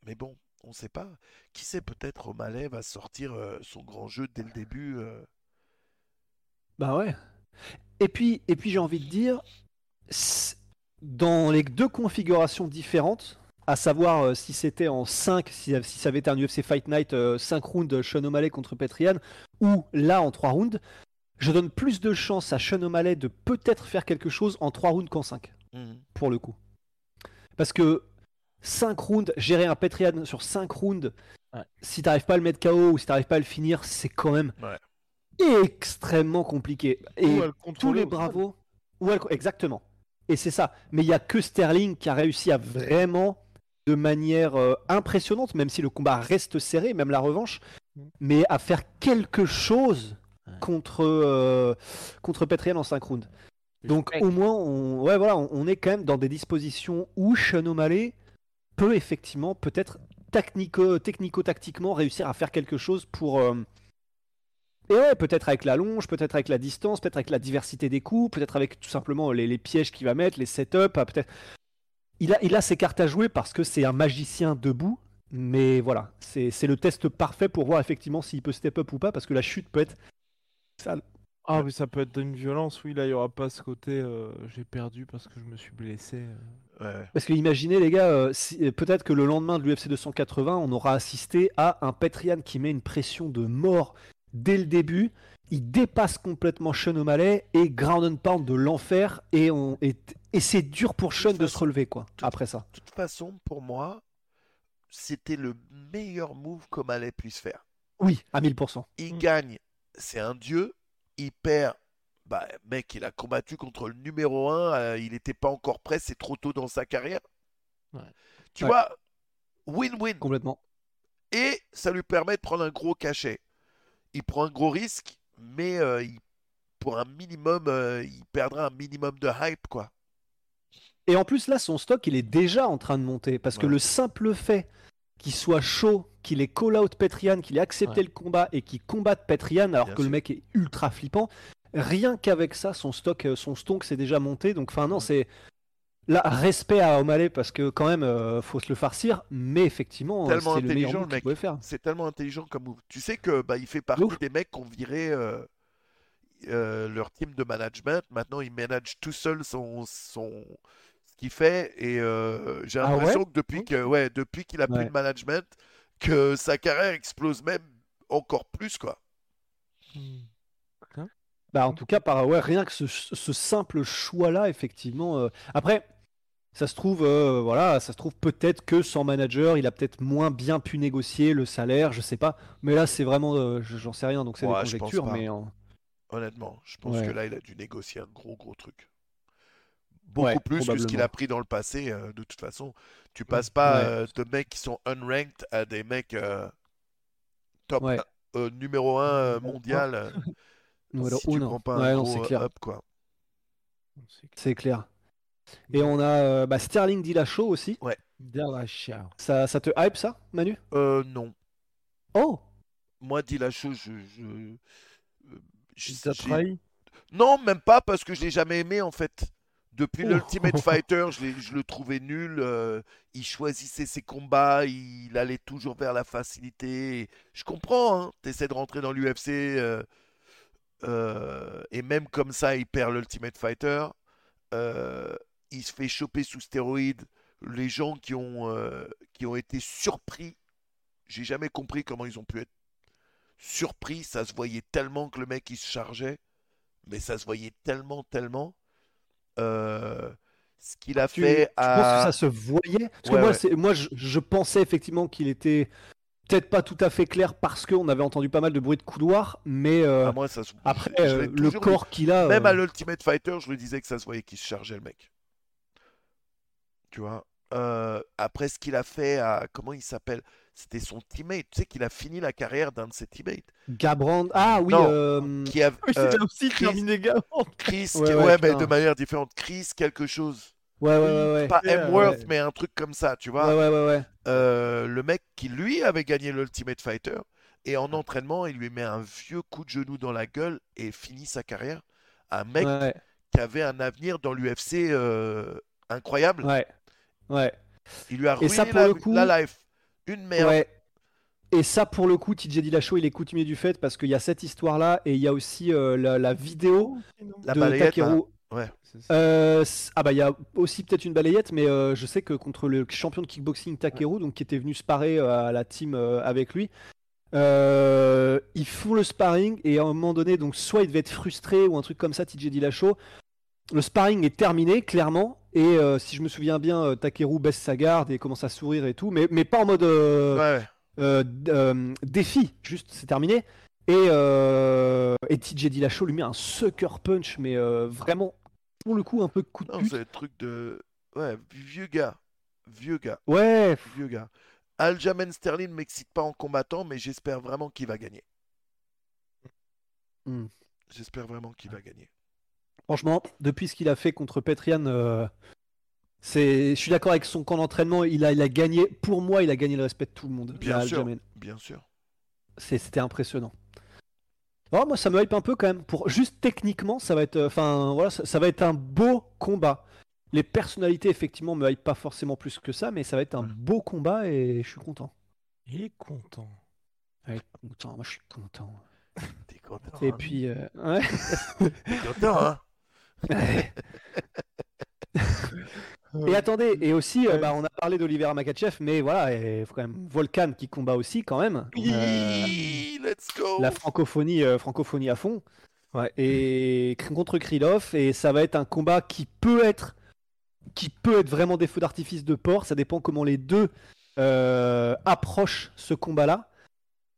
mais bon, on sait pas. Qui sait, peut-être O'Malley va sortir euh, son grand jeu dès le début. euh. Bah ouais. Et puis, et puis j'ai envie de dire, dans les deux configurations différentes, à savoir euh, si c'était en 5, si, si ça avait été un UFC Fight Night 5 rounds Sean O'Malley contre Petrian, ou là en 3 rounds, je donne plus de chance à Sean O'Malley de peut-être faire quelque chose en 3 rounds qu'en 5, Mhm. pour le coup. Parce que 5 rounds, gérer un Petrian sur 5 rounds, Ouais. si t'arrives pas à le mettre KO ou si t'arrives pas à le finir, c'est quand même Ouais. extrêmement compliqué. Et tous les bravos. Ouais, exactement. Et c'est ça. Mais il y a que Sterling qui a réussi à vraiment, de manière euh, impressionnante, même si le combat reste serré, même la revanche, mais à faire quelque chose contre, euh, contre Petrian en 5 rounds. Donc au moins, on, ouais, voilà, on, on est quand même dans des dispositions où Sean O'Malley peut effectivement, peut-être technico- technico-tactiquement, réussir à faire quelque chose pour... euh, et ouais, peut-être avec la longe, peut-être avec la distance, peut-être avec la diversité des coups, peut-être avec tout simplement les, pièges qu'il va mettre, les setups. ah, peut-être. Il a, il a ses cartes à jouer parce que c'est un magicien debout. Mais voilà, c'est le test parfait pour voir effectivement s'il peut step up ou pas, parce que la chute peut être sale. Ah, mais ça peut être d'une violence, oui, là, il n'y aura pas ce côté euh, j'ai perdu parce que je me suis blessé. euh. Ouais. Parce que imaginez les gars, euh, si- euh, peut-être que le lendemain de l'UFC 280, on aura assisté à un Petrian qui met une pression de mort dès le début. Il dépasse complètement Sean O'Malley et ground and pound de l'enfer et, on, et, et c'est dur pour Sean de se façon, relever quoi. toute- Après ça. De toute façon, pour moi, c'était le meilleur move qu'O'Malley puisse faire. Oui, à 1000%. Il gagne, c'est un dieu. Il perd, bah, mec, il a combattu contre le numéro 1. il n'était pas encore prêt, c'est trop tôt dans sa carrière. Ouais. Tu Ouais. vois, win-win. Complètement. Et ça lui permet de prendre un gros cachet. Il prend un gros risque, mais euh, il- pour un minimum, euh, il perdra un minimum de hype, quoi. Et en plus, là, son stock, il est déjà en train de monter. Parce que le simple fait qu'il soit chaud, qu'il ait call-out Petrian, qu'il ait accepté Ouais. le combat et qu'il combatte Petrian alors Bien que le mec est ultra flippant, rien qu'avec ça, son stock, euh, son stonk s'est déjà monté. Donc, enfin, non, c'est. Là, respect à O'Malley parce que quand même, euh, faut se le farcir, mais effectivement, euh, Tellement c'est le meilleur intelligent, move mec. faire. C'est tellement intelligent comme move. Tu sais que bah, il fait partie Ouf. des mecs qui ont viré euh, euh, leur team de management. Maintenant, il manage tout seul son, son... ce qu'il fait. Et euh, j'ai Ah ouais? l'impression que depuis que, ouais, depuis qu'il a pris Ouais. le management, que sa carrière explose même encore plus, quoi. Bah, en tout cas, par ouais, rien que ce, ce simple choix-là, effectivement. euh, Après, ça se trouve, euh, voilà, ça se trouve peut-être que sans manager, il a peut-être moins bien pu négocier le salaire, je sais pas. Mais là, c'est vraiment, euh, je- j'en sais rien, donc c'est Ouais, des je pense conjectures. Mais Honnêtement, je pense Ouais. que là, il a dû négocier un gros, gros truc. Beaucoup Ouais, plus que ce qu'il a pris dans le passé. euh, de toute façon, tu passes pas de mecs qui sont unranked à des mecs top numéro 1 mondial. numéro si tu uno. prends pas un Ouais, non, gros c'est euh, clair. up, quoi. C'est clair. Et on a euh, bah, Sterling Dillashaw aussi. Dillashaw. Ça, ça te hype ça, Manu? Euh, non. Oh Moi, Dillashaw, je... je... euh, je- trahi? Non, même pas parce que je l'ai jamais aimé en fait. Depuis Oh. l'Ultimate Fighter, je, le trouvais nul. euh, il choisissait ses combats, il allait toujours vers la facilité. Je comprends, hein, t'essaies de rentrer dans l'UFC euh, euh, et même comme ça, il perd l'Ultimate Fighter. Euh, il se fait choper sous stéroïdes. Les gens qui ont, euh, qui ont été surpris, j'ai jamais compris comment ils ont pu être surpris. Ça se voyait tellement que le mec il se chargeait mais ça se voyait tellement, tellement. Euh, ce qu'il a Tu, fait tu penses que à. ça se voyait? Parce que moi, ouais. moi je, je pensais effectivement qu'il était peut-être pas tout à fait clair parce qu'on avait entendu pas mal de bruit de couloir, mais euh, à moi, ça se... après, euh, le dit. corps qu'il a. Même euh, à l'Ultimate Fighter, je le disais que ça se voyait qu'il se chargeait le mec. Tu vois Euh, Après ce qu'il a fait à. Comment il s'appelle? C'était son teammate. Tu sais qu'il a fini la carrière d'un de ses teammates. Gabrand. Ah oui, Non. euh, Qui a... Oui, euh, c'est aussi Chris- terminé Gavant. Chris. Ouais, qui- ouais, ouais, mais de manière différente. Chris, quelque chose. Ouais, ouais, ouais, ouais. Pas ouais. mais un truc comme ça, tu vois. ouais, ouais, ouais. Euh, le mec qui lui avait gagné l'Ultimate Fighter et en entraînement il lui met un vieux coup de genou dans la gueule et finit sa carrière. Un mec Ouais, qui avait un avenir dans l'UFC euh, incroyable. ouais, ouais. Il lui a Et ruiné ça, pour la, le coup- la life. Une merde. Ouais. Et ça, pour le coup, TJ Dillashaw, il est coutumier du fait parce qu'il y a cette histoire-là et il y a aussi euh, la, la vidéo La de Takeru. Ouais. C'est ça. Euh, ah bah il y a aussi peut-être une balayette, mais euh, je sais que contre le champion de kickboxing Takeru, donc qui était venu sparer euh, à la team euh, avec lui, euh, ils font le sparring et à un moment donné, donc soit il devait être frustré ou un truc comme ça, TJ Dillashaw. Le sparring est terminé clairement et euh, si je me souviens bien, euh, Takeru baisse sa garde et commence à sourire et tout, mais, mais pas en mode euh, Ouais, euh, euh, défi, juste c'est terminé. Et, euh, et TJ Dillashaw lui met un sucker punch, mais euh, vraiment pour le coup un peu coup de Non, pute. c'est le truc de. Ouais, vieux gars. Vieux gars. Ouais, Vieux gars. Aljamain Sterling ne m'excite pas en combattant, mais j'espère vraiment qu'il va gagner. Hmm. J'espère vraiment qu'il va gagner. franchement, depuis ce qu'il a fait contre Petrian, euh, c'est, je suis d'accord avec son camp d'entraînement. Il a, il a gagné, pour moi, il a gagné le respect de tout le monde. Bien là, sûr. Aljamain. Bien sûr. C'est- C'était impressionnant. Oh, moi, ça me hype un peu quand même. Pour juste techniquement, ça va être, enfin voilà, ça, ça va être un beau combat. Les personnalités, effectivement, me hype pas forcément plus que ça, mais ça va être un beau combat et je suis content. Il est content. Ouais, content. Moi, je suis content. T'es content. Et hein puis, euh, ouais. T'es content, hein Ouais. Et attendez, et aussi, euh, Ouais. bah, on a parlé d'Olivera Makachev, mais voilà, il faut quand même Volcan qui combat aussi quand même. Euh, Oui, let's go. la francophonie, euh, francophonie à fond. Ouais. Et contre Krylov, et ça va être un combat qui peut être, qui peut être vraiment des feux d'artifice de port. Ça dépend comment les deux euh, approchent ce combat-là.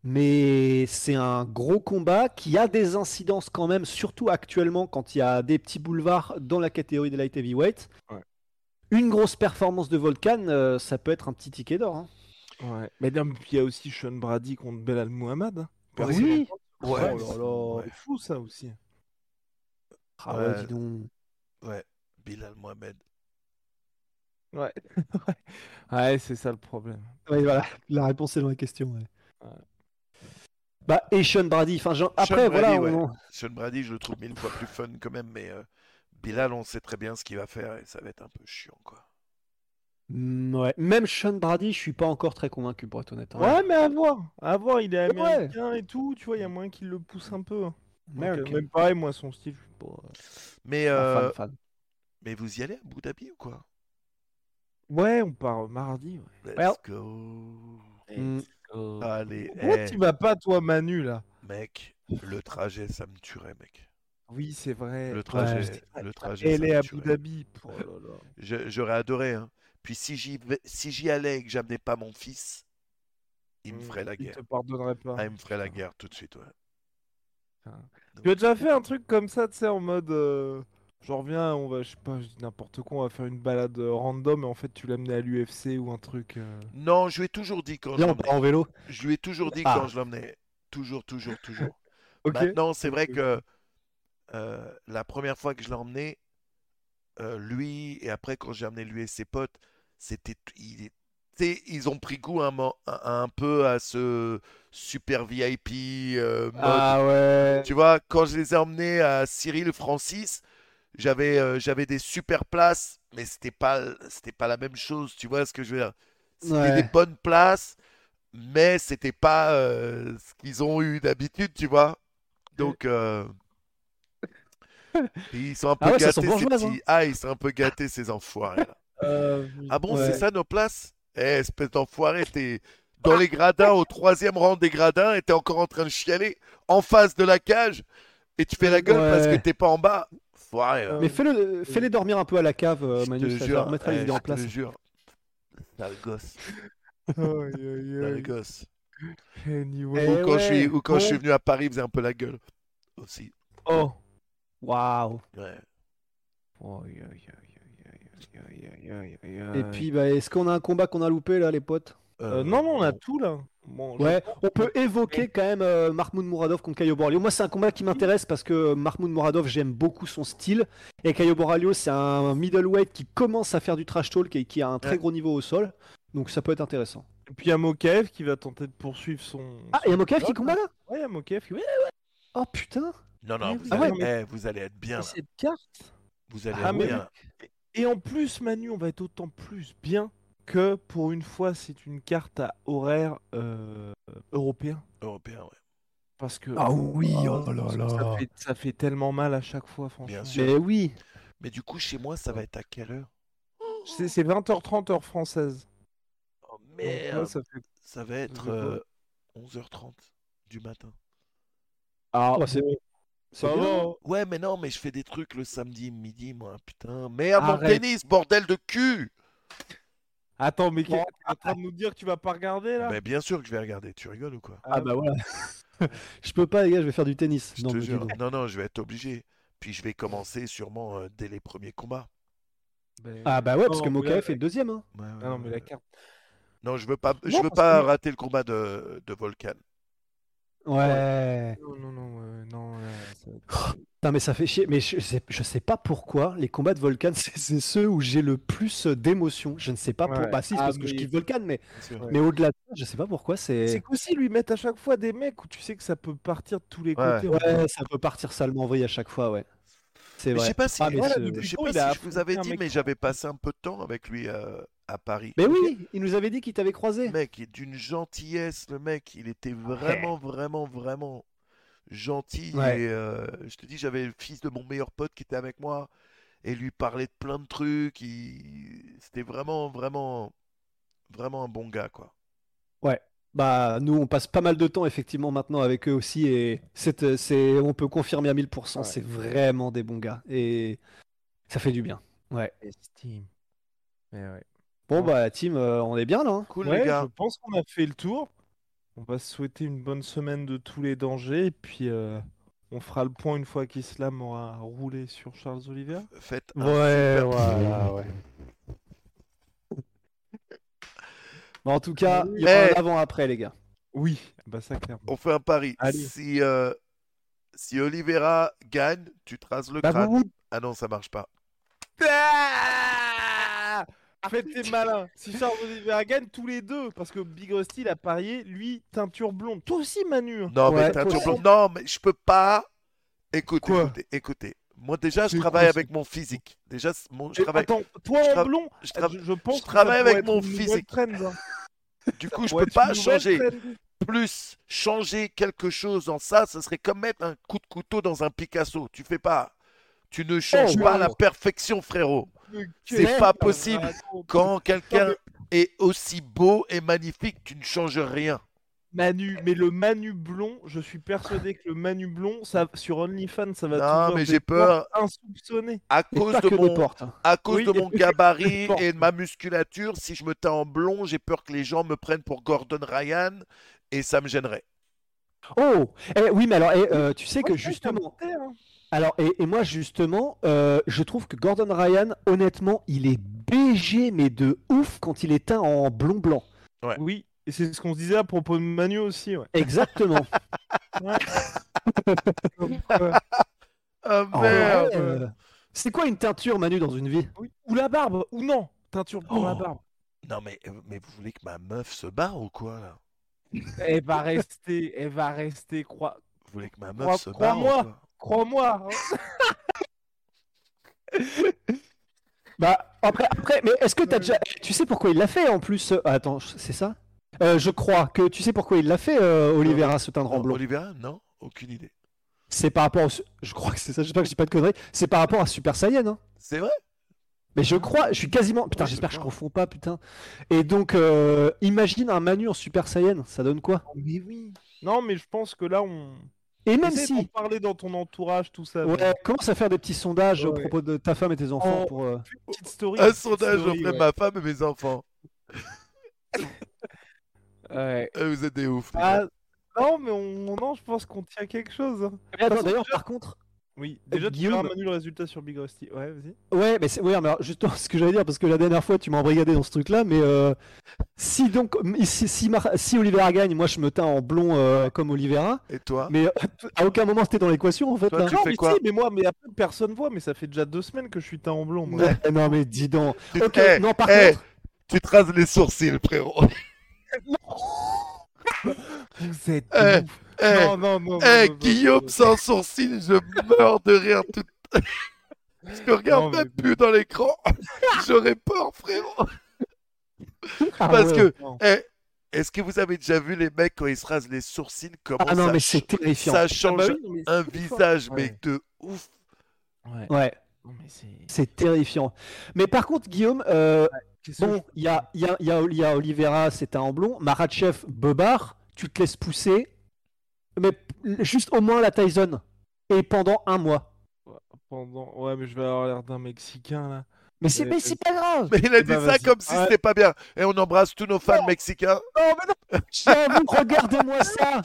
Mais c'est un gros combat qui a des incidences quand même, surtout actuellement quand il y a des petits boulevards dans la catégorie des light heavyweight. Ouais. Une grosse performance de Volcan, euh, ça peut être un petit ticket d'or. hein. Ouais. Mais non, mais puis il y a aussi Sean Brady contre Belal Muhammad. Ouais. Oui. Ouais. Oh là là. C'est fou ça aussi. Ah ouais, Ouais. dis donc. Ouais, Bilal Mohamed. Ouais. ouais, c'est ça le problème. Ouais, voilà, la réponse est dans la question. ouais. Ouais. Bah, et Sean Brady, enfin, genre, Sean après, voilà, Brady, on- ouais. Sean Brady, je le trouve mille fois plus fun quand même, mais euh, Bilal, on sait très bien ce qu'il va faire et ça va être un peu chiant, quoi. Mm, ouais. Même Sean Brady, je suis pas encore très convaincu pour être honnête. hein. Ouais, mais à voir. À voir, il est Ouais. américain et tout, tu vois, il y a moyen qu'il le pousse un peu. Donc, euh, même pareil, moi, son style, je suis pas. Mais, Enfin, euh, fan, fan. mais vous y allez à Abu Dhabi ou quoi? Ouais, on part mardi. Ouais. Let's Well. go. Mm. Allez, Pourquoi tu vas pas, toi, Manu, là? Mec, le trajet, ça me tuerait, mec. Oui, c'est vrai. Le trajet, c'est vrai. le trajet, Elle est à Abu. Dhabi. Oh là là. Je- J'aurais adoré, hein. Puis si j'y si j'y allais et que j'amenais pas mon fils, il me Mm, ferait la Il guerre. te pardonnerait pas. Ah, il me ferait la guerre tout de suite, ouais. Tu as déjà fait un truc comme ça, tu sais, en mode. euh, Je reviens, on va, je sais pas, je dis n'importe quoi, on va faire une balade euh, random et en fait tu l'amenais à l'UFC ou un truc. euh. Non, je lui ai toujours dit quand je Viens, on en vélo. Je lui ai toujours dit Ah. quand je l'emmenais. Toujours, toujours, toujours. Ok. Maintenant, c'est vrai que euh, la première fois que je l'ai emmené, euh, lui, et après quand j'ai amené lui et ses potes, c'était. il ils ont pris goût un, mo- un, un peu à ce super VIP euh, mode. Ah ouais. Tu vois, quand je les ai emmenés à Cyril Francis, j'avais euh, j'avais des super places, mais c'était pas c'était pas la même chose. Tu vois ce que je veux dire? C'était Ouais. des bonnes places, mais c'était pas euh, ce qu'ils ont eu d'habitude, tu vois. Donc ils sont un peu Ah ouais, gâtés ces petits. Ah, ils sont un peu gâtés ces enfoirés là. Euh, Ah bon, Ouais. c'est ça nos places? Eh, espèce d'enfoiré, t'es dans les gradins, au troisième rang des gradins, et t'es encore en train de chialer en face de la cage, et tu fais la gueule parce que t'es pas en bas. Foiré, là. Mais fais-le, fais-les dormir un peu à la cave, euh, Je Manu, te ça jure, remettra les eh, idées en je te place. le jure. Sale gosse, sale aïe. gosse. Anyway. Ou Eh quand, je suis, ou quand je suis venu à Paris, il faisait un peu la gueule aussi. Oh. Waouh. Et puis, bah, est-ce qu'on a un combat qu'on a loupé là, les potes euh, non, non, on a tout là. Ouais, on peut évoquer quand même euh, Mahmoud Mouradov contre Caio Boralio. Moi, c'est un combat qui m'intéresse parce que Mahmoud Mouradov, j'aime beaucoup son style. Et Caio Boralio, c'est un middleweight qui commence à faire du trash talk et qui a un très gros niveau au sol. Donc, ça peut être intéressant. Et puis, il y a Mokaev qui va tenter de poursuivre son. Ah, il y a Mokaev qui combat là Ouais, il y a Mokaev qui. Ouais, ouais. Oh putain non, non, vous, allez, Ah ouais, eh, vous allez être bien. là. cette carte. Vous allez Ah, être mais bien. Et en plus, Manu, on va être autant plus bien que pour une fois, c'est une carte à horaire euh, européen. Européen, ouais. Parce que oui, oh Ça, fait, ça fait tellement mal à chaque fois, franchement. Bien sûr. Mais oui Mais du coup, chez moi, ça va être à quelle heure? C'est c'est 20h30 heure française. Oh Donc, merde ça fait- Ça va être euh, 11h30 du matin. Ah, Oh, c'est- bon, c'est ça va. Ouais, mais non, mais je fais des trucs le samedi midi, moi. Putain, merde, mon Arrête. tennis, bordel de cul Attends, mais qu'est- t'es en train de nous dire que tu vas pas regarder là? Mais bien sûr que je vais regarder. Tu rigoles ou quoi? Ah bah voilà Je peux pas les gars, je vais faire du tennis. Je Non, te mais jure. dis donc. Non, non, je vais être obligé. Puis je vais commencer sûrement euh, dès les premiers combats. Ben, Ah bah ouais, parce non, que Mokaev est le deuxième. Hein. Ouais, ouais, Ah non, mais ouais, la ouais. carte. Non, je veux pas, je veux parce pas que- rater le combat de, de Volcan. Ouais. Non, non, non, euh, non. Putain, mais ça fait chier. Mais je sais, je sais pas pourquoi les combats de Volcan, c'est ceux où j'ai le plus d'émotions. Je ne sais pas pour. Ouais. Bah si, c'est Ah, parce que je kiffe Volcan, mais, mais au-delà de ça, je sais pas pourquoi. C'est C'est. qu'aussi lui mettent à chaque fois des mecs où tu sais que ça peut partir de tous les Ouais. côtés. Ouais, ça peut partir salement en vrille à chaque fois, ouais. C'est Mais je vrai. sais pas si, Ah, Voilà, je sais pas si je vous avais dit, mais j'avais passé un peu de temps avec lui euh, à Paris. Mais oui, il nous avait dit qu'il t'avait croisé. Mec, il est d'une gentillesse, le mec. Il était vraiment, vraiment, vraiment gentil. Ouais. Et euh, je te dis, j'avais le fils de mon meilleur pote qui était avec moi et lui parlait de plein de trucs. il- C'était vraiment, vraiment, vraiment un bon gars, quoi. Ouais. Bah, nous, on passe pas mal de temps effectivement maintenant avec eux aussi et c'est, c'est, on peut confirmer à 1000%, Ouais. c'est vraiment des bons gars et ça fait du bien. Ouais. Estime. Mais ouais. Bon, bah, la team, euh, on est bien là. hein Cool, Ouais, les gars. je pense qu'on a fait le tour. On va se souhaiter une bonne semaine de tous les dangers et puis euh, on fera le point une fois qu'Islam aura roulé sur Charles Oliver. Faites un Ouais, super- voilà, ouais. Bon, en tout cas, il y Eh. aura un avant-après, les gars. Oui, bah ça clairement. On fait un pari. Allez. Si, euh, si Oliveira gagne, tu traces le Bah, crâne. vous, vous- Ah non, ça marche pas. Ah Faites tes malins. Si Charles gagne tous les deux, parce que Big Rusty il a parié, lui teinture blonde. Toi aussi Manu. Non, mais Ouais, toujours- aussi. Non, mais je peux pas. Écoutez, Quoi écoutez, écoutez. Moi, déjà, je travaille avec mon physique. Déjà, mon, je travaille. Attends, toi je en blond, je tra- je, je pense je travaille avec mon physique. trend, hein. Du coup, Ça je peux pas changer. trend. Plus changer quelque chose en ça, ce serait comme mettre un coup de couteau dans un Picasso. Tu fais pas. Tu ne changes Oh, pas wow. la perfection, frérot. C'est pas possible. Quand quelqu'un est aussi beau et magnifique, tu ne changes rien. Manu, mais le Manu blond, je suis persuadé que le Manu blond, ça, sur OnlyFans, ça va Non, mais j'ai peur. portes insoupçonnées. À cause de mon, à cause Oui, de mon gabarit et de ma musculature, si je me teins en blond, j'ai peur que les gens me prennent pour Gordon Ryan et ça me gênerait. Oh, eh, oui, mais alors, eh, euh, tu sais que justement. Alors, et, et moi justement, euh, je trouve que Gordon Ryan, honnêtement, il est BG, mais de ouf quand il est teint en blond blanc. Oui, et c'est ce qu'on se disait à propos de Manu aussi. Ouais. Exactement. Ah merde euh, C'est quoi une teinture, Manu, dans une vie? Oui. Ou la barbe, ou non, teinture pour la Oh. barbe. Non mais, euh, mais vous voulez que ma meuf se barre ou quoi là? Elle va rester, elle va rester, crois, Vous voulez que ma Crois- meuf se barre ou crois-moi. Crois-moi. hein. Bah, après, après, mais est-ce que t'as déjà. Tu sais pourquoi il l'a fait en plus euh, Attends, c'est ça? Euh, Je crois que tu sais pourquoi il l'a fait, euh, Olivera, se teindre en blond. Olivera Non, aucune idée. C'est par rapport au... Je crois que c'est ça, j'espère que je dis pas de conneries. C'est par rapport à Super Saiyan, hein. C'est vrai? Mais je crois, je suis quasiment. Putain, Ouais, je j'espère que je confonds pas, putain. Et donc, euh, imagine un Manu en Super Saiyan, ça donne quoi? Mais oui. Non, mais je pense que là, on. Et même si. parler dans ton entourage, tout ça. Ouais, commence à faire des petits sondages au propos de ta femme et tes enfants En- pour. euh, Petite story. Un petite sondage story, auprès de ouais. ma femme et mes enfants. Ouais. Eh, vous êtes des oufs. les Ah, non, mais on... non, je pense qu'on tient quelque chose. hein. Façon, d'ailleurs, par contre. Oui, déjà, tu Guillaume- Manu le résultat sur Big Rusty. Ouais, vas-y. Ouais, mais c'est ouais, mais alors, justement, ce que j'allais dire, parce que la dernière fois, tu m'as embrigadé dans ce truc-là, mais euh, si donc, si, si, Mar- si Olivera gagne, moi je me teins en blond euh, comme Olivera, Et toi mais euh, à aucun moment c'était dans l'équation en fait. Toi, là. tu non, fais mais quoi si, mais moi, mais après, personne voit, mais ça fait déjà deux semaines que je suis teint en blond. Moi. Ouais, non, mais dis donc. Tu- Ok, Eh, non, par eh, contre. Tu te rases les sourcils, frérot. Vous êtes Eh, ouf. Eh, Non, non, non. eh, non, non, Guillaume non. sans sourcils, je meurs de rire tout. Je regarde Non, mais- même plus dans l'écran. J'aurais peur, frérot. Ah Parce ouais. que, eh, est-ce que vous avez déjà vu les mecs quand ils se rasent les sourcils Comment Ah non, ça, mais c'est terrifiant. ça Ah change bah oui, mais un visage, mais de ouf. Ouais. Ouais, c'est. terrifiant. Mais par contre, Guillaume, euh, bon, il y a, il y, a, il y, a, il y a Olivera, c'est un en blond. Marachev, Bobard, tu te laisses pousser, mais juste au moins la Tyson. Et pendant un mois. Pendant... Ouais, mais je vais avoir l'air d'un Mexicain là. Mais c'est Ouais, mais c'est pas grave. Mais il a Eh dit ben, ça comme si Ouais. c'était pas bien. Et on embrasse tous nos fans mexicains. Non, mais non. Regardez-moi ça.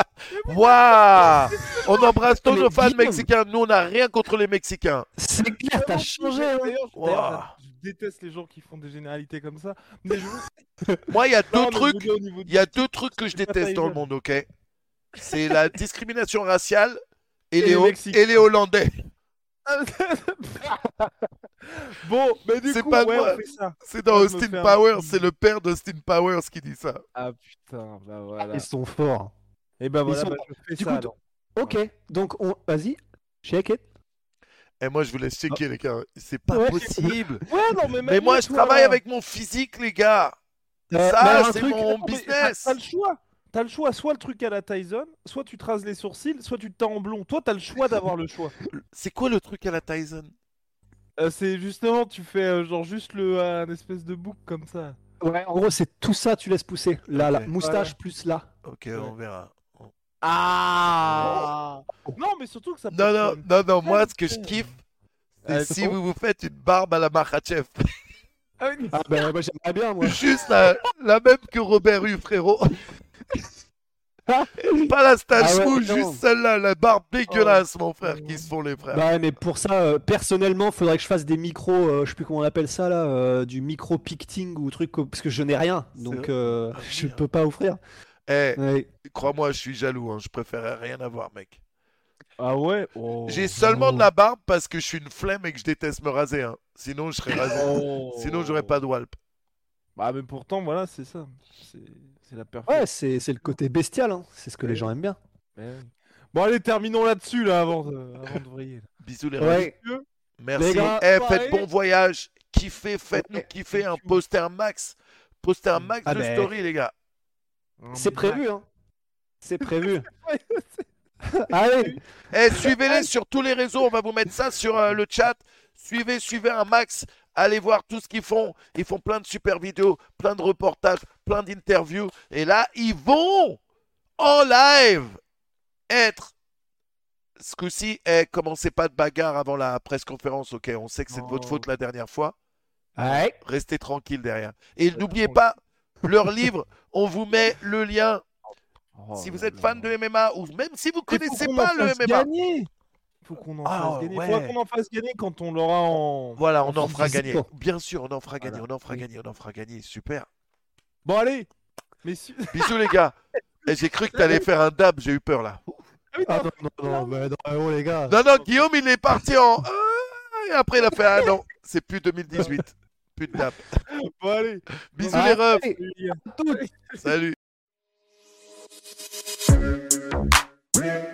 Waouh On embrasse tous Mais nos fans Guillaume. mexicains. Nous, on n'a rien contre les Mexicains. C'est clair, t'as changé. hein. D'ailleurs, je- Wow. d'ailleurs, je déteste les gens qui font des généralités comme ça. Mais je... Moi, il y a deux Non, trucs. Il y a deux trucs que je déteste dans le monde, ok? C'est la discrimination raciale et, Et les, les Ho- Mexicains. et les Hollandais. bon, mais du C'est coup, pas ouais, moi. on fait ça. C'est dans Austin un Powers. C'est le père d'Austin Powers qui dit ça. Ah putain, bah voilà. Ils sont forts. Et bah voilà, sont- bah, je fais Du ça coup. Ok, donc on... vas-y, check it. Et moi, je vous laisse checker, les gars. C'est pas Ouais. possible. Ouais, non, mais, moi, je travaille là. avec mon physique, les gars. Euh, ça, c'est truc- mon business. T'as t'as le choix. T'as le choix, soit le truc à la Tyson, soit tu te rases les sourcils, soit tu te teins en blond. Toi, t'as le choix d'avoir le choix. C'est quoi le truc à la Tyson? Euh, c'est justement, tu fais euh, genre juste le un espèce de bouc comme ça. Ouais, en gros, c'est tout ça, tu laisses pousser. Là, la moustache plus là. Ok, on verra. Ah Non, mais surtout que ça. peut Non, non, non, non, moi, ce que je kiffe, Euh, c'est si comment vous vous faites une barbe à la Makhachev. Ah oui, Ah ben, moi j'aimerais bien, moi. Juste la, la même que Robert Hue, frérot. Pas la stache Ah ouais, juste celle-là, la barbe dégueulasse, mon frère, qui se font les frères. Bah ouais, mais pour ça, euh, personnellement, faudrait que je fasse des micros, euh, je sais plus comment on appelle ça là, euh, du micro picting ou truc, parce que je n'ai rien, donc euh, Ah, je peux pas offrir. Eh, Ouais. crois-moi, je suis jaloux, hein, je préférerais rien avoir, mec. Ah ouais? Oh. J'ai seulement de la barbe parce que je suis une flemme et que je déteste me raser. hein. Sinon, je serais rasé. Oh. Sinon, j'aurais pas de walp. Bah, mais pourtant, voilà, c'est ça. C'est c'est la perfection. Ouais, c'est c'est le côté bestial, hein. c'est ce que les gens aiment bien. Mais oui. Bon, allez, terminons là-dessus, là, avant de, avant de vriller. là. Bisous les Ouais. Merci. Les gars, Eh, pareil. faites bon voyage. Kiffez, faites-nous Ouais. kiffer un poster max. Poster max Ah de ben. story, les gars. C'est prévu, hein. C'est prévu. Allez, Eh, suivez-les sur tous les réseaux. On va vous mettre ça sur euh, le chat. Suivez, suivez un max. Allez voir tout ce qu'ils font. Ils font plein de super vidéos, plein de reportages, plein d'interviews. Et là, ils vont en live être. Ce coup-ci, eh, commencez pas de bagarre avant la presse conférence, ok On sait que c'est de votre Oh. faute la dernière fois. ouais. Restez tranquille derrière. Et n'oubliez pas, leur livre, on vous met le lien. Oh si vous êtes fan de MMA ou même si vous connaissez pas le MMA, Gagner. Faut qu'on en Ah, fasse gagner. ouais. Faudra qu'on en fasse gagner quand on l'aura en. voilà, on en en fera gagner. Bien sûr, on en fera gagner, Voilà. on en fera Oui. gagner, on en fera gagner. Super. Bon, allez. Messieurs. Bisous les gars. Et j'ai cru que t'allais faire un dab, j'ai eu peur là. Ah non, non, non, mais non, oh, les gars. Non, non, Guillaume, il est parti en. Ah, Et après, il a fait Ah non, c'est plus 2018. Plus de dab. Bon, allez. Bisous Ah, les refs. allez, Salut,